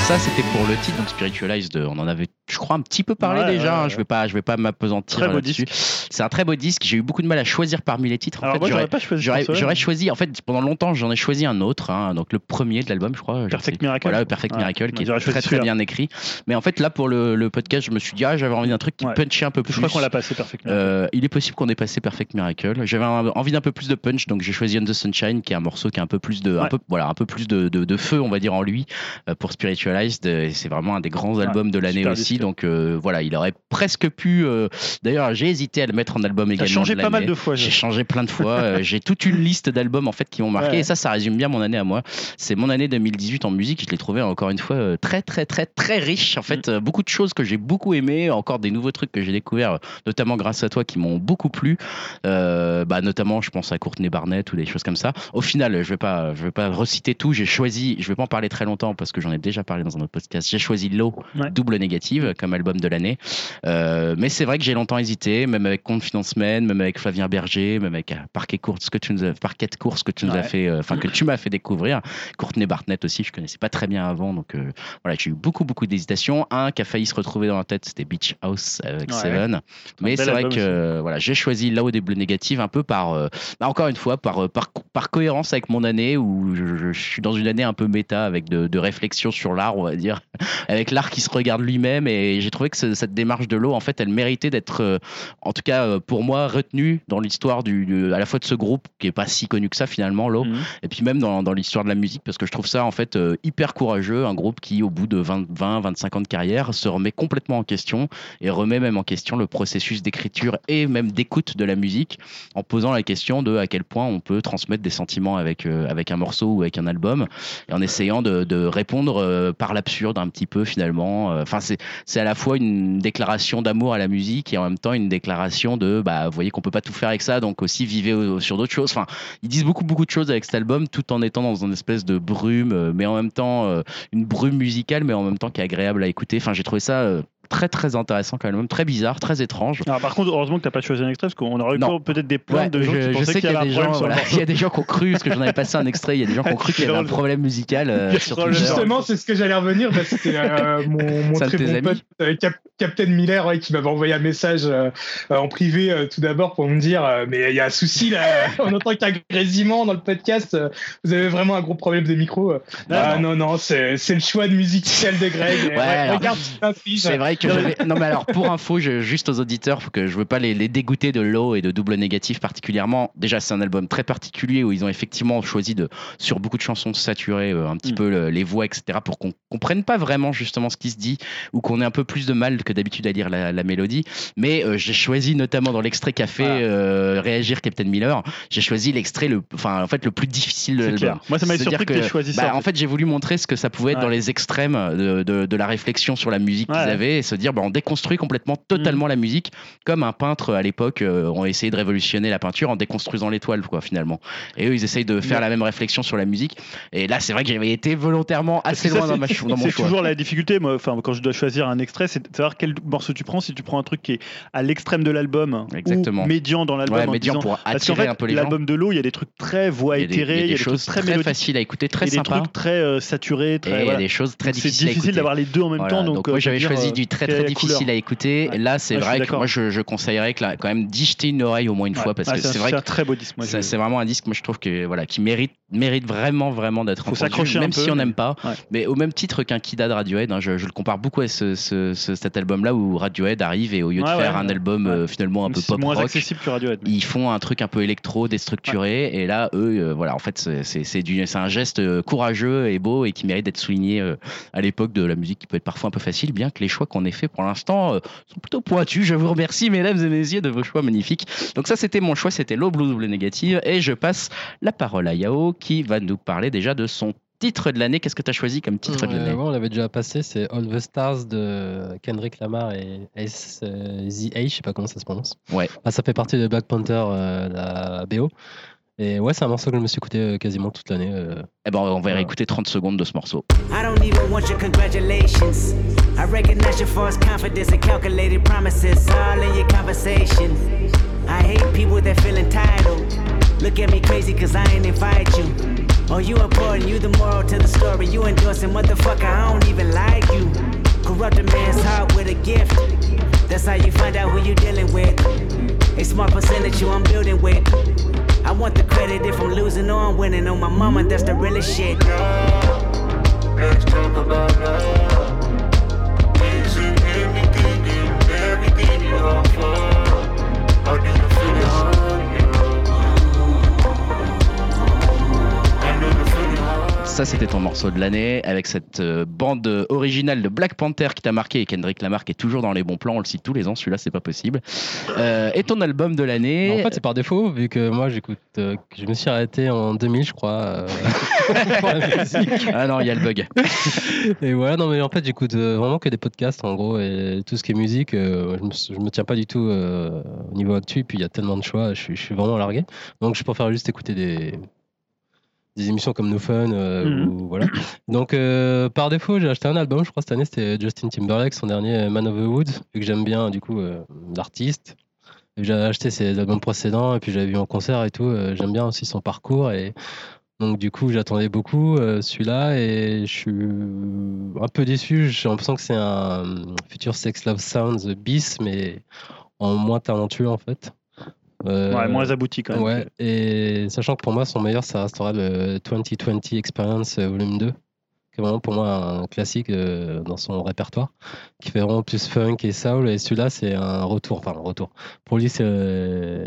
Ça, c'était pour le titre, donc Spiritualized. On en avait, je crois, un petit peu parlé Ouais, déjà. ouais, hein. ouais. Je vais pas, je vais pas m'apesantir là-dessus. C'est un très beau disque. J'ai eu beaucoup de mal à choisir parmi les titres. En Alors fait, moi, j'aurais- pas choisi. J'aurais, choisi, en fait, pendant longtemps, j'en ai choisi un autre, hein, donc le premier de l'album, je crois. Perfect Miracle. Voilà, Perfect. Miracle, qui J'aurais est très très celui-là. bien écrit. Mais en fait, là, pour le, le podcast, je me suis dit, ah, j'avais envie d'un truc qui punchait un peu plus. Je crois qu'on l'a passé Perfect Miracle. Euh, il est possible qu'on ait passé Perfect Miracle. J'avais envie d'un peu plus de punch, donc j'ai choisi On the Sunshine, qui est un morceau qui a un peu plus de, un Ouais. peu, voilà, un peu plus de, de, de feu, on va dire, en lui, euh, pour Et C'est vraiment un des grands albums de l'année aussi. disque. Donc euh, voilà, il aurait presque pu. euh, D'ailleurs, j'ai hésité à le mettre en album également. changé de pas mal de fois. J'ai changé plein de fois. Euh, j'ai toute une liste d'albums en fait qui m'ont marqué. Ouais. Et ça, ça résume bien mon année à moi. C'est mon année 2018 en musique. Je l'ai trouvé encore une fois très, très, très, très riche. En Mm. fait, euh, beaucoup de choses que j'ai beaucoup aimé. Encore des nouveaux trucs que j'ai découverts, notamment grâce à toi, qui m'ont beaucoup plu. Euh, bah, notamment, je pense à Courtney Barnett ou des choses comme ça. Au final, je vais pas, je vais pas reciter tout. J'ai choisi, je vais pas en parler très longtemps parce que j'en ai déjà parlé dans un autre podcast. J'ai choisi Low, Ouais. double négative, comme album de l'année. Euh, mais c'est vrai que j'ai longtemps hésité, même avec Confidence Man, même avec Flavien Berger, même avec euh, Parquet Course que tu nous as, Parquet course que tu nous as Ouais. fait, euh, enfin que tu m'as fait découvrir. Courtney Barnett aussi, je connaissais pas très bien avant, donc euh, voilà, j'ai eu beaucoup beaucoup d'hésitations. Un qui a failli se retrouver dans la tête, c'était Beach House avec Ouais. Seven. Mais c'est vrai que voilà, j'ai choisi au début négative un peu par, bah, encore une fois, par, par par cohérence avec mon année où je, je- je suis dans une année un peu méta avec de, de réflexion sur l'art, on va dire, avec l'art qui se regarde lui-même. Et j'ai trouvé que ce- cette démarche de l'eau, en fait, elle méritait d'être, euh, en tout cas euh, pour moi, retenue dans l'histoire du, du- à la fois de ce groupe qui est pas si connu que ça finalement, l'eau, Mhm. et puis même dans, dans l'histoire de la musique parce que je trouve ça en fait euh, hyper courageux, un groupe qui au bout de 20, 20, 25 ans de carrière se remet complètement en question et remet même en question le processus d'écriture et même d'écoute de la musique en posant la question de à quel point on peut transmettre des sentiments avec, avec un morceau ou avec un album et en essayant de, de répondre euh, par l'absurde un petit peu finalement. Euh, Enfin, c'est c'est à la fois une déclaration d'amour à la musique et en même temps une déclaration de bah, vous voyez qu'on peut pas tout faire avec ça, donc aussi vivez sur d'autres choses. Enfin, ils disent beaucoup beaucoup de choses avec cet album tout en étant dans une espèce de brume, euh, mais en même temps euh, une brume musicale, mais en même temps qui est agréable à écouter. Enfin, j'ai trouvé ça très très intéressant quand même, très bizarre, très étrange. Alors, par contre, heureusement que t'as pas choisi un extrait parce qu'on aurait eu Non. peut-être des plaintes Ouais, de gens je, qui je sais qu'il y a des gens, sur le voilà, morceau. il y a des gens qui ont cru parce que j'en avais passé un extrait. Il y a des gens qui ont cru qu'il y avait un problème musical euh, sur. Justement, c'est ce que j'allais revenir. Bah, C'était euh, mon, mon très bon amis. pote euh, Cap- Captain Miller ouais, qui m'avait envoyé un message en privé euh, tout d'abord pour me dire euh, mais il y a un souci là. On entend qu'il y a un grésillement dans le podcast. euh, vous avez vraiment un gros problème de micro. Ah non non, c'est c'est le choix de musical de Greg. Ouais, regarde, c'est. C'est vrai que j'avais. Non, mais alors, pour info, je, juste aux auditeurs, faut que je veux pas les, les dégoûter de Low et de Double Négatif particulièrement. Déjà, c'est un album très particulier où ils ont effectivement choisi de, sur beaucoup de chansons, de saturer euh, un petit Mm. peu le- les voix, etc., pour qu'on comprenne pas vraiment justement ce qui se dit ou qu'on ait un peu plus de mal que d'habitude à lire la, la mélodie. Mais euh, j'ai choisi, notamment dans l'extrait qu'a fait Voilà. euh, réagir Captain Miller, j'ai choisi l'extrait le, enfin, en fait, le plus difficile de l'album. Moi, ça m'a surpris que choisi bah, ça. en fait, j'ai voulu montrer ce que ça pouvait être Ouais. dans les extrêmes de, de, de la réflexion sur la musique Ouais. qu'ils avaient. Se dire bah, on déconstruit complètement totalement la musique comme un peintre à l'époque euh, ont essayé de révolutionner la peinture en déconstruisant l'étoile quoi finalement et eux ils essayent de faire Ouais. la même réflexion sur la musique et là c'est vrai que j'avais été volontairement assez ça, loin dans, c'est- ma dans mon C'est choix toujours la difficulté, moi, enfin, quand je dois choisir un extrait, c'est de savoir quel morceau tu prends. Si tu prends un truc qui est à l'extrême de l'album, Exactement. ou médian dans l'album, ouais médian disant- pour attirer fait, un peu les gens l'album de l'eau, il y a des trucs très voix il des, éthérées, il y a des des choses très, très, faciles à écouter très et des sympas trucs très euh, saturés, et très. il y a voilà. des choses très C'est difficiles à difficile d'avoir les deux en même temps. Donc, moi euh, j'avais choisi euh, du très difficile couleur. à écouter. Ouais. Là, c'est Ouais, vrai que moi je, je conseillerais que là, quand même d'y jeter une oreille au moins une fois parce que c'est vrai c'est que un très beau disque. C'est vraiment un disque, moi je trouve que voilà, qui mérite, mérite vraiment vraiment d'être entendu, même peu, si on n'aime pas. Mais au même titre qu'un Kida de Radiohead, hein, je, je le compare beaucoup à ce, ce- ce- cet album-là où Radiohead arrive et au lieu de faire un album euh, finalement un peu pop moins rock, accessible que Radiohead. mais- ils font un truc un peu électro, déstructuré, et là, eux, euh, voilà, en fait, c'est- un geste euh, courageux et beau et qui mérite d'être souligné à l'époque de la musique qui peut être parfois un peu facile, bien que les choix qu'on fait pour l'instant euh, sont plutôt pointus. Je vous remercie, mesdames et messieurs, de vos choix magnifiques. Donc ça, c'était mon choix, c'était l'eau blue double négative, et je passe la parole à Yao qui va nous parler déjà de son titre de l'année. Qu'est-ce que tu as choisi comme titre de l'année? ouais, on l'avait déjà passé, c'est All the Stars de Kendrick Lamar et Ace euh, je sais pas comment ça se prononce. Ouais. Ah, ça fait partie de Black Panther, euh, la BO. Et ouais, c'est un morceau que je me suis écouté euh, quasiment toute l'année. euh. Eh ben, on va réécouter 30 secondes de ce morceau. I don't even want your congratulations. I recognize your false confidence and calculated promises all in your conversation. I hate people that feel entitled. Look at me crazy cause I ain't invite you. Oh, you important, you the moral to the story. You endorsing, motherfucker, I don't even like you. Corrupt a man's heart with a gift. That's how you find out who you're dealing with. A smart percentage you I'm building with. I want the credit if I'm losing or I'm winning. On my mama, that's the realest shit. Let's talk about love. Ça, c'était ton morceau de l'année avec cette euh, bande originale de Black Panther qui t'a marqué et Kendrick Lamar qui est toujours dans les bons plans. On le cite tous les ans, celui-là, c'est pas possible. Euh, et ton album de l'année. En fait, c'est par défaut, vu que moi, j'écoute. euh, je me suis arrêté en 2000, je crois, euh, pour la musique. ah non, il y a le bug. Et voilà, non, mais en fait, j'écoute vraiment que des podcasts, en gros, et tout ce qui est musique, je, me, je me tiens pas du tout au niveau actu, puis il y a tellement de choix, je suis, je suis vraiment largué. Donc, je préfère juste écouter des, des émissions comme No Fun, euh, ou voilà. Donc, euh, par défaut, j'ai acheté un album, je crois, cette année, c'était Justin Timberlake, son dernier Man of the Woods, vu que j'aime bien, du coup, euh, l'artiste. J'avais acheté ses albums précédents, et puis j'avais vu en concert et tout, euh, j'aime bien aussi son parcours, et donc du coup, j'attendais beaucoup euh, celui-là et je suis un peu déçu. J'ai l'impression que c'est un futur Sex Love Sounds bis, mais en moins talentueux en fait. Euh, Ouais, moins abouti quand même. Ouais, et sachant que pour moi, son meilleur, ça restera le 2020 Experience euh, Volume 2, qui est vraiment pour moi un classique euh, dans son répertoire, qui fait vraiment plus funk et soul. Et celui-là, c'est un retour, enfin un retour. Pour lui, c'est euh,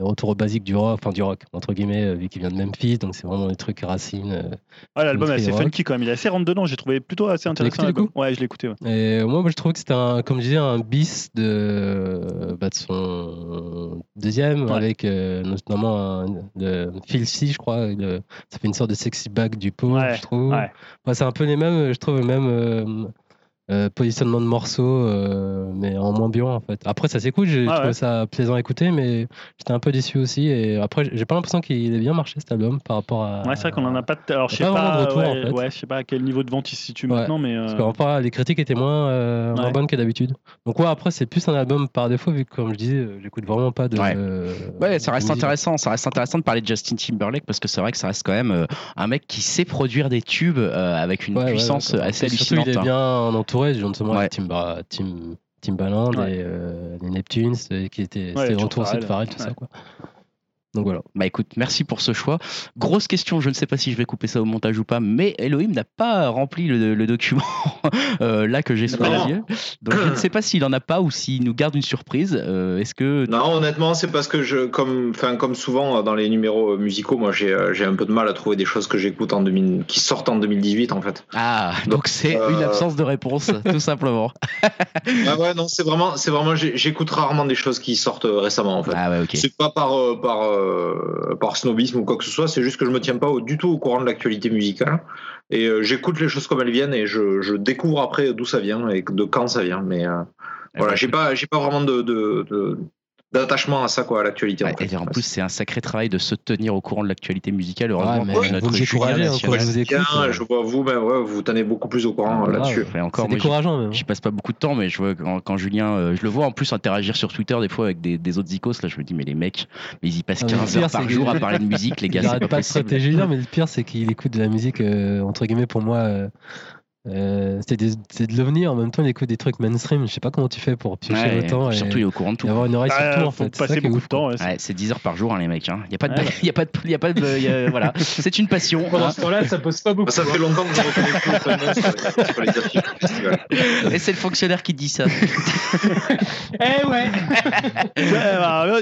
retour au basique du rock, enfin du rock, entre guillemets, euh, vu qu'il vient de Memphis, donc c'est vraiment des trucs racines. euh. Ah, l'album est assez rock. funky quand même. Il est assez rentre dedans. J'ai trouvé plutôt assez intéressant. du coup Ouais, je l'ai écouté. ouais. Et moi, moi, je trouve que c'était un, comme je disais, un bis de, bah, de son deuxième, Ouais. avec euh, notamment un, de Phil C, je crois. le- ça fait une sorte de sexy back du Ouais, je trouve. ouais. Bah, c'est un peu les mêmes, je trouve, le même euh, positionnement de morceaux, euh, mais en moins bien en fait. Après, ça s'écoute, j'ai Ah trouvé ouais. ça plaisant à écouter, mais j'étais un peu déçu aussi. Et après, j'ai pas l'impression qu'il ait bien marché cet album par rapport à. Ouais, c'est vrai qu'on en a pas. Alors, je sais pas pas. de retour, ouais, en fait. ouais, je sais pas à quel niveau de vente il se situe Ouais. maintenant, mais. Parce euh, qu'en à- les critiques étaient moins, euh, moins bonnes que d'habitude. Donc ouais, après c'est plus un album par défaut vu que comme je disais, j'écoute vraiment pas de. Ouais. euh, Ouais, ça reste intéressant. Ça reste intéressant de parler de Justin Timberlake parce que c'est vrai que ça reste quand même euh, un mec qui sait produire des tubes euh, avec une Ouais, ouais, puissance assez Et surtout, hallucinante. il est hein. bien entouré, notamment Ouais. Timba, Tim, Timbaland Ouais. et euh, les Neptunes euh, qui étaient Ouais, c'était retour de Farrell. Farrell, tout Ouais. ça quoi. Donc voilà. Bah écoute, merci pour ce choix. Grosse question, je ne sais pas si je vais couper ça au montage ou pas, mais Elohim n'a pas rempli le, le document euh, là que j'ai sous les yeux. Donc je ne sais pas s'il en a pas ou s'il nous garde une surprise. Euh, Est-ce que Non, honnêtement, c'est parce que je, comme, enfin, comme souvent euh, dans les numéros musicaux, moi j'ai, un peu de mal à trouver des choses que j'écoute en 2000, qui sortent en 2018 en fait. ah donc c'est Euh, une absence de réponse tout simplement. Ah ouais, non, c'est vraiment, c'est vraiment, j'écoute rarement des choses qui sortent récemment en fait. Ah ouais ok. C'est pas par, par, euh, par snobisme ou quoi que ce soit, c'est juste que je me tiens pas au- du tout au courant de l'actualité musicale. Et euh, j'écoute les choses comme elles viennent et je, je découvre après d'où ça vient et de quand ça vient. Mais euh, voilà, bah, j'ai pas, j'ai pas vraiment de, de- de- d'attachement à ça, quoi, à l'actualité. Ouais, en fait. et en plus, c'est un sacré travail de se tenir au courant de l'actualité musicale. Ouais, Heureusement mais vous notre hein, National- je vous écoute. Bien, euh, je vois vous, ben ouais, vous tenez beaucoup plus au courant euh, Ah, là-dessus. Encore, C'est décourageant même. J'y passe pas beaucoup de temps, mais je vois quand, quand Julien, euh, je le vois en plus interagir sur Twitter des fois avec des, des autres icos. Là, je me dis, mais les mecs, mais ils y passent Ah, mais le 15 pire, heures par jour à parler de musique, les gars, Il pas pas de Julien, mais le pire, c'est qu'il écoute de la musique, euh, entre guillemets, pour moi, euh, c'est des- c'est de l'OVNI. En même temps, il écoute des trucs mainstream. Je sais pas comment tu fais pour piocher Ouais, autant et, surtout, il est au courant de tout. avoir une oreille Ah, sur tout, en faut fait. C'est ça passer qui est beaucoup de temps. ouais, c'est- Ouais, c'est 10 heures par jour, hein, les mecs. Il n'y a pas de, Ouais. y a pas de, y a pas de, y a- voilà. C'est une passion. Pendant hein. ce temps-là, ça pose pas beaucoup. Ça fait hein. longtemps que je reconnais plus. Et c'est le fonctionnaire qui dit ça. Eh ouais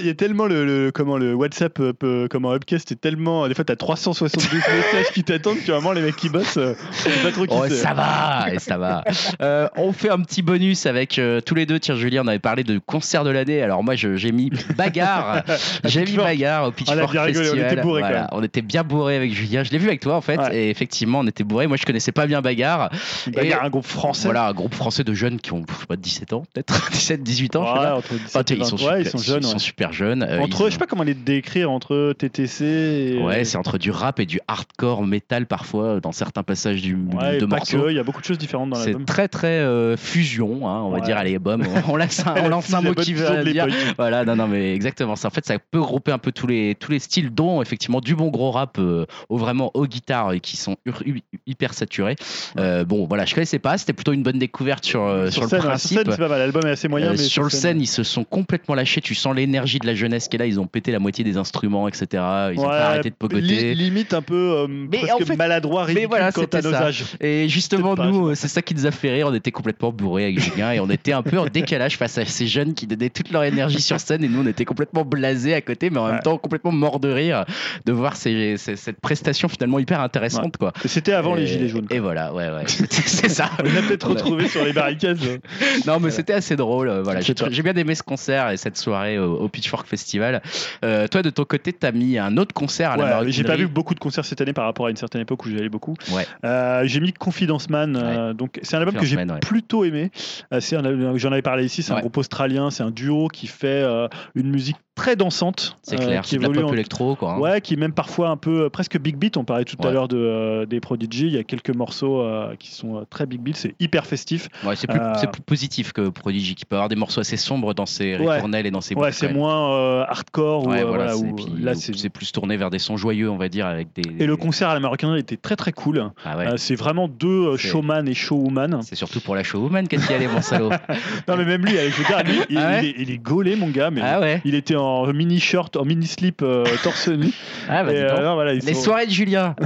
il y a tellement le, le- comment le WhatsApp euh, comment Upcast est tellement des fois t'as 372 messages qui t'attendent que vraiment les mecs qui bossent euh, pas trop qui Oh, ça va, et ça va. Euh, on fait un petit bonus avec euh, tous les deux. Tiens, Julien, on avait parlé de concert de l'année. Alors moi, j'ai mis bagarre. j'ai mis bagarre au On a Pitchfork rigolé, on Festival. était Voilà, on était bien bourrés avec Julien. Je l'ai vu avec toi en fait, Ouais. et effectivement, on était bourrés. Moi, je connaissais pas bien bagarre. Bagarre, un groupe français Voilà, un groupe français de jeunes qui ont je sais pas 17 ans, peut-être 17, 18 ans. Ouais, entre 17 Enfin, et ils sont 20. super, Ouais, ils sont jeunes ils sont super jeunes. Euh, entre ils je sais pas comment les décrire entre TTC et Ouais, c'est entre du rap et du hardcore metal parfois dans certains passages du, de il y a beaucoup de choses différentes dans C'est l'album très très euh, fusion, hein, on va dire à l'album. On lance un, on lance un La mot qui veut dire. Voilà, non, non, mais exactement. En fait, ça peut grouper un peu tous les tous les styles, dont effectivement du bon gros rap euh, au vraiment aux guitares et qui sont hyper saturés. Euh, bon, voilà, je connaissais pas. C'était plutôt une bonne découverte sur euh, sur, sur le scène, ouais, sur principe. scène, c'est pas mal l'album est assez moyen Euh, mais sur le scène, ils se sont complètement lâchés. Tu sens l'énergie de la jeunesse qui est là. Ils ont pété la moitié des instruments, etc. Ils ont pas arrêté de pogoter. li- limite un peu euh, Mais presque en fait- maladroit ridicule voilà, quant à nos âges Et justement, Pas, nous, euh, c'est ça qui nous a fait rire. On était complètement bourrés avec Julien et on était un peu en décalage face à ces jeunes qui donnaient toute leur énergie sur scène et nous, on était complètement blasés à côté, mais en même temps complètement morts de rire de voir ces- ces- cette prestation finalement hyper intéressante, quoi. C'était avant et, les gilets jaunes Et voilà, ouais, ouais. C'est ça. on a peut-être retrouvé sur les barricades Non, mais c'était assez drôle. euh, Voilà, j'ai bien aimé ce concert et cette soirée au, au Pitchfork Festival. Euh, toi, de ton côté, t'as mis un autre concert à la j'ai pas vu beaucoup de concerts cette année par rapport à une certaine époque où j'y allais beaucoup. Ouais. Euh, j'ai mis Confidence Man, euh, donc c'est un album que j'ai ouais. plutôt aimé. Euh, c'est J'en avais parlé ici, c'est un groupe australien, c'est un duo qui fait euh, une musique très dansante, C'est clair, qui c'est de la évolue pop en- électro, quoi. hein. Ouais, qui est même parfois un peu presque big beat. On parlait tout à l'heure de, des Prodigy. Il y a quelques morceaux qui sont très big beat. C'est hyper festif. C'est plus, positif que Prodigy, qui peut avoir des morceaux assez sombres dans ses ritournelles et dans ses Ouais, c'est moins hardcore. ou, voilà, c'est- là, plus tourné vers des sons joyeux, on va dire, avec des. et le concert à la Maroquinerie était très très cool. Ah ouais. Euh, c'est vraiment deux showman et showwoman. C'est surtout pour la showwoman qu'est-ce qu'il y allait, mon salaud. Non mais même lui, le gars, lui, il, Ah ouais il est, il est gaulé mon gars, mais Ah ouais. il était en mini shirt, en mini slip, euh, torse nu. Ah bah Et, euh, non, voilà, Les sont- soirées de Julien.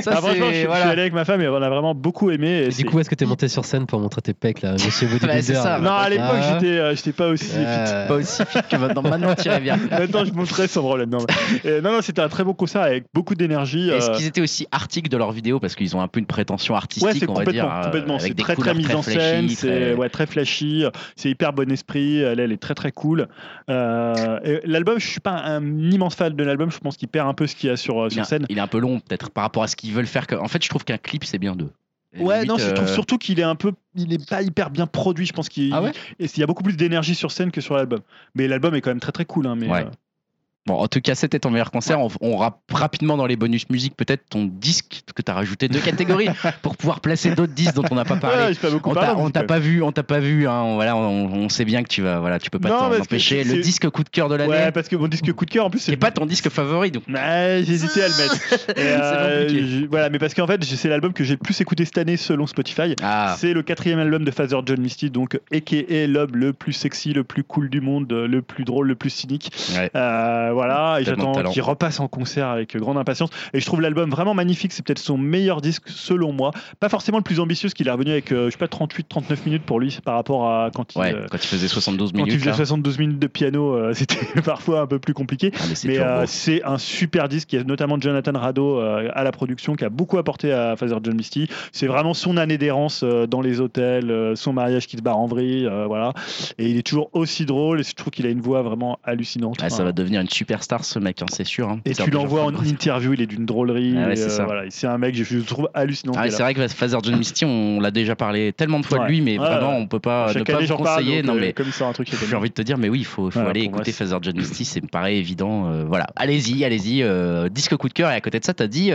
Ça, Ah, franchement, je, c'est. suis- je suis Voilà. allé avec ma femme et on a vraiment beaucoup aimé. et Et c'est- du coup, est-ce que t'es monté sur scène pour montrer tes pecs, là, monsieur Bah, ça, non, à l'époque, Ah. j'étais, euh, j'étais pas aussi. Euh, Pas aussi fit que maintenant. Maintenant, t'irais bien. Maintenant, je montrais sans problème. Non, non, non, c'était un très beau concert avec beaucoup d'énergie. Est-ce euh, qu'ils étaient aussi artiques de leurs vidéos parce qu'ils ont un peu une prétention artistique, Ouais, c'est on va complètement, dire, euh, complètement. C'est des très très mise en flashy, scène, très- c'est ouais, très flashy, c'est hyper bon esprit. Elle, elle est très très cool. Euh, L'album, je suis pas un immense fan de l'album. Je pense qu'il perd un peu ce qu'il y a sur euh, sur scène. il est un peu long peut-être par rapport à ce qu'ils veulent faire. En fait, je trouve qu'un clip c'est bien deux. Ouais, limite, non, je trouve euh, surtout qu'il est un peu, il est pas hyper bien produit. Je pense qu'il Ah ouais? il y a beaucoup plus d'énergie sur scène que sur l'album. Mais l'album est quand même très très cool. Hein, mais Ouais. euh, Bon, en tout cas, c'était ton meilleur concert. On, on rappe rapidement dans les bonus musique peut-être ton disque que tu as rajouté deux catégories pour pouvoir placer d'autres disques dont on n'a pas parlé. On t'a, c'est pas vu, on t'a pas vu. Hein, on, voilà, on, on sait bien que tu vas, voilà, tu peux pas t'en empêcher. Le disque coup de cœur de l'année, Ouais, parce que mon disque coup de cœur en plus c'est pas ton disque favori, donc. Hésité à le mettre. Et, euh, je- voilà, mais parce qu'en fait, c'est l'album que j'ai le plus écouté cette année selon Spotify. Ah, C'est le quatrième album de Father John Misty, donc a.k.a. l'homme le plus sexy, le plus cool du monde, le plus drôle, le plus cynique. ouais. Euh, voilà, et Tellement de j'attends qu'il repasse en concert avec grande impatience. Et je trouve l'album vraiment magnifique. C'est peut-être son meilleur disque selon moi. Pas forcément le plus ambitieux, parce qu'il est revenu avec, euh, je sais pas, 38-39 minutes pour lui par rapport à quand il, Ouais, euh, quand il faisait 72 quand il minutes. faisait là. 72 minutes de piano. euh, C'était parfois un peu plus compliqué. Ah, mais c'est euh, un super disque. Il y a notamment Jonathan Rado à la production qui a beaucoup apporté à Father John Misty. C'est vraiment son année d'errance dans les hôtels, son mariage qui se barre en vrille, euh, voilà. Et il est toujours aussi drôle. Et je trouve qu'il a une voix vraiment hallucinante. Ah, ça va devenir une superstar ce mec, hein, c'est sûr. hein. Et tu l'envoies en interview, il est d'une drôlerie. Ah ouais, et, c'est euh, ça. voilà, c'est un mec, je trouve hallucinant. Ah, ce c'est vrai que Father John Misty, on l'a déjà parlé tellement de fois de lui, mais vraiment, on peut pas ne pas vous parle. conseiller. donc, Non, euh, mais Comme un truc, j'ai envie de te dire, mais oui, il faut, aller écouter Father John Misty, c'est me paraît évident. euh, voilà, allez-y, allez-y. euh, disque coup de cœur. Et à côté de ça, t'as dit,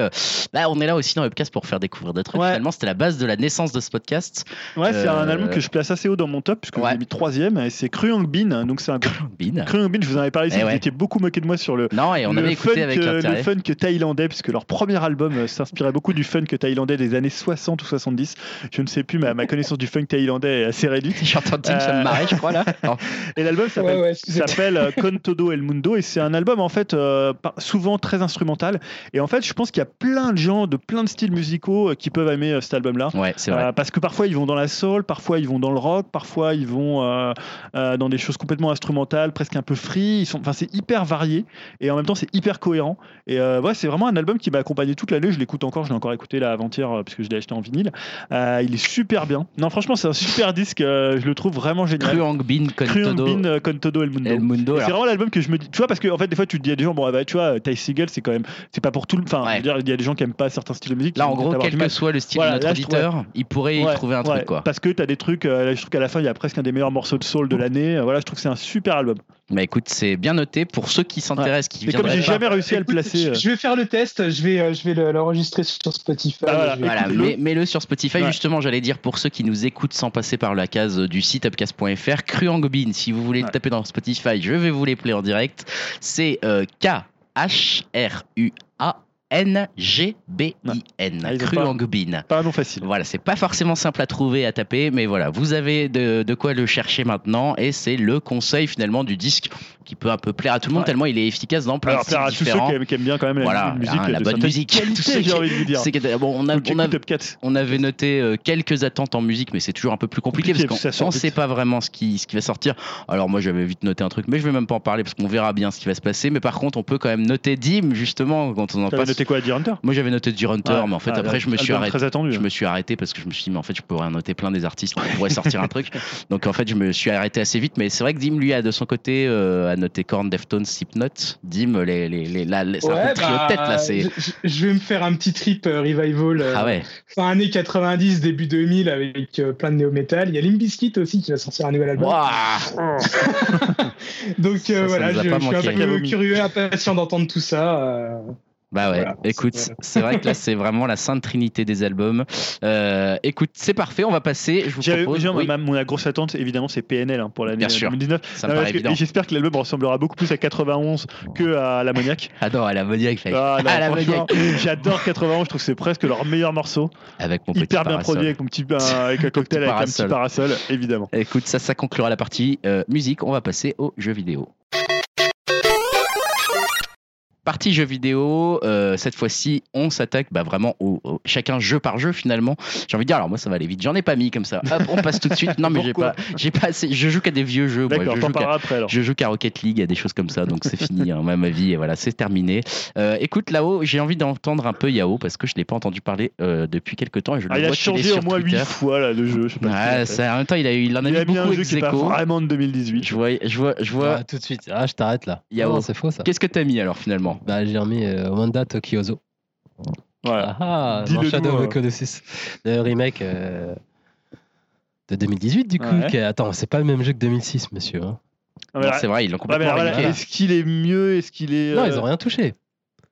bah, on est là aussi dans Webcast pour faire découvrir des trucs. Finalement, c'était la base de la naissance de ce podcast. Ouais, c'est un album que je place assez haut dans mon top, puisque l'ai mis troisième, et c'est Cruang Bean. Donc c'est un Bin. Cruang Bean, je vous en avais parlé ici, Eh beaucoup moqué moi sur le, Non, et on le avait écouté funk, avec euh, le funk thaïlandais, puisque leur premier album euh, s'inspirait beaucoup du funk thaïlandais des années 60 ou 70. Je ne sais plus, mais ma connaissance du funk thaïlandais est assez réduite. Me Euh, marrait, je crois, là. Non. Et l'album s'appelle Ouais, euh, Con Todo El Mundo et c'est un album en fait euh, souvent très instrumental et en fait je pense qu'il y a plein de gens de plein de styles musicaux qui peuvent aimer cet album là Ouais, c'est vrai. parce que parfois ils vont dans la soul, parfois ils vont dans le rock, parfois ils vont euh, euh, dans des choses complètement instrumentales, presque un peu free. Ils sont, enfin c'est hyper varié et en même temps c'est hyper cohérent. Et euh, ouais, c'est vraiment un album qui m'a accompagné toute l'année. Je l'écoute encore, je l'ai encore écouté là avant-hier euh, parce que je l'ai acheté en vinyle. Euh, il est super bien. Non, franchement c'est un super disque. euh, je le trouve vraiment génial. Cruang Bin, Con Cruang Todo, Bean, euh, Con Todo El Mundo. El Mundo. Et C'est alors, vraiment l'album que je me dis, tu vois, parce que en fait, des fois, tu te dis à des gens, bon, ah bah, tu vois, Ty Seagal, c'est quand même, c'est pas pour tout le, enfin, Ouais. je veux dire, il y a des gens qui aiment pas certains styles de musique. Là, en gros, quel que soit le style Voilà, de notre là, auditeur, il pourrait y trouver un ouais, truc, quoi. Parce que t'as des trucs, là, je trouve qu'à la fin, il y a presque un des meilleurs morceaux de soul de l'année. Voilà, je trouve que c'est un super album. Mais écoute, c'est bien noté pour ceux qui s'intéressent, qui Mais comme j'ai jamais réussi à le placer. euh, Je je vais faire le test, je vais, euh, je vais le- l'enregistrer sur Spotify. Ah, voilà. mets- mets-le sur Spotify. Ouais. Justement, j'allais dire pour ceux qui nous écoutent sans passer par la case du site upcast.fr, Cruangobin, si vous voulez le taper dans Spotify, je vais vous les player en direct. C'est euh, K-H-R-U-A-N-G-B-I-N. Ah, ils ont pas- Cruangobin. Pas un nom facile. Voilà, c'est pas forcément simple à trouver, à taper, mais voilà, vous avez de, de quoi le chercher maintenant, et c'est le conseil finalement du disque qui peut un peu plaire à tout le monde Ouais. tellement il est efficace dans plein Alors, de styles faire à tous ceux différents. qui aiment, bien quand même la Voilà, musique, hein, la de bonne musique. j'ai envie de vous dire. Que- bon, on a, on a, j'écoute Top 4. on avait noté euh, quelques attentes en musique, mais c'est toujours un peu plus compliqué, Compliqué, parce qu'on ne sait pas vraiment ce qui, ce qui va sortir. Alors moi j'avais vite noté un truc, mais je vais même pas en parler parce qu'on verra bien ce qui va se passer. Mais par contre, on peut quand même noter Dim justement quand on en passe. noté quoi à dire Hunter? Moi j'avais noté du Hunter, mais en fait Ah, après je me suis arrêté. Je me suis arrêté parce que je me suis dit, mais en fait, je pourrais noter plein des artistes, on pourrait sortir un truc. Donc en fait, je me suis arrêté assez vite. Mais c'est vrai que Dim, lui, a de son côté, euh, noté Korn, Deftones, Slipknot. Dim, les, les, les, un peu Ouais, trio bah, tête là. C'est... je, vais me faire un petit trip euh, revival euh, Ah ouais, fin années 90, début 2000 avec euh, plein de néo-metal. Il y a Limp Bizkit aussi qui va sortir un nouvel album. Ouah Donc Ça, ça voilà, je, je suis un peu curieux, impatient d'entendre tout ça. Bah ouais, Voilà, écoute, c'est- vrai que là c'est vraiment la sainte trinité des albums. Euh, écoute, c'est parfait, on va passer. Je vous J'avais- propose. déjà, oui, ma, ma grosse attente, évidemment, c'est PNL hein, pour l'année Bien sûr. 2019. ça me Non, paraît parce que- évident. et J'espère que l'album ressemblera beaucoup plus à 91 que à l'ammoniaque. Ah non, à la Moniac, mec. Ah, non, à la franchement, Moniac. J'adore 91, je trouve que c'est presque leur meilleur morceau. Avec mon petit Hyper bien parasol. produit avec, mon petit, avec un cocktail, avec un petit parasol. parasol, évidemment. Écoute, ça, ça conclura la partie euh, musique. On va passer aux jeux vidéo. Partie jeux vidéo, euh, cette fois-ci, on s'attaque bah, vraiment au, au- chacun jeu par jeu finalement. J'ai envie de dire, alors moi ça va aller vite, j'en ai pas mis comme ça. Hop, on passe tout de suite. Non mais j'ai Pourquoi pas, j'ai pas assez. Je joue qu'à des vieux jeux. moi. Je joue qu'à- après alors. Je joue qu'à Rocket League, à des choses comme ça, donc c'est fini, hein, ma vie, et voilà, c'est terminé. Euh, écoute, là-haut, j'ai envie d'entendre un peu Yao, parce que je ne l'ai pas entendu parler euh, depuis quelques temps, et je le Ah, il vois a changé sur au moins 8 Twitter. fois là, de jeu. Je sais pas ce qu'il a Ouais, fait. ça, en même temps, il, a, eu- il en a il mis a mis beaucoup un jeu ex qui est pas aequo. vraiment de 2018. Je vois, je vois, je vois. Ah, tout de suite. Ah, je t'arrête là. Yao. Non, c'est faux ça. Qu'est-ce que t'as mis alors finalement? Bah, j'ai remis euh, Wanda Tokyozo. Voilà. Ah, ah, dans Shadow nous, of the Colossus. Le remake euh, de 2018, du coup. Ouais. qui Attends, c'est pas le même jeu que 2006, monsieur. hein. Ah, C'est vrai, ils l'ont ouais, mais complètement alors, voilà. Est-ce qu'il est mieux Est-ce qu'il est. Non, euh, ils ont rien touché.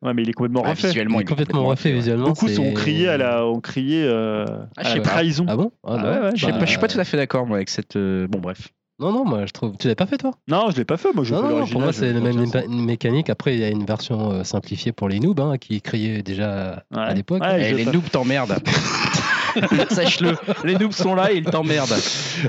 Ouais, mais il est complètement Ah, refait. visuellement, Il est complètement refait ouais. visuellement. Beaucoup ont crié à la, ont crié euh, Ah, à la pas. trahison. Ah bon? Ah non. ouais, ouais, Je Bah, pas, je suis pas tout à fait d'accord moi avec cette. euh, Bon bref. Non, non, moi je trouve. Tu l'avais pas fait toi? Non, je l'ai pas fait. Moi, je Non, non, pour moi c'est la même mé- mécanique. Après, il y a une version euh, simplifiée pour les noobs hein, qui criaient déjà à l'époque. Ouais, Eh, les noobs t'emmerdent. Sache-le. Les noobs sont là et ils t'emmerdent.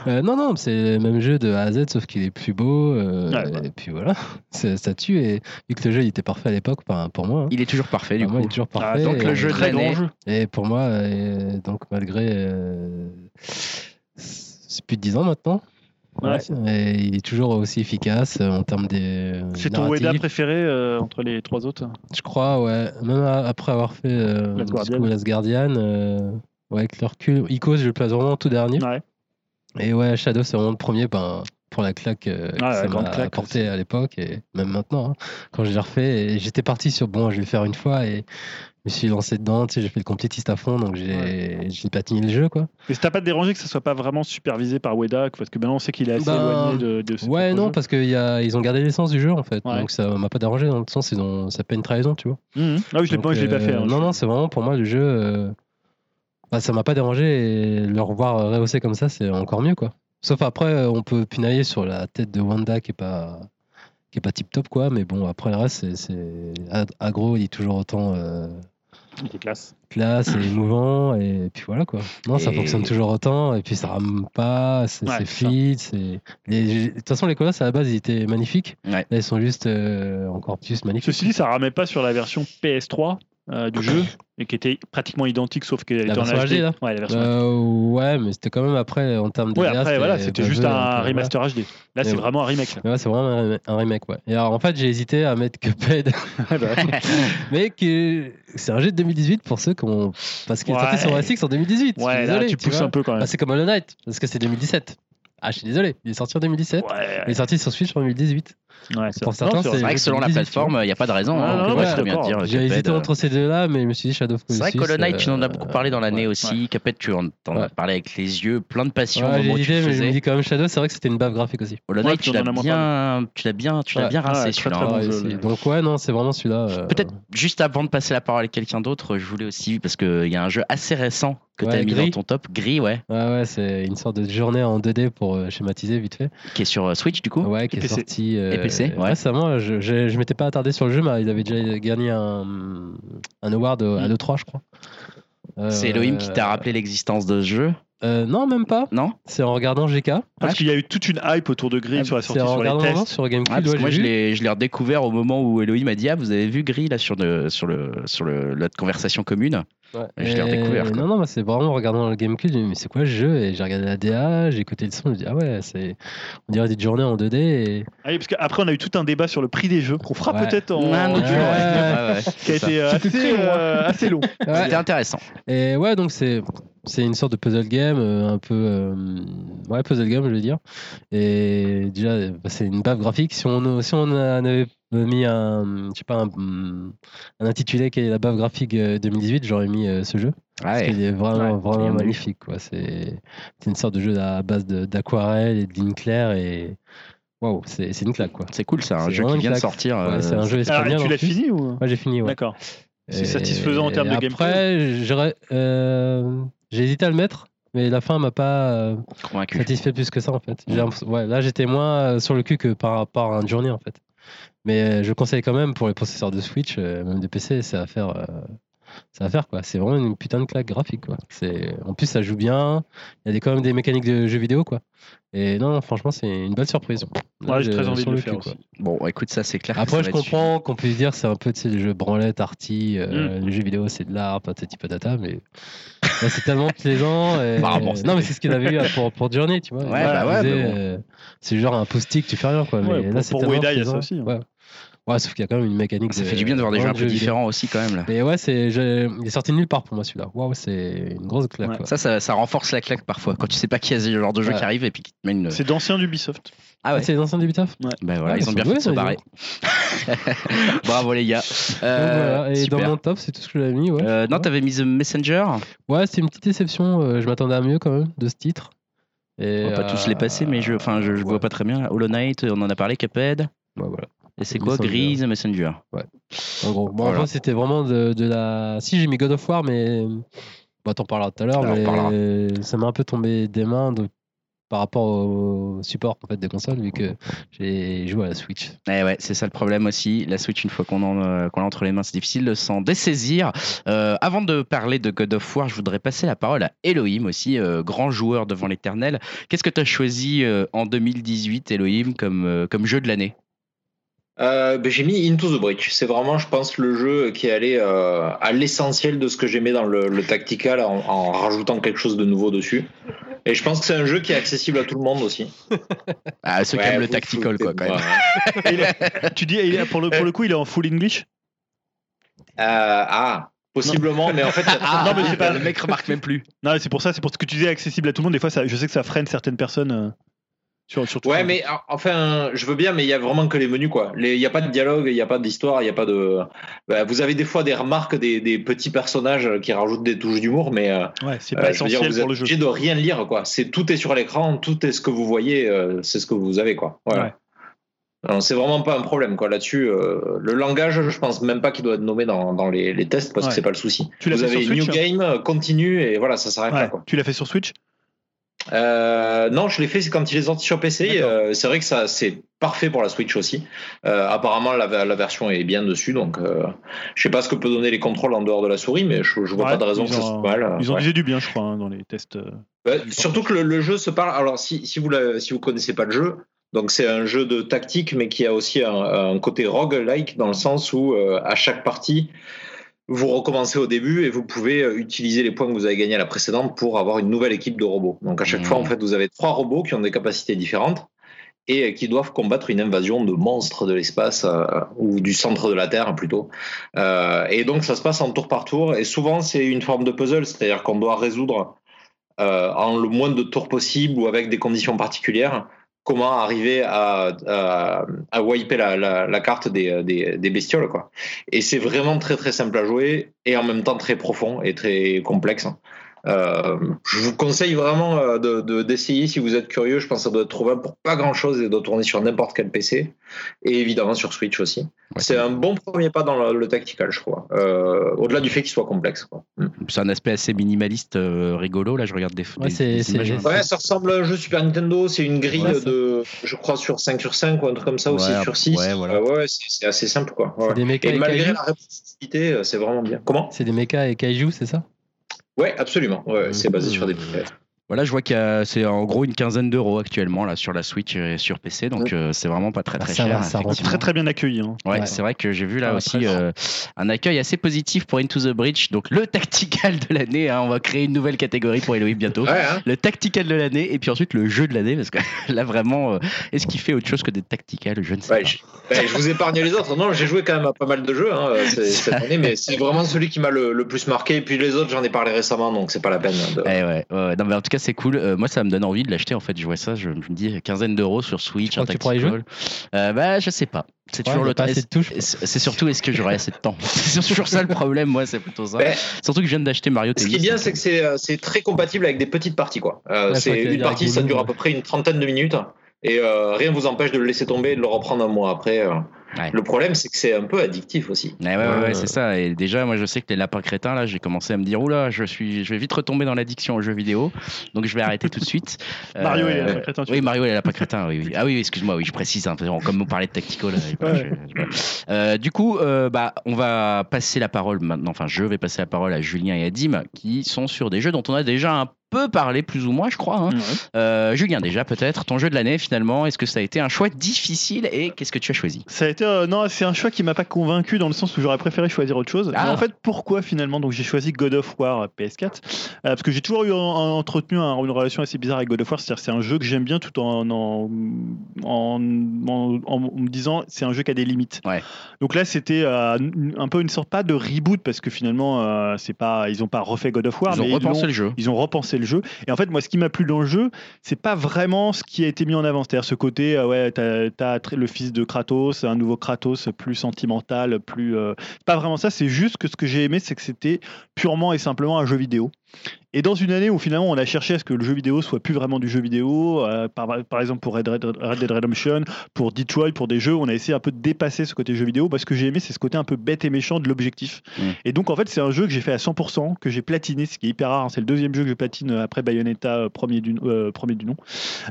Euh, non, non, c'est le même jeu de A à Z, sauf qu'il est plus beau. euh, Ouais, ouais. Et puis voilà, C'est- ça tue. Et vu que le jeu il était parfait à l'époque, enfin, pour moi, hein, Il est toujours parfait du pour moi, il coup. est toujours Ah, parfait. donc et, le jeu très grand jeu. et pour moi, euh, donc malgré. euh, c'est plus de 10 ans maintenant. Ouais. Et il est toujours aussi efficace euh, en termes des. C'est ton. Weda préféré euh, entre les trois autres Je crois, ouais. Même après avoir fait euh, Last Guardian. coup, Last Guardian, euh, ouais, avec le recul, Icos, je le place vraiment tout dernier. Ouais. Et ouais, Shadow, c'est vraiment le premier. Ben, pour la claque euh, que Ah, ça m'a apporté à l'époque et même maintenant, hein, quand je l'ai refait. J'étais parti sur bon, je vais le faire une fois et me suis lancé dedans. Tu sais, j'ai fait le complétiste à fond, donc j'ai j'ai patiné le jeu, quoi. Mais ça t'a pas dérangé que ça soit pas vraiment supervisé par Weda Parce que maintenant on sait qu'il est assez Ben, éloigné de, de ses Ouais, non, jeux. parce qu'ils ont gardé l'essence du jeu en fait. Ouais. Donc ça m'a pas dérangé dans le sens, ont, ça pas une trahison, tu vois. Mhm. Ah oui, je l'ai pas, je pas euh, fait. hein. Non, non, c'est vraiment pour moi le jeu. euh, bah, ça m'a pas dérangé et le revoir rehausser comme ça, c'est encore mieux quoi. Sauf après, euh, on peut pinailler sur la tête de Wanda qui est pas qui est pas tip top quoi, mais bon après le reste c'est- c'est Ag- agro, il est toujours autant euh, Est classe. classe et émouvant et puis voilà quoi. Non, ça fonctionne toujours autant et puis ça rame pas, c'est Ouais, les- de toute façon les colosses à la base ils étaient magnifiques. Ouais. Là ils sont juste euh, encore plus magnifiques. Ceci dit, ça ramait pas sur la version PS3 euh, du jeu et qui était pratiquement identique sauf qu'elle était en version HD. HD, là Ouais, la version Euh, ouais, mais c'était quand même après en termes de Ouais, après, voilà, c'était juste un remaster HD. Là, c'est vraiment un remake. ouais, c'est vraiment un remake, un remake, ouais. Et alors, en fait, j'ai hésité à mettre Cuphead, mais que c'est un jeu de 2018 pour ceux qui ont. Parce qu'il est sorti sur OS X en 2018. je suis ouais, là, désolé, tu tu pousses un peu quand même. Bah, c'est comme Hollow Knight, parce que c'est 2017. Ah, je suis désolé, il est sorti en 2017. Ouais, Il est sorti sur Switch en 2018.2018. ouais, c'est Pour vrai. certains, c'est- vrai que selon la 2018, plateforme, il n'y a pas de raison. Hein. J'ai Cuphead, hésité euh, entre ces deux-là, mais je me suis dit Shadow of C'est vrai que Hollow Knight, tu en as euh, beaucoup parlé dans l'année ouais. aussi. Cuphead, tu en, as parlé avec les yeux, plein de passion j'ai hésité, mais je me faisais. dis quand même Shadow, c'est vrai que c'était une baffe graphique aussi. Hollow Knight, tu l'as bien, tu l'as bien, tu l'as Ouais. bien rincé celui-là. hein. Donc, ouais, non, c'est vraiment celui-là. euh, Peut-être juste avant de passer la parole à quelqu'un d'autre, je voulais aussi, parce qu'il y a un jeu assez récent que Ouais, tu as mis Gris. dans ton top, Gris, ouais, Ouais, ouais, c'est une sorte de journée en 2D pour euh, schématiser vite fait. qui est sur euh, Switch du coup. Ouais, qui Et est PC. sorti euh, PC, ouais. récemment. Je, je, je m'étais pas attardé sur le jeu, mais il avait déjà gagné un, un award à Mm. l'E3, je crois. Euh, C'est Elohim qui t'a rappelé l'existence de ce jeu, euh, Non, même pas. non C'est en regardant GK. Parce qu'il y a eu toute une hype autour de Gris Ah, sur la C'est sortie en sur les tests. sur GameCube. Ouais, parce ouais, que moi, je vu. l'ai, je l'ai redécouvert au moment où Elohim m'a dit Ah, vous avez vu Gris là sur, le, sur, le, sur le, notre conversation commune Ouais. Je l'ai Et- redécouvert, quoi. Non, non, c'est vraiment en regardant le GameCube. j'ai dit, Mais c'est quoi ce jeu? Et j'ai regardé la DA, j'ai écouté le son. Je me dis, ah ouais, c'est. On dirait des journées en 2D. Et... Ah oui, parce qu'après, on a eu tout un débat sur le prix des jeux qu'on fera Ouais. peut-être en. Autre Ouais. jeu, ouais. Ouais, ouais, Qui a ça. été euh, C'était assez, très long, hein. euh, assez long. Ouais. C'était intéressant. Et ouais, donc c'est c'est une sorte de puzzle game, euh, un peu euh, ouais puzzle game, je veux dire. Et déjà, bah, c'est une baffe graphique. Si on si on avait mis un je sais pas un, un intitulé qui est la baffe graphique euh, 2018, j'aurais mis euh, ce jeu. Parce Ouais. qu'il est vraiment Ouais, vraiment magnifique quoi. C'est c'est une sorte de jeu à base de- d'aquarelle et de lignes claires et waouh, c'est c'est une claque quoi. C'est cool, ça, un C'est jeu qui vient de sortir. Ouais, euh, c'est un jeu Alors, espagnol. tu l'as fini ou Ouais, j'ai fini. Ouais. D'accord. C'est Et- satisfaisant en termes de gameplay Après, j'aurais, euh, j'ai hésité à le mettre, mais la fin m'a pas euh, convaincu. satisfait plus que ça en fait. Ouais, là, j'étais moins euh, sur le cul que par rapport à une journée en fait. Mais euh, je conseille quand même pour les processeurs de Switch, euh, même de PC, c'est à faire. C'est à faire quoi. C'est vraiment une putain de claque graphique quoi. C'est en plus ça joue bien. Il y a des, quand même des mécaniques de jeux vidéo quoi. Et non, franchement c'est une belle surprise. Là, Ouais, j'ai très envie de le cul, faire quoi. aussi. Bon, écoute, ça, c'est clair. Après, ça je va comprends qu'on puisse dire c'est un peu tu sais, les jeux branlette, arty, euh, Mm. les jeux vidéo c'est de l'art, patati patata, mais là, c'est tellement plaisant. Et... Bah, bon, non, mais c'est ce qu'il avait eu pour, pour Journey, tu vois. Ouais, bah ouais, bon. euh, c'est genre un post-it, tu fais rien quoi. Ouais, mais pour- là, pour il y a ça aussi, hein. Ouais. Ouais, sauf qu'il y a quand même une mécanique. Ça fait du bien de voir des jeux un peu différents aussi, quand même. Là. Mais ouais, c'est, je- il est sorti de nulle part pour moi celui-là. Waouh, c'est une grosse claque. Ouais. Ça, ça, ça renforce la claque parfois. Quand tu sais pas qu'il y a ce genre de jeu Ouais. qui arrive et puis qui te met une. C'est d'anciens d'Ubisoft. Ah Ah, ouais. c'est les anciens du Bitaf Ben voilà, Ouais, ils ont c'est bien fait de se barrer. Bravo les gars. Euh, voilà. Et super. dans mon top, c'est tout ce que j'avais mis. Ouais, Euh, non, Ouais. t'avais mis The Messenger. Ouais, c'était une petite déception. euh, je m'attendais à mieux quand même de ce titre. Et, On va pas tous les passer, mais je, enfin, je, je vois ouais. pas très bien. Hollow Knight, on en a parlé, Cuphead. Ouais, voilà. Et c'est quoi Messenger. Gris, The Messenger? En gros. Bon, Voilà. enfin, c'était vraiment de, de la. Si, j'ai mis God of War, mais. Bah, t'en parleras tout à l'heure, mais ça m'a un peu tombé des mains de- par rapport au support en fait, des consoles, vu que j'ai joué à la Switch. Eh ouais, c'est ça le problème aussi. La Switch, une fois qu'on en, euh, l'a entre les mains, c'est difficile de s'en dessaisir. Euh, avant de parler de God of War, je voudrais passer la parole à Elohim aussi, euh, grand joueur devant l'éternel. Qu'est-ce que tu as choisi euh, en 2018, Elohim, comme, euh, comme jeu de l'année? Euh, ben, j'ai mis Into the Breach. C'est vraiment, je pense, le jeu qui est allé euh, à l'essentiel de ce que j'aimais dans le, le tactical en, en rajoutant quelque chose de nouveau dessus. Et je pense que c'est un jeu qui est accessible à tout le monde aussi. Ah, ceux qui aiment le tactical, quoi, quand même. hein. Il est- tu dis, il est- pour, le, pour le coup, il est en full English? Euh, ah, possiblement, mais en fait, Ah, Non, mais pas- le mec remarque même plus. Non, c'est pour ça, c'est pour ce que tu disais accessible à tout le monde. Des fois, ça, je sais que ça freine certaines personnes. Sur, sur tout Ouais, mais en- enfin, je veux bien, mais il y a vraiment que les menus, quoi. Il n'y a pas de dialogue, il n'y a pas d'histoire, il n'y a pas de. Bah, vous avez des fois des remarques des, des petits personnages qui rajoutent des touches d'humour, mais euh, Ouais, c'est euh, pas je veux dire, essentiel vous êtes pour le jeu. obligé de rien lire, quoi. C'est tout est sur l'écran, tout est ce que vous voyez, euh, c'est ce que vous avez, quoi. Voilà. Ouais. C'est vraiment pas un problème, quoi. Là-dessus, euh, le langage, je pense même pas qu'il doit être nommé dans, dans les, les tests parce Ouais. que c'est pas le souci. Tu l'as Vous fait avez sur New Switch, hein? Game, continue et voilà, ça s'arrête Ouais. là, quoi. Tu l'as fait sur Switch? Euh, non, je l'ai fait c'est quand il est sorti sur PC. Euh, c'est vrai que ça c'est parfait pour la Switch aussi. Euh, apparemment, la, la version est bien dessus, donc je sais pas ce que peut donner les contrôles en dehors de la souris, mais je, je vois Ouais, pas de raison que ça soit mal. Ils ont Ouais. dit du bien, je crois, hein, dans les tests. surtout que le, le jeu se parle. Alors, si, si vous la- si vous connaissez pas le jeu, donc c'est un jeu de tactique, mais qui a aussi un, un côté rogue-like dans le sens où à chaque partie vous recommencez au début et vous pouvez euh, utiliser les points que vous avez gagnés à la précédente pour avoir une nouvelle équipe de robots. Donc à chaque Mhm. fois, en fait, vous avez trois robots qui ont des capacités différentes et euh, qui doivent combattre une invasion de monstres de l'espace euh, ou du centre de la Terre plutôt. Euh, et donc ça se passe en tour par tour et souvent c'est une forme de puzzle, c'est-à-dire qu'on doit résoudre euh, en le moins de tours possible ou avec des conditions particulières comment arriver à, à, wiper la, carte des, des, bestioles quoi. Et c'est vraiment très très simple à jouer et en même temps très profond et très complexe. Euh, je vous conseille vraiment euh, de- de- d'essayer si vous êtes curieux. Je pense que ça doit être trouvable pour pas grand chose et doit tourner sur n'importe quel PC et évidemment sur Switch aussi. Ouais, c'est un bon premier pas dans le, le tactical, je crois. Euh, Au-delà du fait qu'il soit complexe. Mm. C'est un aspect assez minimaliste, euh, rigolo. Là, je regarde des, Ouais, des- des images. Ouais, ça ressemble à un jeu Super Nintendo. C'est une grille Ouais, de, je crois, sur 5 sur 5 ou un truc comme ça, ou Ouais, 6 sur 6. ouais, voilà. Euh, ouais, c'est assez simple, quoi. Des Et malgré la répétitivité, c'est vraiment bien. Comment? C'est des mechas et kaiju, c'est ça? Ouais, absolument. Ouais, c'est basé sur des. Voilà, je vois qu'il y a- c'est en gros une quinzaine d'euros actuellement là sur la Switch et sur PC, donc euh, c'est vraiment pas très Bah, très ça cher. va, ça. Très très bien accueilli. hein. Ouais, Ouais. c'est vrai que j'ai vu là Ah, aussi euh, un accueil assez positif pour Into the Breach, donc le tactical de l'année. hein. on va créer une nouvelle catégorie pour Elohim bientôt. Ouais, hein. Le tactical de l'année et puis ensuite le jeu de l'année parce que là vraiment, euh, est-ce qu'il fait autre chose que des tacticals Je ne sais Ouais, pas. je, vous épargne les autres. Non, j'ai joué quand même à pas mal de jeux hein, c'est- cette année, mais c'est vraiment celui qui m'a le, le plus marqué. Et puis les autres, j'en ai parlé récemment, donc c'est pas la peine. de- Eh ouais, ouais, ouais. Non, mais en tout cas, c'est cool. Euh, moi, ça me donne envie de l'acheter. En fait, je vois ça, je, je me dis quinzaine d'euros sur Switch, Tu un crois que tu pourras y tactical. Euh, bah, je sais pas. C'est toujours le temps. C'est surtout est-ce que j'aurai assez de temps? C'est toujours ça le problème, moi, c'est plutôt ça. Surtout que je viens d'acheter Mario Ce Tennis. qui est bien, c'est que c'est euh, c'est très compatible avec des petites parties. quoi. Euh, Ouais, je c'est une partie, ça dure à peu près une trentaine de minutes. Et euh, rien ne vous empêche de le laisser tomber et de le reprendre un mois après. Euh. Ouais. Le problème, c'est que c'est un peu addictif aussi. Ouais, ouais, ouais, ouais, Euh, c'est ça. Et déjà, moi, je sais que les lapins crétins, là, j'ai commencé à me dire, oula, je suis, je vais vite retomber dans l'addiction aux jeux vidéo. Donc, je vais arrêter tout de suite. Mario et les Euh, lapins crétins, tu Oui, Mario et les lapins crétins. Oui, oui. Ah oui, excuse-moi, oui, je précise. hein, comme on parlait de là, voilà, Ouais. je- je- Euh, du coup, euh, bah, on va passer la parole maintenant. Enfin, je vais passer la parole à Julien et à Dim, qui sont sur des jeux dont on a déjà un peu parlé, plus ou moins, je crois. hein. Euh, Julien, déjà, peut-être, ton jeu de l'année, finalement, est-ce que ça a été un choix difficile et qu'est-ce que tu as choisi? Ça a été euh, non, c'est un choix qui m'a pas convaincu dans le sens où j'aurais préféré choisir autre chose. Ah. Mais en fait, pourquoi finalement? Donc j'ai choisi God of War euh, PS4 euh, parce que j'ai toujours eu en- en- entretenu un- une relation assez bizarre avec God of War. C'est-à-dire c'est un jeu que j'aime bien tout en en, en, en- en me disant c'est un jeu qui a des limites. Ouais. Donc là c'était euh, un peu une sorte pas de reboot parce que finalement euh, c'est pas ils ont pas refait God of War Ils ont repensé le jeu. ils ont repensé le jeu. Et en fait, moi, ce qui m'a plu dans le jeu, c'est pas vraiment ce qui a été mis en avant. C'est-à-dire ce côté, euh, ouais, t'as le fils de Kratos, un nouveau Kratos plus sentimental, plus. euh, pas vraiment ça. C'est juste que ce que j'ai aimé, c'est que c'était purement et simplement un jeu vidéo. Et dans une année où finalement on a cherché à ce que le jeu vidéo soit plus vraiment du jeu vidéo, euh, par, par exemple pour Red, Red- Red Dead Redemption, pour Detroit, pour des jeux, on a essayé un peu de dépasser ce côté jeu vidéo. Parce que j'ai aimé, c'est ce côté un peu bête et méchant de l'objectif. Mm. Et donc en fait, c'est un jeu que j'ai fait à 100%, que j'ai platiné, ce qui est hyper rare. hein. C'est le deuxième jeu que je platine après Bayonetta, euh, premier du, euh, premier du nom.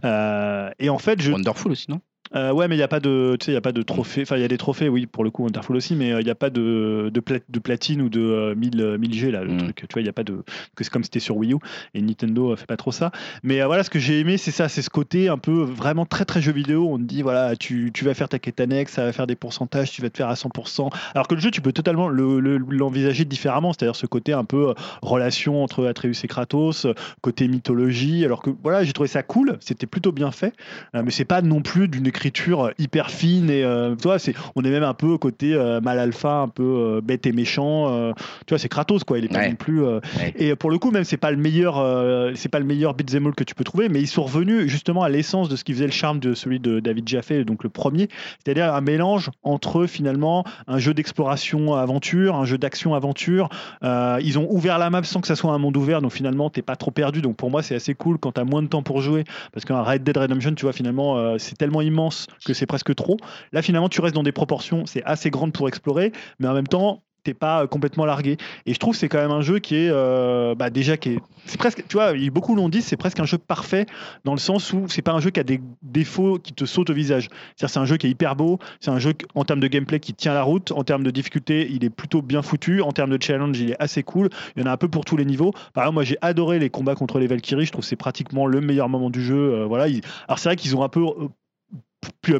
Euh, et en fait, je, Wonderful aussi, non? Euh, ouais, mais il n'y a pas de, tu sais, il y a pas de trophée. Enfin, il y a des trophées, oui, pour le coup, Wonderful aussi, mais euh, il n'y a pas de, de, pla- de platine ou de euh, 1000, euh, 1000 G là, le Mm. truc. Tu vois, il y a pas de, que c'est comme c'était sur Wii U et Nintendo fait pas trop ça. Mais euh, voilà, ce que j'ai aimé, c'est ça, c'est ce côté un peu vraiment très très jeu vidéo. On te dit voilà, tu, tu vas faire ta quête annexe, ça va faire des pourcentages, tu vas te faire à 100%. Alors que le jeu, tu peux totalement le- le- l'envisager différemment, c'est-à-dire ce côté un peu relation entre Atreus et Kratos, côté mythologie. Alors que voilà, j'ai trouvé ça cool, c'était plutôt bien fait, mais c'est pas non plus d'une écriture hyper fine et euh, tu vois, c'est, on est même un peu côté euh, mal alpha, un peu euh, bête et méchant. euh, tu vois, c'est Kratos quoi. Il est pas Ouais. non plus. euh, Ouais. Et pour le coup, même c'est pas le meilleur, euh, c'est pas le meilleur beat'em all que tu peux trouver, mais ils sont revenus justement à l'essence de ce qui faisait le charme de celui de David Jaffe, donc le premier, c'est-à-dire un mélange entre finalement un jeu d'exploration aventure, un jeu d'action aventure. Euh, ils ont ouvert la map sans que ça soit un monde ouvert, donc finalement t'es pas trop perdu. Donc pour moi c'est assez cool quand t'as moins de temps pour jouer, parce qu'un Red Dead Redemption, tu vois finalement euh, c'est tellement immense que c'est presque trop. Là finalement tu restes dans des proportions, c'est assez grande pour explorer, mais en même temps t'es pas euh, complètement largué. Et je trouve que c'est quand même un jeu qui est euh, bah, déjà qui est presque tu vois beaucoup l'ont dit c'est presque un jeu parfait dans le sens où c'est pas un jeu qui a des défauts qui te sautent au visage c'est-à-dire c'est un jeu qui est hyper beau c'est un jeu en termes de gameplay qui tient la route en termes de difficulté il est plutôt bien foutu en termes de challenge il est assez cool il y en a un peu pour tous les niveaux par exemple moi j'ai adoré les combats contre les Valkyries je trouve c'est pratiquement le meilleur moment du jeu euh, voilà alors c'est vrai qu'ils ont un peu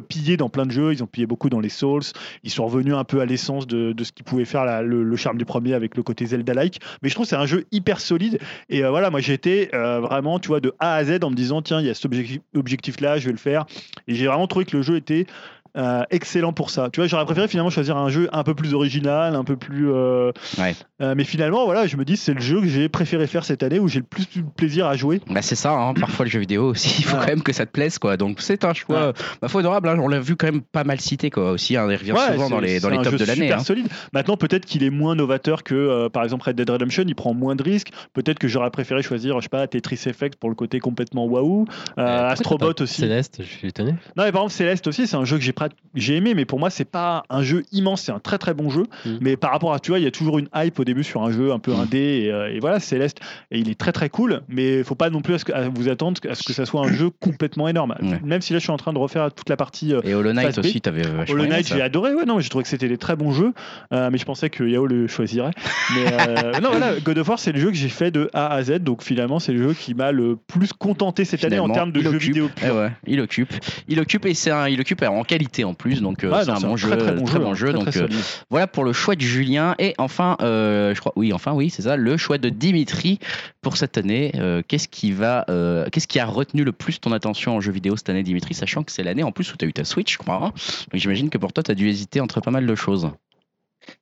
pillé dans plein de jeux, ils ont pillé beaucoup dans les Souls, ils sont revenus un peu à l'essence de, ce qui pouvait faire le, charme du premier avec le côté Zelda-like, mais je trouve c'est un jeu hyper solide, et euh, voilà, moi été euh, vraiment, tu vois, de A à Z en me disant, tiens, il y a cet objectif- objectif-là, je vais le faire, et j'ai vraiment trouvé que le jeu était euh, excellent pour ça. Tu vois, j'aurais préféré finalement choisir un jeu un peu plus original, un peu plus. euh, Ouais. euh, mais finalement, voilà, je me dis c'est le jeu que j'ai préféré faire cette année où j'ai le plus de plaisir à jouer. Bah c'est ça, hein, parfois le jeu vidéo aussi, il faut Ouais. quand même que ça te plaise quoi. Donc c'est un choix, bah, faut adorable, hein, on l'a vu quand même pas mal cité quoi aussi, hein, il revient Ouais, souvent dans les, dans les un tops jeu de l'année. super hein. solide. Maintenant, peut-être qu'il est moins novateur que, euh, par exemple, Red Dead Redemption. Il prend moins de risques. Peut-être que j'aurais préféré choisir, je sais pas, Tetris Effect pour le côté complètement waouh. Euh, Astrobot aussi. Céleste, je suis étonné. Non, mais par exemple, Céleste aussi, c'est un jeu que j'ai j'ai aimé, mais pour moi, c'est pas un jeu immense. C'est un très très bon jeu. Mm. Mais par rapport à, tu vois, il y a toujours une hype au début sur un jeu un peu indé. Et, euh, et voilà, Céleste, et il est très très cool. Mais faut pas non plus à, ce que- à vous attendre à ce que ça soit un jeu complètement énorme. Même si là, je suis en train de refaire toute la partie. euh, Et Hollow Knight aussi, t'avais Hollow Knight, j'ai adoré. Ouais, non, j'ai trouvé que c'était des très bons jeux, euh, mais je pensais que Yao le choisirait. Mais non, voilà, God of War, c'est le jeu que j'ai fait de A à Z, donc finalement, c'est le jeu qui m'a le plus contenté cette année en termes de jeux occupe. vidéo. Eh ouais, il occupe, il occupe et c'est un, il occupe en qualité en plus, donc euh, Ouais, c'est un bon très, jeu, très bon jeu, hein, très, donc euh, voilà pour le choix de Julien et enfin, euh, je crois, oui, enfin oui, c'est ça, le choix de Dimitri pour cette année. Euh, qu'est-ce qui va, euh, qu'est-ce qui a retenu le plus ton attention en jeu vidéo cette année, Dimitri, sachant que c'est l'année en plus où tu as eu ta Switch, je crois. hein. donc j'imagine que pour toi, tu as dû hésiter entre pas mal de choses.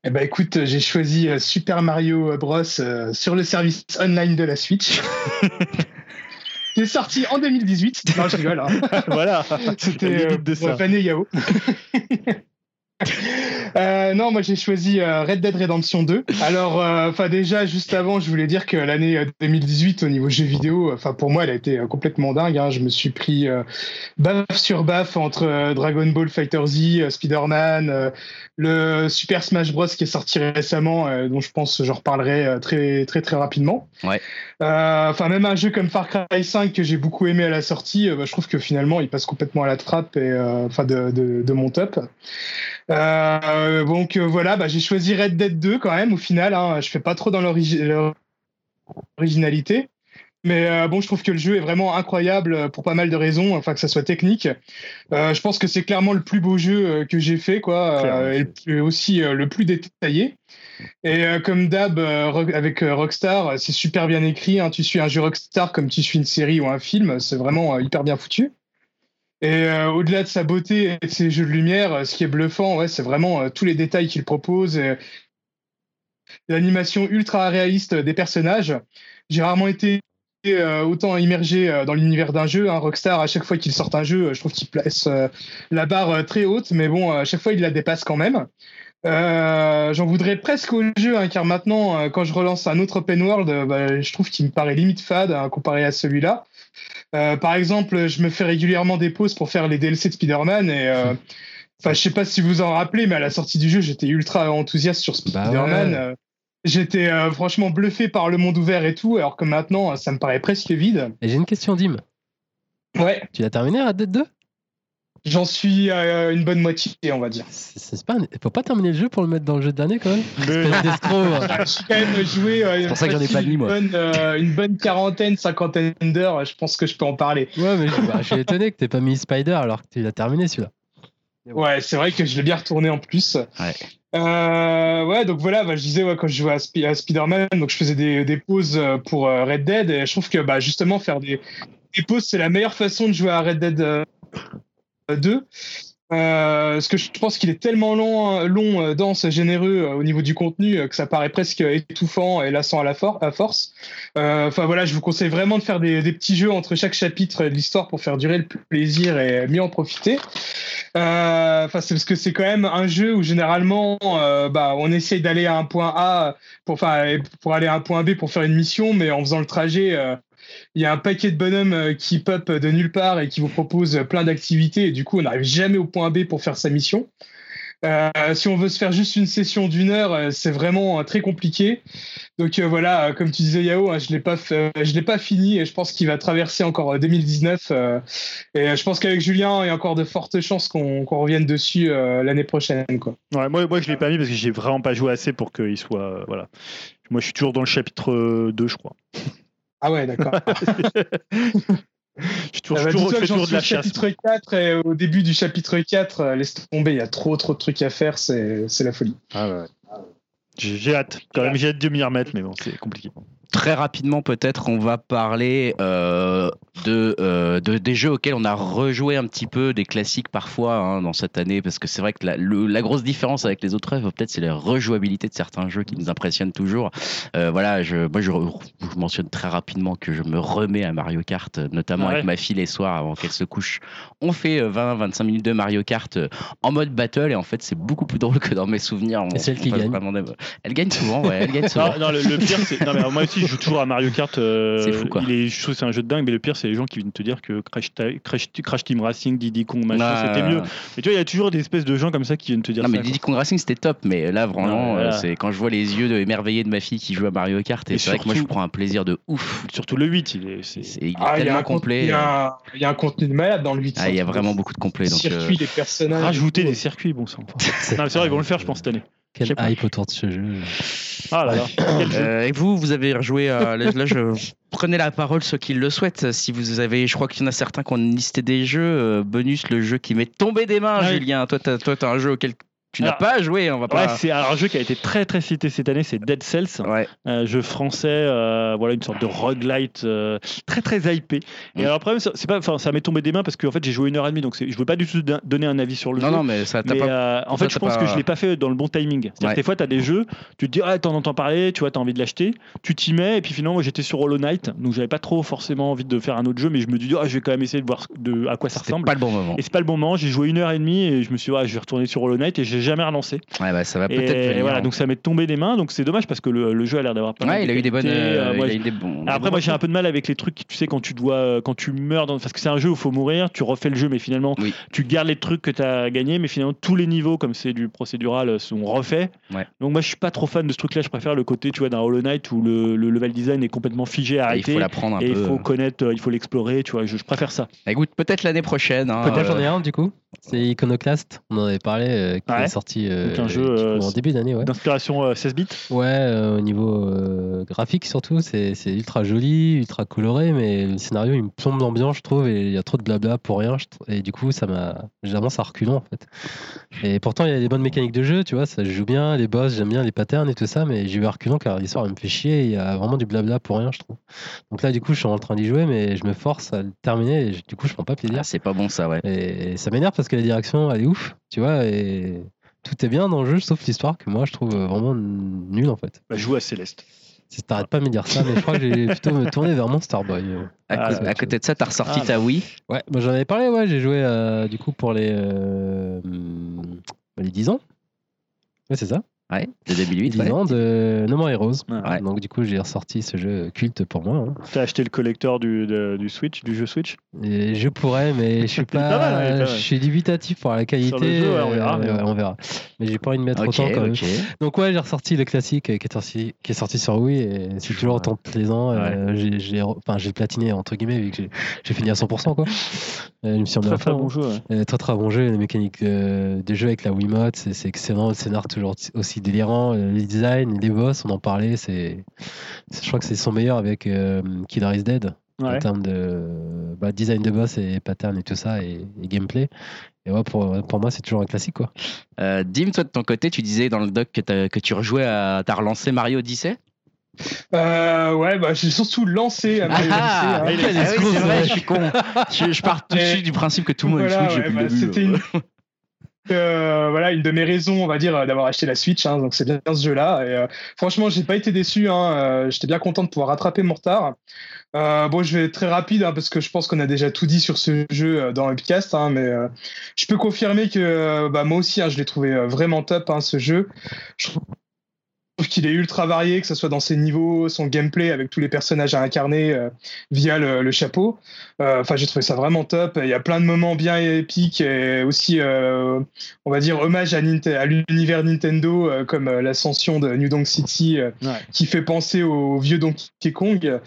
Eh ben écoute, j'ai choisi Super Mario Bros sur le service online de la Switch. qui est sorti en 2018. Non, je rigole. hein. voilà, C'était La euh, de ça. Yao. Euh, non, moi j'ai choisi euh, Red Dead Redemption 2. Alors, euh, enfin déjà, juste avant, je voulais dire que l'année euh, 2018 au niveau jeux vidéo, enfin pour moi, elle a été euh, complètement dingue. hein. Je me suis pris euh, baf sur baf entre euh, Dragon Ball Fighter Z, euh, Spider-Man, euh, le Super Smash Bros qui est sorti récemment, euh, dont je pense j'en reparlerai euh, très très très rapidement. Ouais. Euh, Enfin, même un jeu comme Far Cry 5 que j'ai beaucoup aimé à la sortie, euh, bah, je trouve que finalement il passe complètement à la trappe et euh, enfin de, de, de mon top. Euh, donc euh, voilà, bah, j'ai choisi Red Dead 2 quand même au final. Hein, je fais pas trop dans l'origi- l'originalité. Mais euh, bon, je trouve que le jeu est vraiment incroyable euh, pour pas mal de raisons, enfin que ça soit technique. Euh, je pense que c'est clairement le plus beau jeu que j'ai fait, quoi, euh, et le plus- aussi le plus détaillé. Et comme d'hab avec Rockstar, c'est super bien écrit. hein. tu suis un jeu Rockstar comme tu suis une série ou un film, c'est vraiment hyper bien foutu. Et euh, au-delà de sa beauté et de ses jeux de lumière, euh, ce qui est bluffant, ouais, c'est vraiment euh, tous les détails qu'il propose. et L'animation ultra réaliste des personnages. J'ai rarement été euh, autant immergé euh, dans l'univers d'un jeu. hein. Rockstar, à chaque fois qu'il sort un jeu, euh, je trouve qu'il place euh, la barre euh, très haute, mais bon, à chaque fois, il la dépasse quand même. Euh, J'en voudrais presque au jeu, hein, car maintenant, euh, quand je relance un autre open world, euh, bah, je trouve qu'il me paraît limite fade hein, comparé à celui-là. Euh, par exemple, je me fais régulièrement des pauses pour faire les DLC de Spider-Man et euh, enfin, je sais pas si vous en rappelez, mais à la sortie du jeu, j'étais ultra enthousiaste sur Bah Spider-Man. ouais. Euh, J'étais euh, franchement bluffé par le monde ouvert et tout, alors que maintenant, ça me paraît presque vide. Et j'ai une question, Dim. Ouais, Tu l'as terminé Red Dead 2 j'en suis à une bonne moitié, on va dire. C'est pas un- Faut pas terminer le jeu pour le mettre dans le jeu de l'année quand même Espèce d'escroc. J'ai quand même joué euh, C'est pour ça que j'en ai pas mis, une moi. bonne, euh, une bonne quarantaine, cinquantaine d'heures. Je pense que je peux en parler. Ouais, mais je, bah, je suis étonné que t'aies pas mis Spider alors que tu l'as terminé celui-là. Ouais, c'est vrai que je l'ai bien retourné en plus. Ouais. Euh, ouais, donc voilà, bah, je disais ouais, quand je jouais à, Spi- à Spider-Man, donc je faisais des, des pauses euh, pour euh, Red Dead et je trouve que bah, justement faire des, des pauses, c'est la meilleure façon de jouer à Red Dead. Euh, 2. Euh, parce que je pense qu'il est tellement long, long euh, dense, généreux euh, au niveau du contenu euh, que ça paraît presque étouffant et lassant à la force. Euh, Enfin voilà, je vous conseille vraiment de faire des, des petits jeux entre chaque chapitre de l'histoire pour faire durer le plaisir et mieux en profiter. Euh, Enfin c'est parce que c'est quand même un jeu où généralement euh, bah, on essaye d'aller à un point A pour, enfin, pour aller à un point B pour faire une mission, mais en faisant le trajet. Euh, il y a un paquet de bonhommes euh, qui pop de nulle part et qui vous proposent plein d'activités et du coup on n'arrive jamais au point B pour faire sa mission. Euh, si on veut se faire juste une session d'une heure, euh, c'est vraiment euh, très compliqué. Donc euh, voilà, euh, comme tu disais Yao, hein, je l'ai pas, euh, je l'ai pas fini et je pense qu'il va traverser encore euh, 2019. euh, et euh, je pense qu'avec Julien, il y a encore de fortes chances qu'on qu'on revienne dessus euh, l'année prochaine. Quoi. Moi, moi, je l'ai pas mis parce que j'ai vraiment pas joué assez pour qu'il soit. euh, voilà. Moi, je suis toujours dans le chapitre euh, 2, je crois. Ah ouais, d'accord. Je suis toujours, Ah bah, je de suis la au chasse. chapitre 4 et au début du chapitre 4, euh, laisse tomber, il y a trop trop de trucs à faire, c'est c'est la folie. Ah ouais. J'ai j'ai hâte, quand même, j'ai hâte de m'y remettre, mais bon, c'est compliqué. Très rapidement, peut-être, on va parler euh, de, euh, de- des jeux auxquels on a rejoué un petit peu, des classiques parfois hein, dans cette année, parce que c'est vrai que la, le- la grosse différence avec les autres œuvres, peut-être, c'est la rejouabilité de certains jeux qui nous impressionnent toujours. Euh, voilà, je, moi, je, mentionne très rapidement que je me remets à Mario Kart, notamment Ah ouais. avec ma fille les soirs avant qu'elle se couche. On fait 20-25 minutes de Mario Kart en mode battle, et en fait, c'est beaucoup plus drôle que dans mes souvenirs. On- Et c'est elle on qui gagne. vraiment Elle gagne souvent, ouais, elle gagne souvent. Non, non, le, le pire, c'est. Non, mais moi aussi, je joue toujours à Mario Kart. euh, C'est fou, quoi. Il est, je trouve que c'est un jeu de dingue, mais le pire, c'est les gens qui viennent te dire que Crash, Ta- Crash, Crash Team Racing, Diddy Kong, machin, Ah. c'était mieux. Mais tu vois, il y a toujours des espèces de gens comme ça qui viennent te dire Non, ça. mais. Diddy Kong Racing c'était top, mais là vraiment, voilà. euh, c'est quand je vois les yeux de émerveillés de ma fille qui joue à Mario Kart, et, Et c'est vrai que moi je surtout- prends un plaisir de ouf. Surtout le 8, il est. c'est- C'est- il est Ah, il y a tellement un contenu- complet. Il y, a un- il y a un contenu de malade dans le 8. ah, il y a vraiment beaucoup de complets. Donc, euh, circuits, les personnages. Rajouter des circuits, bon sang. Non, mais c'est vrai, ils vont le faire, je pense, cette année. Quel hype autour de ce jeu. Ah là là. Quel jeu. euh, et vous, vous avez rejoué à. Là, je prenez la parole ceux qui le souhaitent. Si vous avez, je crois qu'il y en a certains qui ont listé des jeux. euh, bonus, le jeu qui m'est tombé des mains, Ouais. Julien. Toi, t'as, toi, t'as un jeu auquel tu n'as pas joué. On va Ouais, pas. c'est un jeu qui a été très très cité cette année, c'est Dead Cells, Ouais. un jeu français, euh, voilà une sorte de roguelite euh, très très hypé. Et Mm. alors le problème, c'est pas, enfin ça m'est tombé des mains parce qu'en fait j'ai joué une heure et demie, donc je veux pas du tout don- donner un avis sur le Non, jeu. non, mais ça t'a pas. euh, en fait, je pense pas- que je l'ai pas fait dans le bon timing. Ouais. que des fois, tu as des jeux, tu te dis, ah, t'en entends parler, tu vois, t'as envie de l'acheter, tu t'y mets, et puis finalement, moi, j'étais sur Hollow Knight, donc j'avais pas trop forcément envie de faire un autre jeu, mais je me dis, ah, je vais quand même essayer de voir de, à quoi ça ressemble. pas le bon moment. Et c'est pas le bon moment, j'ai joué une heure et demie, et je me suis dit, ah, je vais retourner sur Hollow Knight, et j'ai jamais relancé. Ouais, bah, ça va peut-être voilà, donc ça m'est tombé des mains, donc c'est dommage parce que le, le jeu a l'air d'avoir pas mal Ouais, il a eu des bonnes. qualités, euh, moi, il a eu des bons. des après, moi, j'ai un peu de mal avec les trucs, tu sais, quand tu dois, euh, quand tu meurs, dans... parce que c'est un jeu où il faut mourir, tu refais le jeu, mais finalement, Oui. tu gardes les trucs que tu as gagnés, mais finalement, tous les niveaux, comme c'est du procédural, sont refaits. Ouais. Donc, moi, je suis pas trop fan de ce truc-là. Je préfère le côté, tu vois, d'un Hollow Knight où le, le level design est complètement figé, Il arrêté. faut l'apprendre un et il peu. faut connaître, euh, il faut l'explorer, tu vois. Je, je préfère ça. Bah, Écoute, peut-être l'année prochaine. hein, Peut-être j'en ai un du coup. C'est Iconoclast. On en avait parlé, euh, qui Ouais. est sorti euh, Donc un jeu, euh, en début d'année. Ouais, D'inspiration euh, 16 bits. ouais euh, au niveau euh, graphique surtout, c'est ultra joli, ultra coloré, mais le scénario il me plombe l'ambiance, je trouve, et il y a trop de blabla pour rien. je Et du coup, ça m'a. Généralement, ça reculant en fait. Et pourtant, il y a des bonnes mécaniques de jeu, tu vois, ça joue bien, les boss, j'aime bien les patterns et tout ça, mais j'y vais à reculant car l'histoire elle me fait chier, il y a vraiment du blabla pour rien, je trouve. Donc là, du coup, je suis en train d'y jouer, mais je me force à le terminer, et du coup, je prends pas plaisir. ah, c'est pas bon ça, ouais. Et ça m'énerve parce que la direction, elle est ouf, tu vois, et tout est bien dans le jeu, sauf l'histoire que moi je trouve vraiment nulle en fait. Bah, joue à Céleste. Si t'arrêtes pas de me dire ça, mais je crois que j'ai plutôt me tourner vers Monster Boy. euh. À, Ah, côté- là, à côté de ça, t'as ressorti Ah, ta Wii? Ouais, moi j'en avais parlé, ouais, j'ai joué euh, du coup pour les, euh, les 10 ans. Ouais, c'est ça. Ouais, de 2008. 10 ouais. ans de No More Heroes. Ouais. Donc du coup, j'ai ressorti ce jeu culte pour moi. hein. T'as acheté le collector du, de- du Switch, du jeu Switch? Et je pourrais, mais je suis pas pas, mal. je suis dubitatif pour la qualité. Sur le jeu, ouais, on verra, euh, mais ouais, on verra. Mais j'ai pas envie de mettre Ok, autant quand même. ok. Donc ouais, j'ai ressorti le classique euh, qui est sorti, qui est sorti sur Wii et c'est toujours autant plaisant. Euh, j'ai, enfin, platiné entre guillemets vu que j'ai, j'ai fini à 100% quoi. Euh, je me suis Très très fond. bon jeu. ouais. Euh, très très bon jeu, les mécaniques euh, de jeu avec la Wiimote, c'est, c'est excellent. Le scénar toujours aussi délirant, euh, les designs, les boss, on en parlait. C'est, je crois que c'est son meilleur avec euh, Killer is Dead en termes de bah, design de boss et pattern et tout ça et, et gameplay. Et ouais, pour, pour moi, c'est toujours un classique quoi. Euh, Dim, toi de ton côté, tu disais dans le doc que, tu rejouais à. T'as relancé Mario Odyssey? Euh, ouais, bah, j'ai surtout lancé à Mario Ah, Odyssey, hein. ah oui, c'est vrai, je suis con. Je, je pars tout de Et- suite du principe que tout le monde Voilà, est fou, j'ai ouais, depuis bah, le C'était début. une... euh, voilà, une de mes raisons, on va dire, d'avoir acheté la Switch. hein, donc c'est bien ce jeu-là. Et, euh, franchement, pas été déçu. Hein, euh, J'étais bien content de pouvoir rattraper mon retard. Euh, bon, je vais être très rapide hein, parce que je pense qu'on a déjà tout dit sur ce jeu dans le podcast. Mais je peux confirmer que bah, moi aussi, je l'ai trouvé vraiment top ce jeu. Qu'il est ultra varié, que ce soit dans ses niveaux, son gameplay avec tous les personnages à incarner euh, via le, le chapeau. Euh, Enfin, j'ai trouvé ça vraiment top. Il y a plein de moments bien épiques et aussi, euh, on va dire, hommage à, Ninte- à l'univers Nintendo, comme l'ascension de New Donk City, Ouais. qui fait penser au vieux Donkey Kong.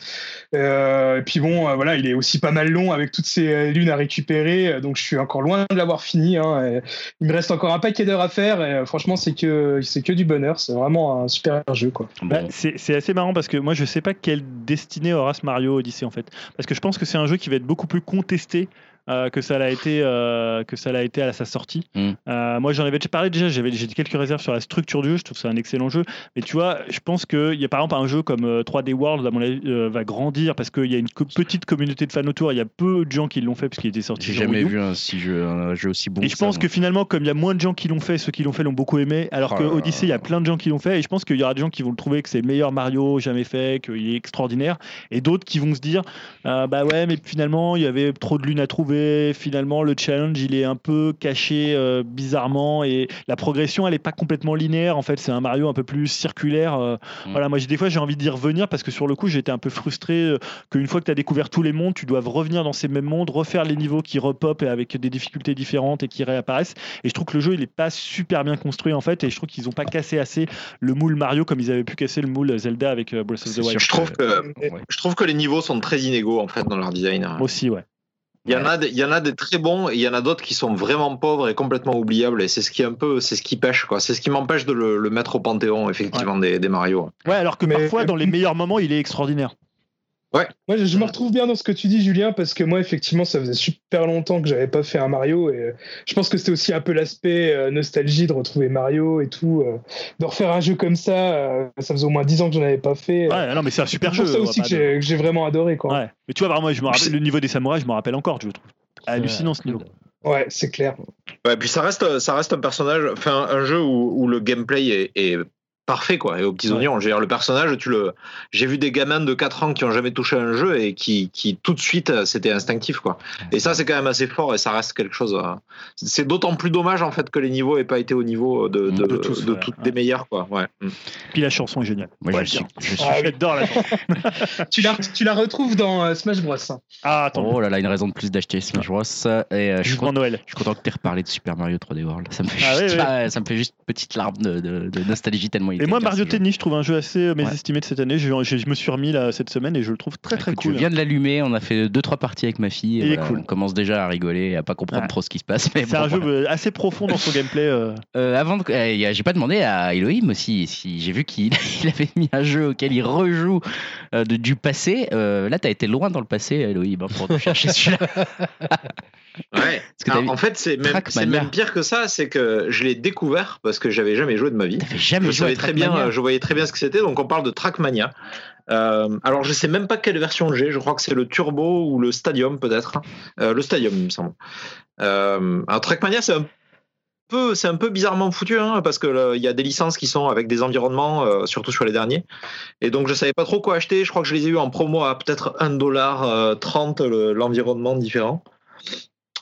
Et puis bon, voilà, il est aussi pas mal long avec toutes ces lunes à récupérer, donc je suis encore loin de l'avoir fini. hein, il me reste encore un paquet d'heures à faire, et franchement, c'est que c'est que du bonheur. C'est vraiment un super jeu, quoi. Bah, Bon. c'est c'est assez marrant parce que moi je sais pas quelle destinée aura ce Mario Odyssey en fait. Parce que je pense que c'est un jeu qui va être beaucoup plus contesté euh, que ça l'a été euh, que ça l'a été à sa sortie. Mm. Euh, moi j'en avais déjà parlé déjà, j'avais j'ai quelques réserves sur la structure du jeu, je trouve que c'est un excellent jeu. Mais tu vois, je pense que il y a par exemple un jeu comme euh, 3D World à mon avis va grandir parce qu'il y a une co- petite communauté de fans autour, il y a peu de gens qui l'ont fait parce qu'il était sorti. J'ai jamais vu un, si jeu, un jeu aussi bon. Et je pense que finalement, comme il y a moins de gens qui l'ont fait, ceux qui l'ont fait l'ont beaucoup aimé, alors Oh que. Odyssey, il y a plein de gens qui l'ont fait, et je pense qu'il y aura des gens qui vont le trouver que c'est le meilleur Mario jamais fait, qu'il est extraordinaire, et d'autres qui vont se dire, bah ouais, mais finalement, il y avait trop de lunes à trouver, finalement, le challenge, il est un peu caché euh, bizarrement, et la progression, elle est pas complètement linéaire, en fait, c'est un Mario un peu plus circulaire. euh, Mm. Voilà, moi, j'ai- des fois, j'ai envie d'y revenir, parce que sur le coup, j'étais un peu frustré euh, qu'une fois que tu as découvert tous les mondes, tu dois revenir dans ces mêmes mondes, refaire les niveaux qui repopent et avec des difficultés différentes et qui réapparaissent. Et je trouve que le jeu, il est pas super bien construit en fait, et je trouve qu'ils ont pas cassé assez le moule Mario comme ils avaient pu casser le moule Zelda avec euh, Breath of the Wild. Je trouve que Et- Ouais. je trouve que les niveaux sont très inégaux en fait dans leur design. Aussi, ouais. Il y en a, des- il y en a des très bons et il y en a d'autres qui sont vraiment pauvres et complètement oubliables et c'est ce qui est un peu, c'est ce qui pêche quoi. C'est ce qui m'empêche de le, le mettre au panthéon effectivement des, des Mario. Ouais, alors que Mais- parfois, dans les meilleurs moments, il est extraordinaire. Moi, je je me retrouve bien dans ce que tu dis, Julien, parce que moi, effectivement, ça faisait super longtemps que j'avais pas fait un Mario, et euh, je pense que c'était aussi un peu l'aspect euh, nostalgie de retrouver Mario et tout, euh, de refaire un jeu comme ça. ça faisait au moins 10 ans que j'en avais pas fait. Ouais, non, mais c'est un super c'est jeu. pour ça aussi que j'ai que j'ai vraiment adoré, quoi. Ouais. Mais tu vois, vraiment, moi, je me rappelle le niveau des samouraïs, je me rappelle encore, je le trouve. Hallucinant ce niveau. Ouais, c'est clair. Ouais, puis ça reste, ça reste un personnage, enfin un jeu où, où le gameplay est, est parfait quoi. Et aux petits Ouais. oignons, le personnage, tu le, j'ai vu des gamins de 4 ans qui ont jamais touché un jeu et qui, qui tout de suite euh, c'était instinctif quoi. Et ça c'est quand même assez fort et ça reste quelque chose. euh, C'est d'autant plus dommage en fait que les niveaux aient pas été au niveau de, de, De tous, de ouais, toutes ouais. des meilleurs quoi. Ouais. Mm. Puis la chanson est géniale. Moi, Ouais, je suis, je suis- Ah la chanson. tu, la, tu la retrouves dans euh, Smash Bros. Ah, attends. Oh là là, une raison de plus d'acheter Smash Bros. Et euh, je, suis content, Noël. je suis content que tu aies reparlé de Super Mario 3D World. Ça me fait, Ah juste, oui, oui. ah, ça me fait juste une petite larme de, de- de nostalgie tellement il Et moi, Mario. Tennis, je trouve un jeu assez euh, Ouais. mésestimé de cette année. Je, je- je me suis remis là cette semaine et je le trouve très très Écoute, cool. Je viens de l'allumer, on a fait deux trois parties avec ma fille. Il est voilà, cool. On commence déjà à rigoler et à pas comprendre Ouais. trop ce qui se passe. C'est bon, un jeu voilà. euh, assez profond dans son gameplay. euh. Euh, avant, euh, a- j'ai pas demandé à Elohim aussi. Si j'ai vu qu'il il avait mis un jeu auquel il rejoue de- du passé. Là, t'as été loin dans le passé, Elohim, hein, pour chercher celui-là. Ouais. Alors, en fait, c'est même, pire que ça, c'est que je l'ai découvert parce que j'avais jamais joué de ma vie. Jamais je joué savais très bien, euh, je voyais très bien ce que c'était. Donc on parle de Trackmania. Euh, alors je sais même pas quelle version j'ai. Je crois que c'est le Turbo ou le Stadium peut-être. Euh, le Stadium, il me semble. Euh, alors Trackmania, c'est un c'est un peu bizarrement foutu hein, parce que il y a des licences qui sont avec des environnements, euh, surtout sur les derniers. Et donc je savais pas trop quoi acheter. Je crois que je les ai eu en promo à peut-être 1,30$ le- l'environnement différent.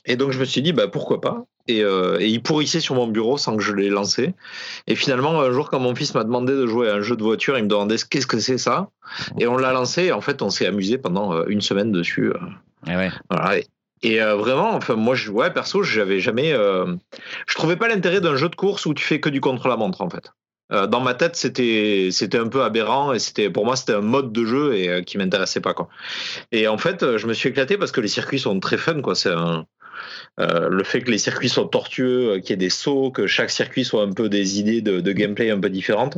Et donc je me suis dit bah pourquoi pas. Et, euh, et il pourrissait sur mon bureau sans que je l'ai lancé. Et finalement, un jour, quand mon fils m'a demandé de jouer à un jeu de voiture, il me demandait qu'est-ce que c'est ça? Et on l'a lancé. Et en fait, on s'est amusé pendant euh, une semaine dessus. euh, Eh ouais. voilà. Et, euh, vraiment, enfin, moi, je, ouais, perso, j'avais jamais. euh, je trouvais pas l'intérêt d'un jeu de course où tu fais que du contre-la-montre, en fait. Dans ma tête, c'était c'était un peu aberrant et c'était pour moi c'était un mode de jeu et qui m'intéressait pas quoi. Et en fait, je me suis éclaté parce que les circuits sont très fun quoi. C'est un le fait que les circuits soient tortueux, euh, qu'il y ait des sauts, que chaque circuit soit un peu des idées de, de gameplay un peu différentes.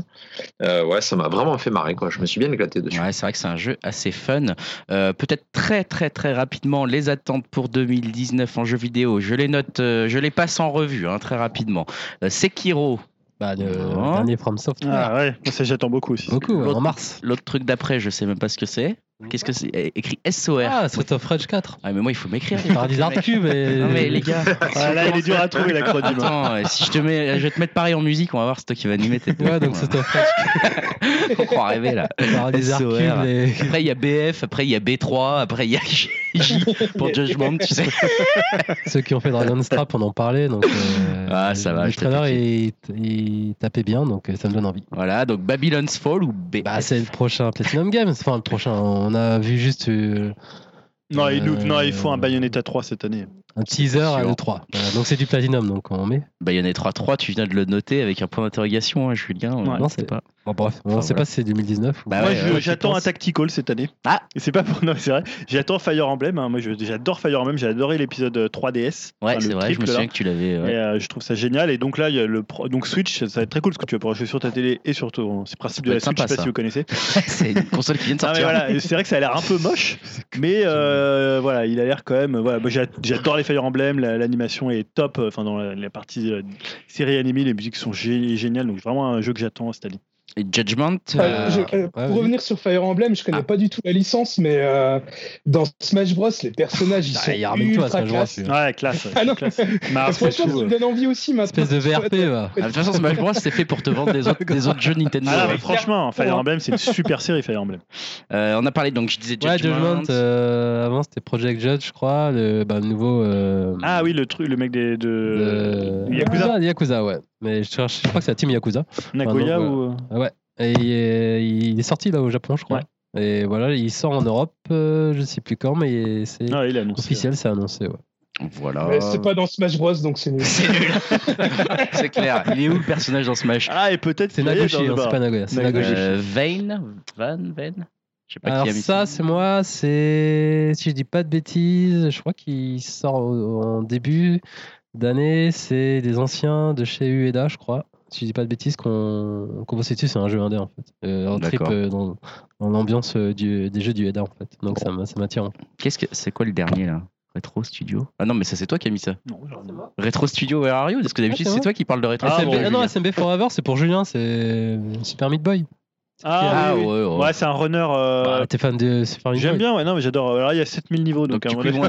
Euh, ouais, ça m'a vraiment fait marrer quoi. Je me suis bien éclaté dessus. Ouais, c'est vrai que c'est un jeu assez fun. Euh, Peut-être très très très rapidement les attentes pour 2019 en jeu vidéo. Je les note, euh, je les passe en revue hein, très rapidement. Euh, Sekiro, Bah, le Non. dernier From Software. Ah ouais, moi, ça j'attends beaucoup aussi. Beaucoup, ouais, en mars. L'autre truc d'après, je sais même pas ce que c'est. Qu'est-ce que c'est? Écrit SOR. Ah, Street of Rage 4. Ah, mais moi, il faut m'écrire. les Paradis. Cube et. Non, mais les gars. Ah, là, il est dur à trouver l'acronyme. Attends, euh, si je te mets, je vais te mettre pareil en musique, on va voir, c'est toi qui vas animer tes Ouais, donc Street of Rage, Faut croire rêver là. Paradis SOR. Et. Après, il y a BF, après, il y a B3, après, il y a J pour Judgment, tu sais. Ceux qui ont fait Dragon's Trap, on en parlait. Donc, euh, Ah, ça va, Le trailer, il, il tapait bien, donc euh, ça me donne envie. Voilà, donc Babylon's Fall ou BF Bah, c'est le prochain Platinum Games. Enfin, le prochain. On a vu juste euh, Non, il, nous, Euh, non, il faut un Bayonetta 3 cette année. un teaser à sûr. l'E3. Voilà, donc, c'est du Platinum, donc on met. Bayonetta 3, tu viens de le noter avec un point d'interrogation, hein, Julien. Ouais. on Non, c'est- pas. Bon, bref, on ne sait pas si c'est 2019 ou. Bah moi, ouais, ouais, j'attends un Tactical cette année. Ah. Et c'est pas pour. Non, c'est vrai. J'attends Fire Emblem. hein. Moi, j'adore Fire Emblem. J'ai adoré l'épisode euh, 3DS. Ouais, Enfin, le c'est vrai, je me là. souviens que tu l'avais. ouais. Euh, je trouve ça génial. Et donc là, il y a le pro- donc Switch, ça va être très cool parce que tu vas pouvoir jouer sur ta télé et surtout, c'est le principe de la Switch. sympa, je sais pas ça. si vous connaissez. c'est une console qui vient de Ah, mais sortir. voilà, c'est vrai que ça a l'air un peu moche, mais euh, voilà, il a l'air quand même. Voilà, j'adore les Fire Emblem, la- l'animation est top. euh, Enfin, dans la, partie euh, série animée, les musiques sont gé- géniales. Donc vraiment un jeu que j'attends cette année. Et Judgment. Euh, euh, je- euh, ouais, pour revenir sur Fire Emblem, je connais Ah. pas du tout la licence, mais euh, dans Smash Bros, les personnages ils Ah, sont à ultra Smash Bros, classe. Ouais, classe. ouais, Ah non, classe. Mais après, franchement, tout, ça me donne envie aussi maintenant. Espèce de VRP, va. ah, De toute façon, Smash Bros, c'est fait pour te vendre des autres, des autres jeux Nintendo. Ah, là, mais ouais. franchement, Fire Emblem, c'est une super série, Fire Emblem. Euh, on a parlé donc, je disais Ouais, Judgment. Judgment, euh, avant c'était Project Judge, je crois, le bah, nouveau. euh, Ah oui, le truc, le mec des, de, de- Yakuza, Yakuza, ouais. Mais je, cherche, je crois que c'est la team Yakuza. Nagoya Enfin, ou. euh, Ah ouais. Et il est, sorti là au Japon, je crois. Et voilà, il sort en Europe, euh, je sais plus quand, mais c'est Ah, il a annoncé. officiel, c'est annoncé. Ouais. Voilà. Mais c'est pas dans Smash Bros, donc c'est nul. C'est clair. Il est où le personnage dans Smash? Ah, et peut-être C'est Nagoshi, hein, c'est pas Nagoya. C'est Nagoshi. Euh, Vane Van Van Je sais pas Alors qui a mis ça, c'est moi, c'est si je dis pas de bêtises, je crois qu'il sort en début d'année. C'est des anciens de chez Ueda, je crois. Si je dis pas de bêtises, qu'on dessus, c'est un jeu indé en fait. Euh, un trip D'accord. euh, dans, dans l'ambiance euh, du- des jeux du Ueda en fait. Donc ça m'a- ça m'attire. Qu'est-ce que c'est quoi le dernier là? Retro Studio? Ah non, mais ça c'est toi qui as mis ça. Non, genre, Retro Studio Where are you? Parce que d'habitude Ah, c'est toi qui parles de Retro Ah, SMB, Studio. bon, ah non. SMB Forever, c'est pour Julien, c'est Super Meat Boy. Ah, Ah, oui, oui. ouais, ouais. Ouais, c'est un runner. euh, Bah, T'es fan de Super Meat J'aime bien, ouais, non, mais j'adore. Alors, il y a 7000 niveaux, donc, Donc, à du mon coup, avis, ils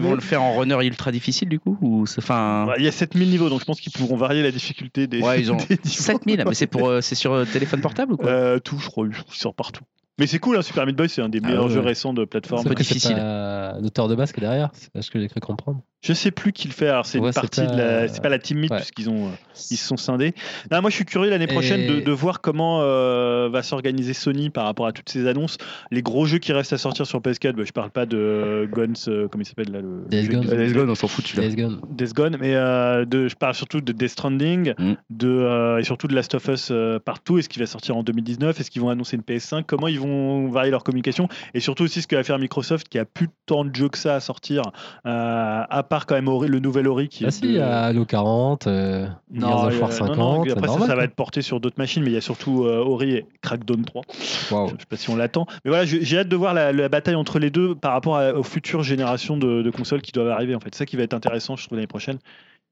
on vont le faire en runner ultra difficile du coup ou c'est- enfin Ouais, Il y a 7000 niveaux, donc je pense qu'ils pourront varier la difficulté des. Ouais, ils ont des niveaux. 7000 mais c'est pour euh, c'est sur euh, téléphone portable ou quoi? Euh, tout, je crois, il sort partout. Mais c'est cool, hein, Super Meat Boy, c'est un des Ah, meilleurs ouais, jeux récents de plateforme. c'est difficile. pas l'auteur de base qui est derrière, c'est ce que j'ai cru comprendre. Je sais plus qui le fait. Alors, c'est Ouais, une c'est partie pas- de la. C'est pas la Team Meat, Ouais. puisqu'ils ont. euh, ils se sont scindés. Non, moi, je suis curieux l'année prochaine Et- de, de voir comment euh, va s'organiser Sony par rapport à toutes ces annonces. Les gros jeux qui restent à sortir sur PS4, bah, je parle pas de euh, Guns, euh, comment il s'appelle là le. Jeu Gone. on s'en fout celui-là. Days Gone. Gone, mais euh, de, je parle surtout de Death Stranding, Mm. de, euh, et surtout de Last of Us euh, partout. Est-ce qu'il va sortir en 2019 Est-ce qu'ils vont annoncer une PS5 Comment ils vont varier leur communication Et surtout aussi ce que va faire Microsoft, qui a plus tant de jeux que ça à sortir, euh, à part quand même Ori- le nouvel Ori qui Ah est. si, de- Halo 40, euh, Gears of War non, 50. non, c'est après ça, normal, ça va être porté sur d'autres machines, mais il y a surtout euh, Ori et Crackdown 3. Waouh. Je sais pas si on l'attend. Mais voilà, j'ai hâte de voir la, la bataille entre les deux par rapport à- aux futures générations de, de consoles qui doivent arriver. En fait, c'est ça qui va être intéressant, je trouve, l'année prochaine.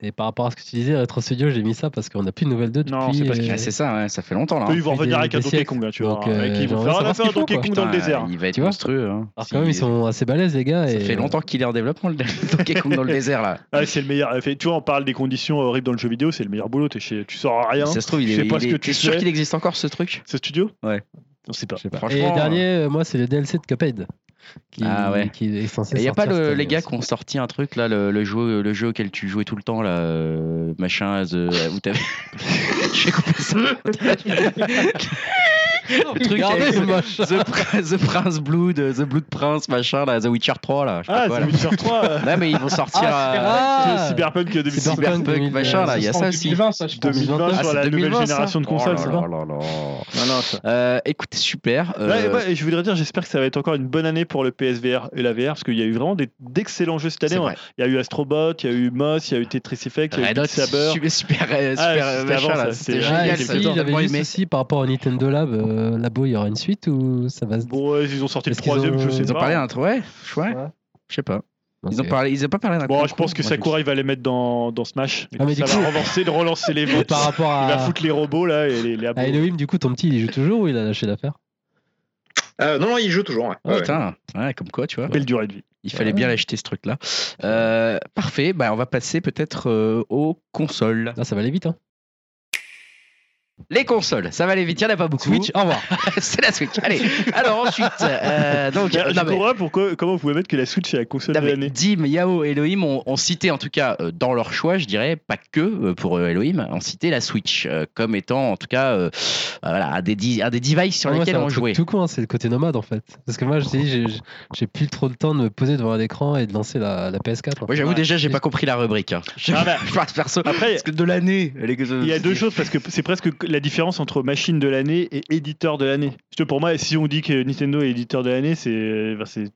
Et par rapport à ce que tu disais, Retro Studio, j'ai mis ça parce qu'on n'a plus de nouvelles d'eux depuis. Non, c'est parce qu'il- euh, Ah, c'est ça, ouais, ça fait longtemps là. Eux, hein. ils vont revenir avec un Donkey. Kong, là, tu vois. Donc, euh, Avec- ils vont faire, un font, Donkey. Kong dans le désert. Il va être Tu vois monstrueux. hein. Alors quand même, ils sont assez balèzes, les gars. Ça et... fait longtemps qu'il est en développement le Donkey Kong dans le désert là. Ah, c'est le meilleur. Tu vois, on parle des conditions horribles dans le jeu vidéo, c'est le meilleur boulot. Chez... Tu sors à rien. Ça se trouve, il tu est, sais pas il ce est- que t'es tu sûr fais. qu'il existe encore ce truc? Ce studio? Ouais. On sait pas. Je sais pas. Et Franchement, le dernier, euh, moi, c'est le DLC de Cuphead. Qui, Ah ouais. qui est censé Il n'y a pas le- les gars qui ont sorti un truc là, le, le jeu, le jeu auquel tu jouais tout le temps là, euh, machin, the, vous t'avez. Je vais couper ça. le truc Regardez avec ce the, machin. the, Prin- the Prince Blood, the Blood Prince, machin là, The Witcher 3 là. je sais pas Ah, quoi, là. Witcher 3. euh, Ouais, mais ils vont sortir Ah, à c'est Cyberpunk 2020. Cyberpunk Cyberpunk, 2000, machin là, il y a ça aussi. 2020, ça, je pense. 2020 Ah, sur c'est la 2020, nouvelle ça génération de Oh consoles, là c'est là ça là là. Non, non, ça- Euh, écoute, super. euh, Ouais, ouais, et je voudrais dire, j'espère que ça va être encore une bonne année pour le PSVR et la VR, parce qu'il y a eu vraiment des- d'excellents jeux cette c'est année. vrai. Il y a eu Astrobot, il y a eu Moss, il y a eu Tetris Effect, il y a eu Beat Saber. super, super, euh, Ah, super, euh, c'était machin, là, c'était Ah, génial. j'avais aimé. aussi par rapport au Nintendo Lab, euh, Labo, il y aura une suite ou ça va se. Bon, ouais, ils ont sorti le troisième, ont- je sais Ils ont pas. parlé d'un truc, ouais, ouais, Ouais. je sais pas. Ils ont c'est- parlé, ils ont pas parlé d'un Bon, je pense que moi, Sakura, il va les mettre dans, dans Smash. Ah, mais ça du va coup- relancer, de relancer les votes. par rapport Il va à, foutre les robots là et les, les à abos. Elohim, du coup, ton petit, il joue toujours ou il a lâché l'affaire Euh, non, non, il joue toujours. ouais. Oh, Ouais, ouais. putain, ouais, comme quoi, tu vois. Belle durée de vie. Il fallait bien l'acheter ce truc-là. Euh, parfait, bah, on va passer peut-être euh, aux consoles. Là, ça va aller vite. Hein. Les consoles, ça va aller vite, il n'y en a pas beaucoup. Switch, au revoir. c'est la Switch. Allez, alors ensuite, euh, donc, non, mais- comprends pas pourquoi, comment vous pouvez mettre que la Switch est la console Non, de l'année. Dim, Yao et Elohim ont, ont cité, en tout cas euh, dans leur choix, je dirais, pas que euh, pour euh, Elohim, ont cité la Switch euh, comme étant en tout cas euh, voilà, un, des un des devices sur Moi, lesquels un on jouait. Tout con, hein, c'est le côté nomade en fait. Parce que moi, je dis, j'ai- j'ai plus trop le temps de me poser devant l'écran et de lancer la, la PS4. en Moi j'avoue Ouais. déjà, j'ai pas compris la rubrique. hein. Je, Ah bah. je parle perso. Après, Parce que de l'année. les- il y a deux choses parce que c'est presque la différence entre machine de l'année et éditeur de l'année. Parce que Pour moi, si on dit que Nintendo est éditeur de l'année, c'est c'est-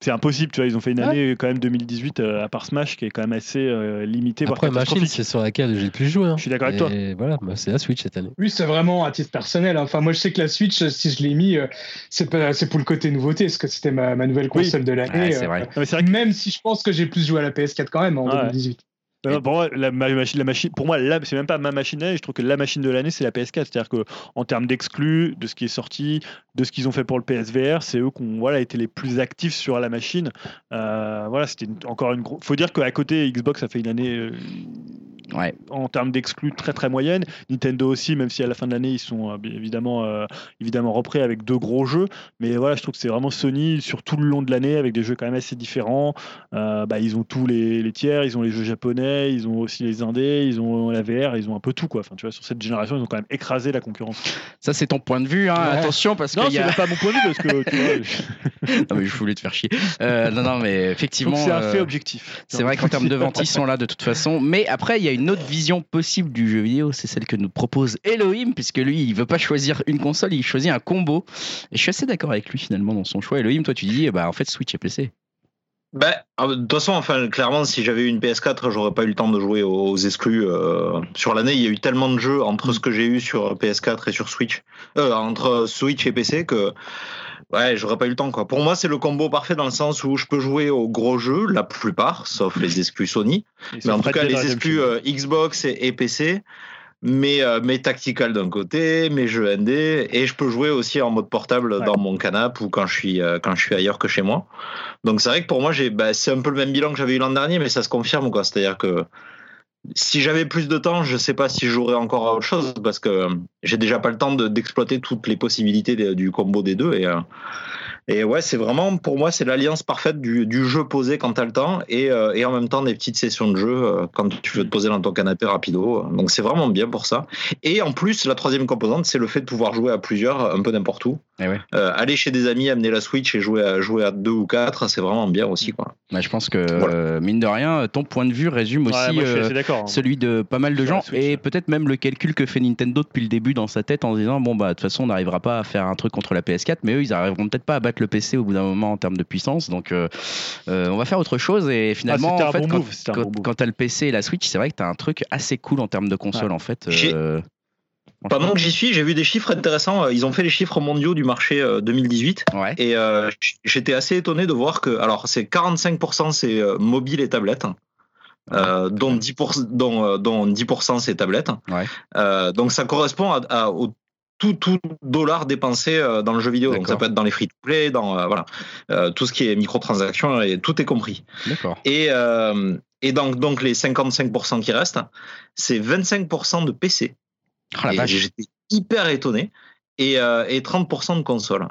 c'est impossible. Tu vois, ils ont fait une Ouais. année quand même 2018 euh, à part Smash qui est quand même assez euh, limitée. Après, machine, c'est sur laquelle j'ai le plus joué. hein. Je suis d'accord avec toi. Voilà, bah, c'est la Switch cette année. Oui, c'est vraiment à titre personnel. hein. Enfin, moi, je sais que la Switch, euh, si je l'ai mis, euh, c'est pour le côté nouveauté, parce que c'était ma, ma nouvelle Oui. console de l'année. Ouais, euh, que Même si je pense que j'ai plus joué à la PS4 quand même en Ouais. 2018. Euh, pour moi, la, ma- machine, la machine, pour moi, c'est même pas ma machine l'année. Je trouve que la machine de l'année, c'est la PS4. C'est-à-dire que en termes d'exclus, de ce qui est sorti, de ce qu'ils ont fait pour le PSVR, c'est eux qui ont voilà, été les plus actifs sur la machine. Euh, voilà, c'était encore une grosse. Faut dire qu'à côté, Xbox a fait une année. Ouais. en termes d'exclus très très moyenne. Nintendo aussi, même si à la fin de l'année ils sont euh, évidemment euh, évidemment repris avec deux gros jeux, mais voilà, je trouve que c'est vraiment Sony sur tout le long de l'année avec des jeux quand même assez différents. Euh, bah, ils ont tous les, les tiers, ils ont les jeux japonais, ils ont aussi les indés, ils ont la VR, ils ont un peu tout quoi. Enfin, tu vois, sur cette génération, ils ont quand même écrasé la concurrence. Ça c'est ton point de vue, hein. Ouais. attention parce Non, qu'il y c'est a. pas mon point de vue parce que tu vois, je Non, mais je voulais te faire chier. Euh, non, non, mais effectivement. que c'est un fait objectif. C'est vrai qu'en termes de vente, ils sont là de toute façon. Mais après, il y a une autre vision possible du jeu vidéo, c'est celle que nous propose Elohim, puisque lui, il veut pas choisir une console, il choisit un combo. Et je suis assez d'accord avec lui finalement dans son choix. Elohim, toi, tu dis, bah en fait, Switch et PC. Ben, euh, de toute façon, enfin, clairement, si j'avais eu une PS4, j'aurais pas eu le temps de jouer aux, exclus. euh, sur l'année, il y a eu tellement de jeux entre ce que j'ai eu sur PS4 et sur Switch, euh, entre Switch et PC que. Ouais, j'aurais pas eu le temps quoi. Pour moi, c'est le combo parfait dans le sens où je peux jouer aux gros jeux, la plupart, sauf les exclus Sony. Mais en tout cas, les exclus euh, Xbox et, et PC, mes, euh, mes tactical d'un côté, mes jeux ND, et je peux jouer aussi en mode portable Ouais. dans mon canapé ou quand je suis euh, quand je suis ailleurs que chez moi. Donc c'est vrai que pour moi, j'ai, bah, c'est un peu le même bilan que j'avais eu l'an dernier, mais ça se confirme quoi. C'est-à-dire que si j'avais plus de temps, je sais pas si je jouerais encore autre chose parce que euh, j'ai déjà pas le temps de- d'exploiter toutes les possibilités du combo des deux et euh, et ouais, c'est vraiment pour moi c'est l'alliance parfaite du, du jeu posé quand t'as le temps et, euh, et en même temps des petites sessions de jeu euh, quand tu veux te poser dans ton canapé rapido. Donc c'est vraiment bien pour ça. Et en plus, la troisième composante, c'est le fait de pouvoir jouer à plusieurs, un peu n'importe où. Eh ouais. Euh, aller chez des amis, amener la Switch et jouer à jouer à deux ou quatre, c'est vraiment bien aussi quoi. Bah, je pense que, Voilà. euh, mine de rien, ton point de vue résume aussi. Moi, euh, hein. celui de pas mal de gens et peut-être même le calcul que fait Nintendo depuis le début dans sa tête en se disant bon bah de toute façon on n'arrivera pas à faire un truc contre la PS4 mais eux ils arriveront peut-être pas à battre le PC au bout d'un moment en termes de puissance donc euh, euh, on va faire autre chose et finalement en fait bon quand, quand, bon quand t'as le PC et la Switch c'est vrai que t'as un truc assez cool en termes de console en fait J'ai- euh, Pendant que j'y suis, j'ai vu des chiffres intéressants. Ils ont fait les chiffres mondiaux du marché euh, 2018 ouais et euh, j'étais assez étonné de voir que alors c'est 45% c'est mobile et tablette. Euh, dont 10%, dont, dont 10% c'est tablettes. Ouais. Euh, donc ça correspond à, à- au tout, tout dollar dépensé euh, dans le jeu vidéo. Donc ça peut être dans les free-to-play, dans euh, voilà, Euh, tout ce qui est microtransactions et tout est compris. d'accord Et, euh, et donc, donc les 55% qui restent, c'est 25% de PC. oh vache J'étais hyper étonné. Et, euh, et 30% de console.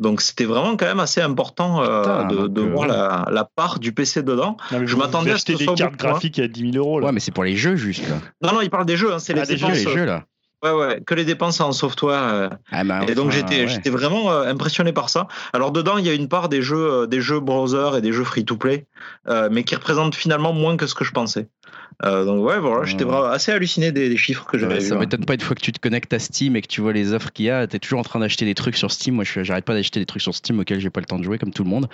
Donc c'était vraiment quand même assez important euh, Putain, de, euh, voir la, la part du PC dedans. Non, je m'attendais à ce que des soit cartes graphiques à 10 000 euros. là. ouais mais c'est pour les jeux juste là. Non, non, il parle des jeux, hein, c'est les Ah, des jeux, les dépenses. jeux là Ouais, ouais, que les dépenses en software. euh, ah, bah, et donc enfin, j'étais ouais. j'étais vraiment euh, impressionné par ça. Alors dedans il y a une part des jeux euh, des jeux browser et des jeux free to play, euh, mais qui représentent finalement moins que ce que je pensais. Euh, donc ouais voilà, j'étais assez halluciné des, des chiffres que j'avais Ouais, ça hein. m'étonne pas une fois que tu te connectes à Steam et que tu vois les offres qu'il y a, t'es toujours en train d'acheter des trucs sur Steam. Moi, je- j'arrête pas d'acheter des trucs sur Steam auxquels j'ai pas le temps de jouer, comme tout le monde.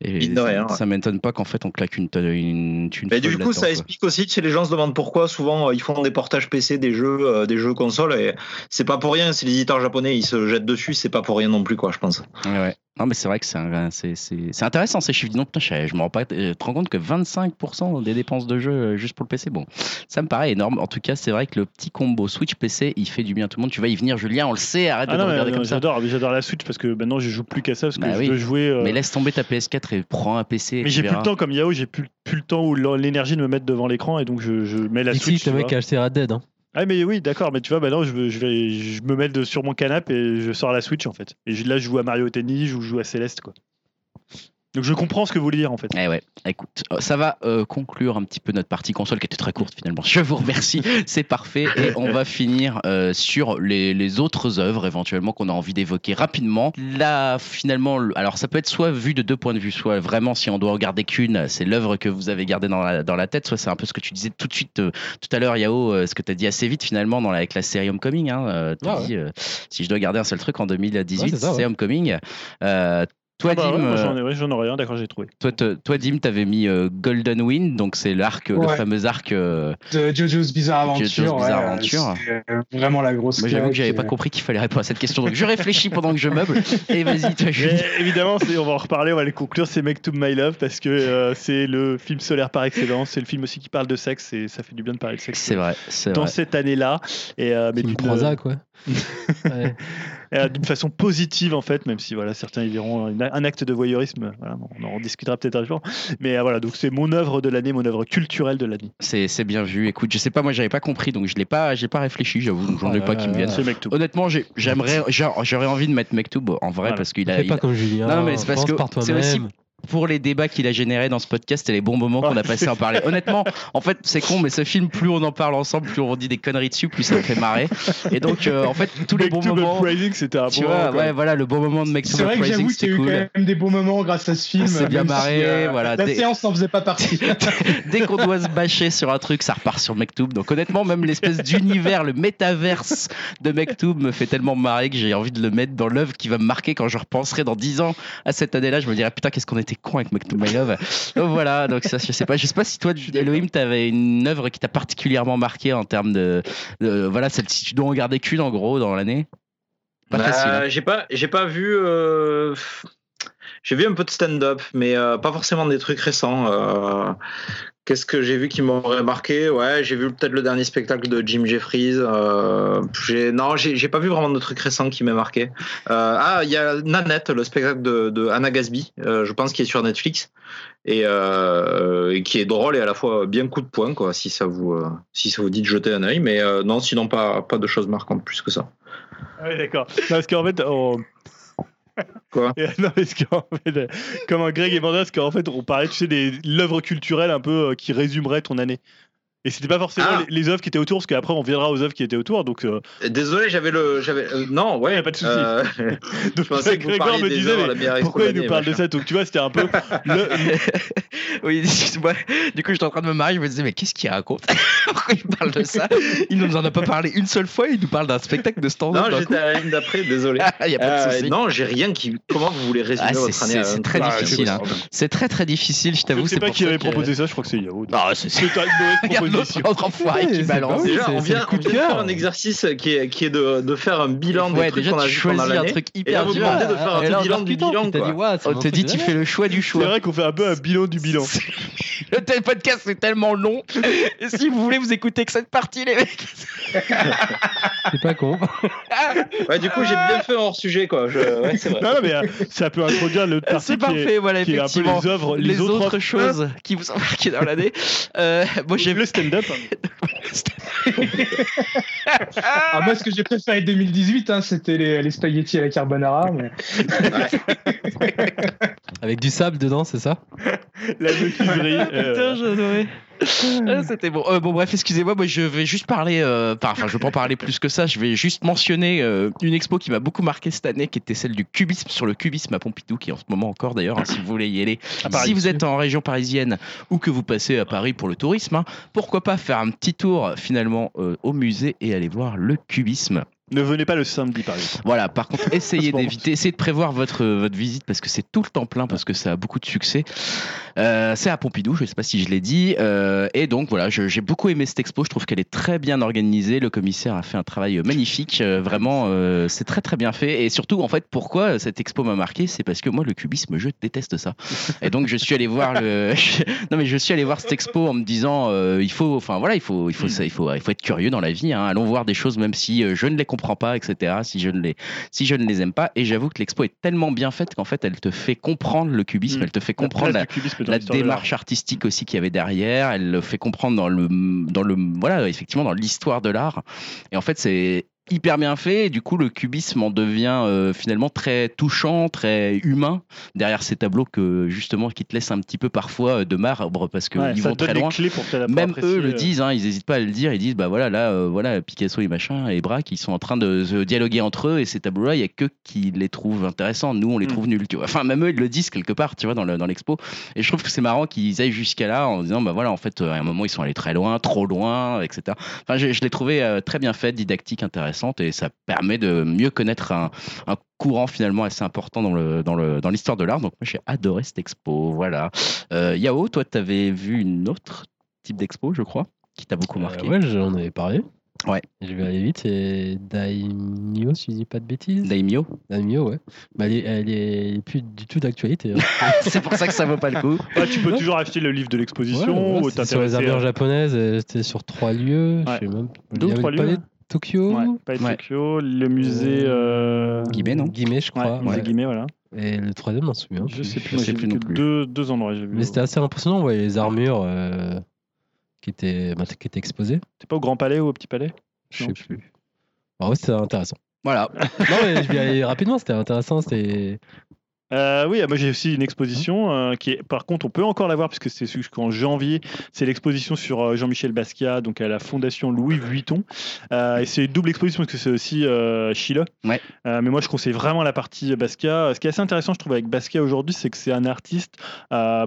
Et ça, rien, ouais. ça m'étonne pas qu'en fait on claque une, une, une Mais du coup, ça explique aussi que les gens se demandent pourquoi souvent euh, ils font des portages PC des jeux, euh, des jeux consoles et c'est pas pour rien. Si les éditeurs japonais ils se jettent dessus, c'est pas pour rien non plus quoi, je pense. Ouais. Non, mais c'est vrai que c'est un- c'est- c'est- c'est intéressant ces chiffres. Donc, putain, je, je me rends pas, je te rends compte que 25% des dépenses de jeu euh, juste pour le PC, bon, ça me paraît énorme. En tout cas, c'est vrai que le petit combo Switch PC, il fait du bien à tout le monde. Tu vas y venir, Julien, on le sait, arrête Ah de non, regarder non, comme ça. j'adore, j'adore la Switch parce que maintenant je joue plus qu'à ça parce que Bah je oui. veux jouer. euh, Mais laisse tomber ta PS4 et prends un PC. et mais j'ai plus le temps comme Yao, j'ai plus, plus le temps ou l'énergie de me mettre devant l'écran et donc je, je mets la Ici, Switch. le tu mec a acheté Red Dead. Hein. Ah mais oui, d'accord, mais tu vois, maintenant je, veux- je vais, je me mets sur mon canapé et je sors la Switch en fait. Et je- là, je joue à Mario Tennis, je joue à Céleste quoi. Donc je comprends ce que vous voulez dire en fait. Eh ouais, écoute, euh, ça va euh, conclure un petit peu notre partie console qui était très courte finalement. Je vous remercie, c'est parfait. Et on va finir euh, sur les, les autres œuvres éventuellement qu'on a envie d'évoquer rapidement. Là, finalement, le- alors ça peut être soit vu de deux points de vue, soit vraiment si on doit regarder qu'une, c'est l'œuvre que vous avez gardée dans la, dans la tête, soit c'est un peu ce que tu disais tout de suite euh, tout à l'heure, Yao, ce que tu as dit assez vite finalement dans la- avec la série Homecoming. Hein, t'as Ah ouais. dit, si je dois garder un seul truc en 2018, Ouais, c'est ça, c'est ouais. Homecoming. Toi, Ah bah ouais, Dim, euh, j'en ai, ouais, j'en aurais un, d'accord, j'ai trouvé. toi, te- toi, Dim, t'avais mis euh, Golden Wind, donc c'est l'arc, le Ouais. fameux arc. euh, De Jojo's Bizarre Adventure. Jojo's Bizarre ouais, Adventure. c'est, vraiment la grosse Moi, j'avoue que j'avais pas compris qu'il fallait répondre à cette question, donc je réfléchis pendant que je meuble. Et vas-y, toi. Mais évidemment, on va en reparler, on va les conclure. C'est Make to My Love parce que euh, c'est le film solaire par excellence. C'est le film aussi qui parle de sexe et ça fait du bien de parler de sexe. C'est vrai, c'est Dans vrai. cette année-là, et euh, mais d'une- Prozac, quoi. Ouais. euh, d'une façon positive en fait, même si voilà certains y verront un acte de voyeurisme. Voilà, on en discutera peut-être un jour. Mais euh, voilà, donc c'est mon œuvre de l'année, mon œuvre culturelle de l'année. C'est c'est bien vu. Écoute, je sais pas, moi, j'avais pas compris, donc je l'ai pas, j'ai pas réfléchi, j'avoue, j'en ai Oh pas qui me viennent. Honnêtement, j'ai- j'aimerais, j'aurais envie de mettre Mektoub en vrai Voilà. parce qu'il a, Fais pas comme Julien. Non, mais c'est parce que c'est aussi. Pour les débats qu'il a générés dans ce podcast et les bons moments qu'on a passé à en parler. Honnêtement, en fait, c'est con, mais ce film, plus on en parle ensemble, plus on dit des conneries dessus, plus ça me fait marrer. Et donc, euh, en fait, tous les Make bons to moments. C'était un Tu bon vois, moment, quoi. ouais, voilà, le bon moment de Make C'est vrai que j'avoue qu'il y a eu cool. quand même des beaux moments grâce à ce film. C'est bien même si, marré, euh, voilà, La séance n'en faisait pas partie. Dès qu'on doit se bâcher sur un truc, ça repart sur Mektoub. Donc honnêtement, même l'espèce d'univers, le métaverse de Mektoub me fait tellement marrer que j'ai envie de le mettre dans l'œuvre qui va me marquer quand je repenserai dans 10 ans à cette année-là. Je me dirais putain, qu'est-ce qu'on était con avec My Love. Donc voilà, donc ça, je sais pas, je sais pas si toi, Elohim, t'avais une œuvre qui t'a particulièrement marqué en termes de, de- voilà, celle si tu dois en garder qu'une en gros dans l'année. Pas Bah, facile. hein. J'ai pas, j'ai pas vu. euh, J'ai vu un peu de stand-up, mais euh, pas forcément des trucs récents. euh, Qu'est-ce que j'ai vu qui m'aurait marqué? Ouais, j'ai vu peut-être le dernier spectacle de Jim Jeffries. euh, non, j'ai pas vu vraiment de trucs récents qui m'aient marqué. Euh, ah, il y a Nanette, le spectacle de, de Anna Gasby, euh, je pense, qui est sur Netflix et, euh, et qui est drôle et à la fois bien coup de poing, quoi, si ça vous, euh, si ça vous dit de jeter un œil. Mais non, sinon pas, pas de choses marquantes plus que ça. Ah oui, d'accord. Parce qu'en fait, on- Quoi fait, euh, comme Greg et parce qu'en fait, on parlait, tu sais, l'œuvre culturelle un peu euh, qui résumerait ton année. Et c'était pas forcément Ah. les, les œuvres qui étaient autour, parce qu'après, on viendra aux œuvres qui étaient autour. Donc, euh, Désolé, j'avais le, j'avais, euh, non, ouais, a pas de souci. euh, donc je que Grégoire me disait, mais pourquoi il nous parle de ça? Donc, tu vois, c'était un peu. le- Oui. Du coup, j'étais en train de me marier. Je me disais, mais qu'est-ce qu'il raconte? Pourquoi il parle de ça? Il nous en a pas parlé une seule fois. Il nous parle d'un spectacle de stand-up. Non, j'étais à la ligne d'après, désolé. Il y a pas de Euh, souci. non, j'ai rien qui. Comment vous voulez résumer Ah, votre année c'est- très truc difficile, Ah, hein. C'est très très difficile, je Je t'avoue. sais c'est pas qui avait proposé ça, je crois que c'est Yao. Non, C'est une proposition. l'autre enfoiré qui c'est balance. Déjà, c'est- on c'est vient, on de vient de faire un exercice qui est, qui est de, de faire un bilan Ouais, des trucs qu'on a vu pendant choisis un l'année. truc Et là, hyper vous dur. demandez de faire un bilan du bilan, c'est On te dit, de tu fais le choix du C'est choix. vrai qu'on fait un peu un bilan du bilan. Le tel podcast c'est tellement long. Et si vous voulez vous écouter que cette partie, les mecs. C'est pas con. Ouais, du coup, j'ai bien fait hors sujet, quoi. Je... Ouais, c'est vrai. Non, non, mais euh, ça peut introduire le parti C'est qui est, parfait, voilà, qui est un peu effectivement. les œuvres, les, Les, autres, autres choses qui vous ont marqué dans l'année. Euh, moi, j'ai le stand-up. Ah, moi, ce que j'ai préféré 2018, hein, c'était les, les spaghettis à la carbonara. mais- Avec du sable dedans, c'est ça? La menuiserie. euh, Putain. Ah, C'était bon. Euh, bon, bref, excusez-moi, moi je vais juste parler. euh, par- Enfin, je vais pas en parler plus que ça. Je vais juste mentionner euh, une expo qui m'a beaucoup marqué cette année, qui était celle du cubisme sur le cubisme à Pompidou, qui est en ce moment encore d'ailleurs, hein, si vous voulez y aller. Si vous êtes en région parisienne ou que vous passez à Paris pour le tourisme, hein, pourquoi pas faire un petit tour finalement euh, au musée et aller voir le cubisme. Ne venez pas le samedi, par exemple. Voilà, par contre, essayez d'éviter, essayez de prévoir votre, votre visite parce que c'est tout le temps plein, parce que ça a beaucoup de succès. Euh, c'est à Pompidou, je ne sais pas si je l'ai dit. Euh, et donc voilà, j'ai beaucoup aimé cette expo. Je trouve qu'elle est très bien organisée. Le commissaire a fait un travail magnifique. Euh, vraiment, c'est très très bien fait. Et surtout, en fait, pourquoi cette expo m'a marqué, c'est parce que moi, le cubisme, je déteste ça. Et donc, je suis allé voir le. non, mais je suis allé voir cette expo en me disant, il faut, enfin voilà, il faut, il faut, ça, il faut, il faut être curieux dans la vie. hein. Allons voir des choses, même si je ne les comprends pas, etc. Si je ne les, si je ne les aime pas. Et j'avoue que l'expo est tellement bien faite qu'en fait, elle te fait comprendre le cubisme, Mm. elle te fait comprendre la, démarche artistique aussi qu'il y avait derrière. Elle le fait comprendre dans le, dans le, voilà, effectivement, dans l'histoire de l'art. Et en fait, c'est hyper bien fait. Et du coup, le cubisme en devient euh, finalement très touchant, très humain derrière ces tableaux que justement qui te laissent un petit peu parfois euh, de marbre parce qu'ils Ouais, vont très loin. pour Même eux le euh, disent, hein, ils n'hésitent pas à le dire. Ils disent, bah voilà, là, euh, voilà, Picasso et machin et Braque, ils sont en train de se dialoguer entre eux et ces tableaux-là, il y a que qui les trouvent intéressants. Nous, on les Mm. trouve nuls. Tu vois. Enfin, même eux, ils le disent quelque part, tu vois, dans le- dans l'expo. Et je trouve que c'est marrant qu'ils aillent jusqu'à là en disant, bah voilà, en fait, à un moment, ils sont allés très loin, trop loin, etc. Enfin, je, je l'ai trouvé euh, très bien fait, didactique, intéressante, et ça permet de mieux connaître un, un courant finalement assez important dans le dans le dans l'histoire de l'art. Donc moi, j'ai adoré cette expo. Voilà. Euh, Yao, toi, tu avais vu une autre type d'expo, je crois, qui t'a beaucoup marqué. Euh, ouais, j'en avais parlé. Ouais. Je vais aller vite. C'est Daimyo, si je dis pas de bêtises. Daimyo. Daimyo, ouais. Bah, elle, est, elle est plus du tout d'actualité. hein. c'est pour ça que ça vaut pas le coup. Ouais, tu peux Ouais. toujours acheter le livre de Ouais, l'exposition ouais, ou c'était sur les armures japonaises. euh, C'était sur trois lieux. Ouais. Je sais même. Deux ou il y avait trois lieux, Tokyo. Ouais, pas de Ouais. Tokyo, le musée. euh, Guimet, non Guimet, je Ouais, crois. musée ouais. Guimet, voilà. Et le troisième, je m'en souviens. Je sais plus, je sais plus non plus. deux, deux endroits. j'ai vu. Mais c'était assez impressionnant. On voyait les armures euh, qui, étaient, bah, qui étaient exposées. T'es pas au Grand Palais ou au Petit Palais? Je sais plus. Ah ouais, c'était intéressant. Voilà. non, mais je vais y aller rapidement. C'était intéressant. C'était. Euh, oui, moi j'ai aussi une exposition euh, qui est, par contre, on peut encore la voir puisque c'est jusqu'en janvier. C'est l'exposition sur euh, Jean-Michel Basquiat, donc à la Fondation Louis Vuitton. Et c'est une double exposition parce que c'est aussi Chile. Ouais. Mais moi je conseille vraiment la partie Basquiat. Ce qui est assez intéressant, je trouve, avec Basquiat aujourd'hui, c'est que c'est un artiste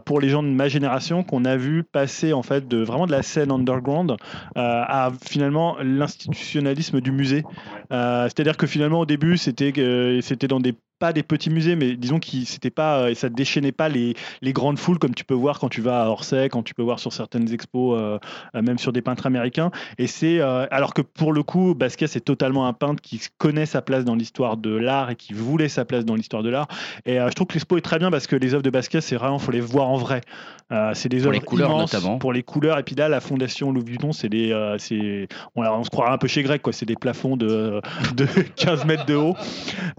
pour les gens de ma génération qu'on a vu passer en fait de vraiment de la scène underground à finalement l'institutionnalisme du musée. C'est-à-dire que finalement au début c'était c'était dans des pas des petits musées, mais disons que c'était pas, euh, ça déchaînait pas les, les grandes foules comme tu peux voir quand tu vas à Orsay, quand tu peux voir sur certaines expos, euh, euh, même sur des peintres américains. Et c'est euh, alors que pour le coup, Basquiat c'est totalement un peintre qui connaît sa place dans l'histoire de l'art et qui voulait sa place dans l'histoire de l'art. Et je trouve que l'expo est très bien parce que les œuvres de Basquiat, c'est vraiment faut les voir en vrai. C'est des œuvres immenses, notamment. pour les couleurs. Et puis là, la fondation Louis Vuitton, c'est des, c'est, on, on se croirait un peu chez Grec, quoi. C'est des plafonds de, de 15 mètres de haut.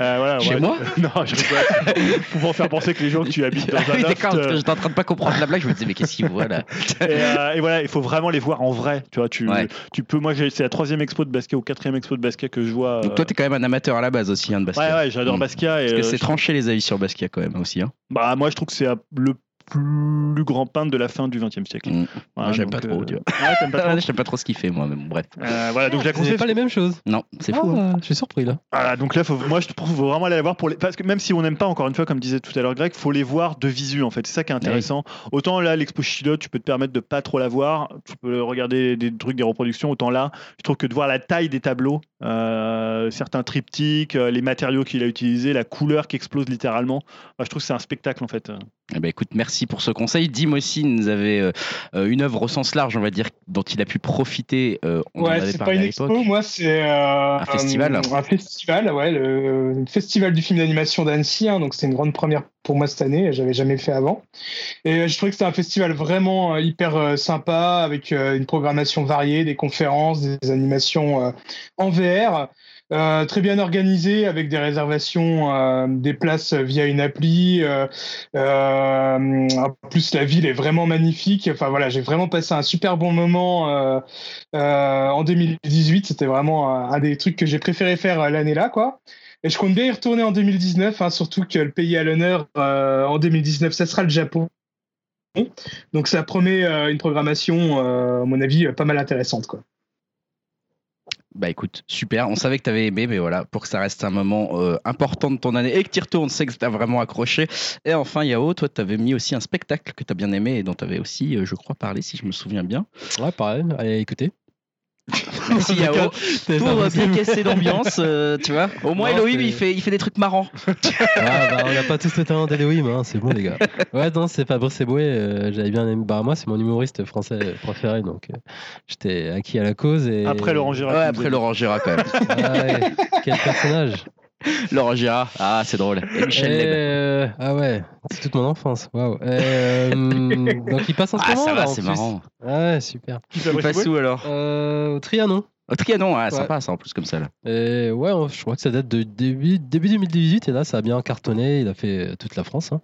Euh, voilà, Chez ouais. moi? Non, je rigole. Pour faire penser que les gens que tu habites dans Ah un loft, euh, j'étais en train de pas comprendre la blague. Je me disais, mais qu'est-ce qu'il voit là et, euh, et voilà, il faut vraiment les voir en vrai. Tu vois, tu, Ouais. tu peux. Moi, c'est la troisième expo de basket ou quatrième expo de basket que je vois. Donc euh, toi, t'es quand même un amateur à la base aussi, hein, de Basquiat. Ouais, ouais, j'adore Mm. Basquiat. Et, Parce que euh, c'est je- tranché les avis sur Basquiat quand même aussi. Hein. bah, moi, je trouve que c'est euh, le plus grand peintre de la fin du XXe siècle. Mm. Voilà, j'aime pas trop, euh, pas trop Je sais pas trop ce qu'il fait, moi, mais bon, bref. Euh, voilà, donc je la C'est conseille. pas les mêmes choses. Non, c'est fou. hein. Ah, Je suis surpris là. Voilà, donc là, faut, moi, je trouve qu'il faut vraiment aller la voir pour les, parce que même si on n'aime pas, encore une fois, comme disait tout à l'heure Greg, faut les voir de visu en fait. C'est ça qui est intéressant. Autant là, l'expo tu peux te permettre de pas trop la voir, tu peux regarder des trucs, des reproductions. Autant là, je trouve que de voir la taille des tableaux, euh, certains triptyques, euh, les matériaux qu'il a utilisés, la couleur qui explose littéralement, bah, je trouve que c'est un spectacle en fait. Eh ben, écoute, merci pour ce conseil. Dim aussi nous avait euh, euh, une œuvre au sens large, on va dire, dont il a pu profiter. euh, on Ouais, c'est pas une expo, moi c'est Un festival. Un festival, ouais, le, le festival du film d'animation d'Annecy. hein, donc c'est une grande première pour moi cette année. J'avais jamais fait avant. Et je trouvais que c'était un festival vraiment hyper sympa avec une programmation variée, des conférences, des animations en VR. Euh, très bien organisé avec des réservations euh, des places via une appli. Euh, en plus, la ville est vraiment magnifique. Enfin voilà, j'ai vraiment passé un super bon moment en 2018. C'était vraiment un, des trucs que j'ai préféré faire l'année là, quoi. Et je compte bien y retourner en 2019, hein, surtout que le pays à l'honneur en 2019, ça sera le Japon. Donc ça promet une programmation, à mon avis, pas mal intéressante, quoi. Bah écoute, super. On savait que tu avais aimé, mais voilà, pour que ça reste un moment euh, important de ton année et que tu retournes, on sait que tu as vraiment accroché. Et enfin, Yao, toi, tu avais mis aussi un spectacle que tu as bien aimé et dont tu avais aussi, euh, je crois, parlé, si je me souviens bien. Ouais, pareil. Allez, écoutez. Merci Yao. C'est Pour euh, casser l'ambiance, euh, tu vois. Au moins Non, Elohim, il fait, il fait des trucs marrants. Ah, bah, on n'a pas tous le talent d'Elohim, hein, c'est bon les gars. Ouais, non, c'est Fabrice Eboué, euh, j'avais bien aimé. Bah, moi, c'est mon humoriste français préféré, donc euh, j'étais acquis à la cause. Et... Après Laurent Gérard. Ouais, après Laurent Gérard quand même. Ah ouais, quel personnage Laurent Gérard, ah c'est drôle. Et Michel euh, Ah ouais, c'est toute mon enfance, waouh. Euh, donc il passe en ce Ah moment ça va, c'est marrant. Ah ouais, super. Il passe où alors Euh, au Trianon. Au Trianon, ah, Ouais. sympa ça en plus comme ça là. Et ouais, je crois que ça date de début, début 2018 et là ça a bien cartonné. Il a fait euh, toute la France. hein.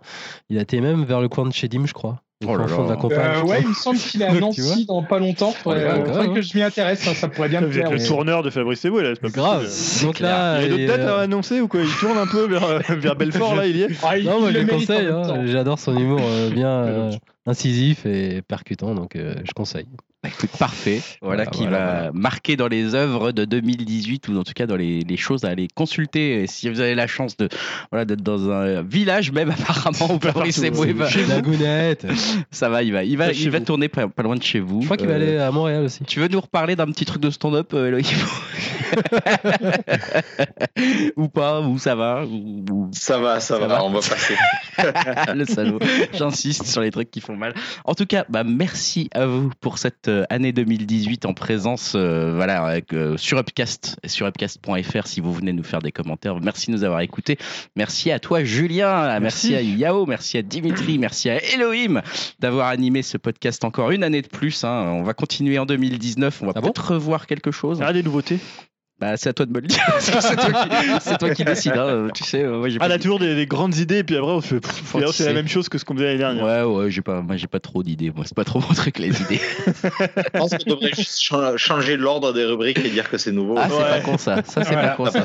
Il a été même vers le coin de chez Dim, je crois. Oh là là. Euh, ouais, il me semble qu'il est à Nancy dans pas longtemps. Faudrait, Ouais, euh, ouais, faudrait ouais. que je m'y intéresse, hein, ça pourrait bien me Vous êtes plaire. le mais- tourneur de Fabrice Eboué là, c'est pas Grave. possible. Donc là, Il y a d'autres et, dates euh, à annoncer ou quoi? Il tourne un peu vers, vers Belfort là, il y est? Ah, il- Non, moi il je conseille. hein. J'adore son humour euh, bien euh, incisif et percutant, donc euh, je conseille. Bah, écoute, parfait. Voilà, Voilà, qui voilà, va voilà. marquer dans les œuvres de 2018 ou en tout cas dans les, les choses à aller consulter. Et si vous avez la chance de voilà d'être dans un village même apparemment où Fabrice Eboué va, La gounette. ça va, il va, il va, chez il va vous. tourner pas, pas loin de chez vous. Je crois qu'il va Euh, aller à Montréal aussi. Tu veux nous reparler d'un petit truc de stand-up, euh, Ou pas Ou ça va ou, ou- Ça va, ça, Ça va, va? on va passer. le salaud. J'insiste sur les trucs qui font mal. En tout cas, bah, merci à vous pour cette euh, année 2018 en présence euh, voilà, avec, euh, sur Upcast et sur upcast.fr si vous venez nous faire des commentaires. Merci de nous avoir écoutés. Merci à toi, Julien. Merci, Merci. à Yao. Merci à Dimitri. merci à Elohim d'avoir animé ce podcast encore une année de plus. hein. On va continuer en 2019. On va Ah bon? peut-être revoir quelque chose. Ah, des nouveautés Bah, c'est à toi de me le dire. c'est toi qui, c'est toi qui décides. hein. Tu sais, euh, moi, j'ai Ah, on a toujours des, des grandes idées, et puis après on se fait. finalement, c'est la même chose que ce qu'on faisait l'année dernière. Ouais, ouais, j'ai pas, moi j'ai pas trop d'idées. Moi, c'est pas trop mon truc les idées. Je pense qu'on devrait juste cha- changer l'ordre des rubriques et dire que c'est nouveau. Ah, c'est Ouais. pas con ça. Ça, c'est pas con Ça.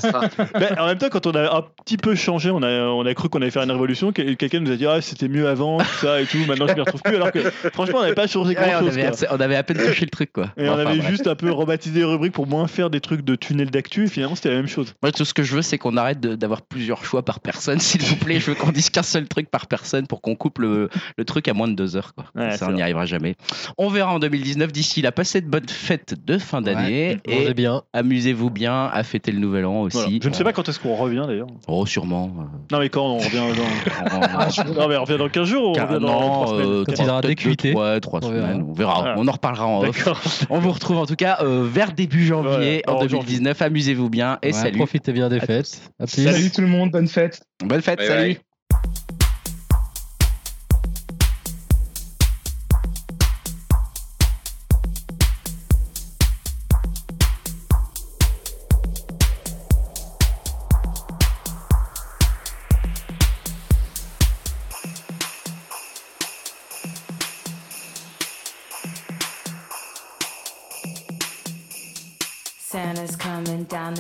Mais en même temps, quand on a un petit peu changé, on a, on a cru qu'on allait faire une révolution. que- Quelqu'un nous a dit Ah, c'était mieux avant, tout ça et tout. Maintenant, je m'y retrouve plus. Alors que franchement, on n'avait pas changé Ouais, grand on, chose. avait, assez- on avait à peine touché le truc quoi. Et on Enfin, avait bref. juste un peu rebaptisé les rubriques pour moins faire des trucs de tunnel d'actu. Et finalement, c'était la même chose. Moi, tout ce que je veux, c'est qu'on arrête d'avoir plusieurs choix par personne, s'il vous plaît. Je veux qu'on dise qu'un seul truc par personne pour qu'on coupe le, le truc à moins de deux heures. Quoi. Ouais, ça, on n'y arrivera jamais. On verra en 2019. D'ici là, passez de bonnes fêtes de fin d'année et bien. amusez-vous bien à fêter le nouvel an aussi. Voilà. Je ne sais pas quand est-ce qu'on revient d'ailleurs. Oh, sûrement. Non, mais quand on revient dans. non, mais on revient dans 15 jours ou on revient dans semaines euh, Quand il aura décuité. Ouais, trois On verra. semaines. On verra. Voilà. On en reparlera en off. On vous retrouve en tout cas euh, vers début janvier en 2019. Amusez-vous bien et Ouais, salut. Profitez bien des À fêtes. À plus. Salut tout le monde, bonne fête. Bonne fête, Bye salut. bye.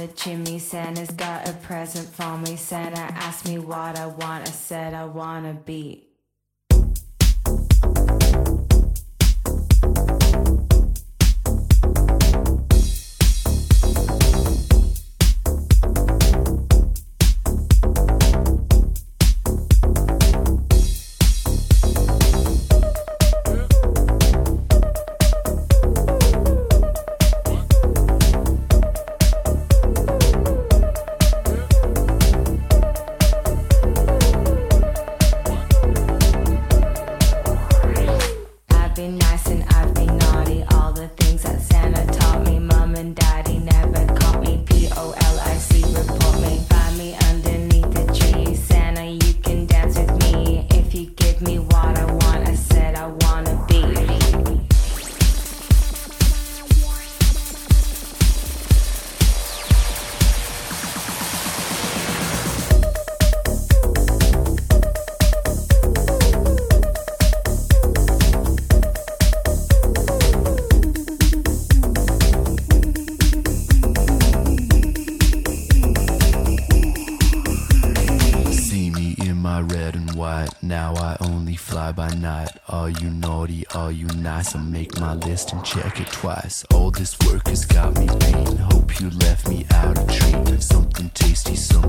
The chimney. Santa's got a present for me. Santa asked me what I want. I said I want a night. Are you naughty? Are you nice? I make my list and check it twice. All this work has got me pain. Hope you left me out a treat. Something tasty, something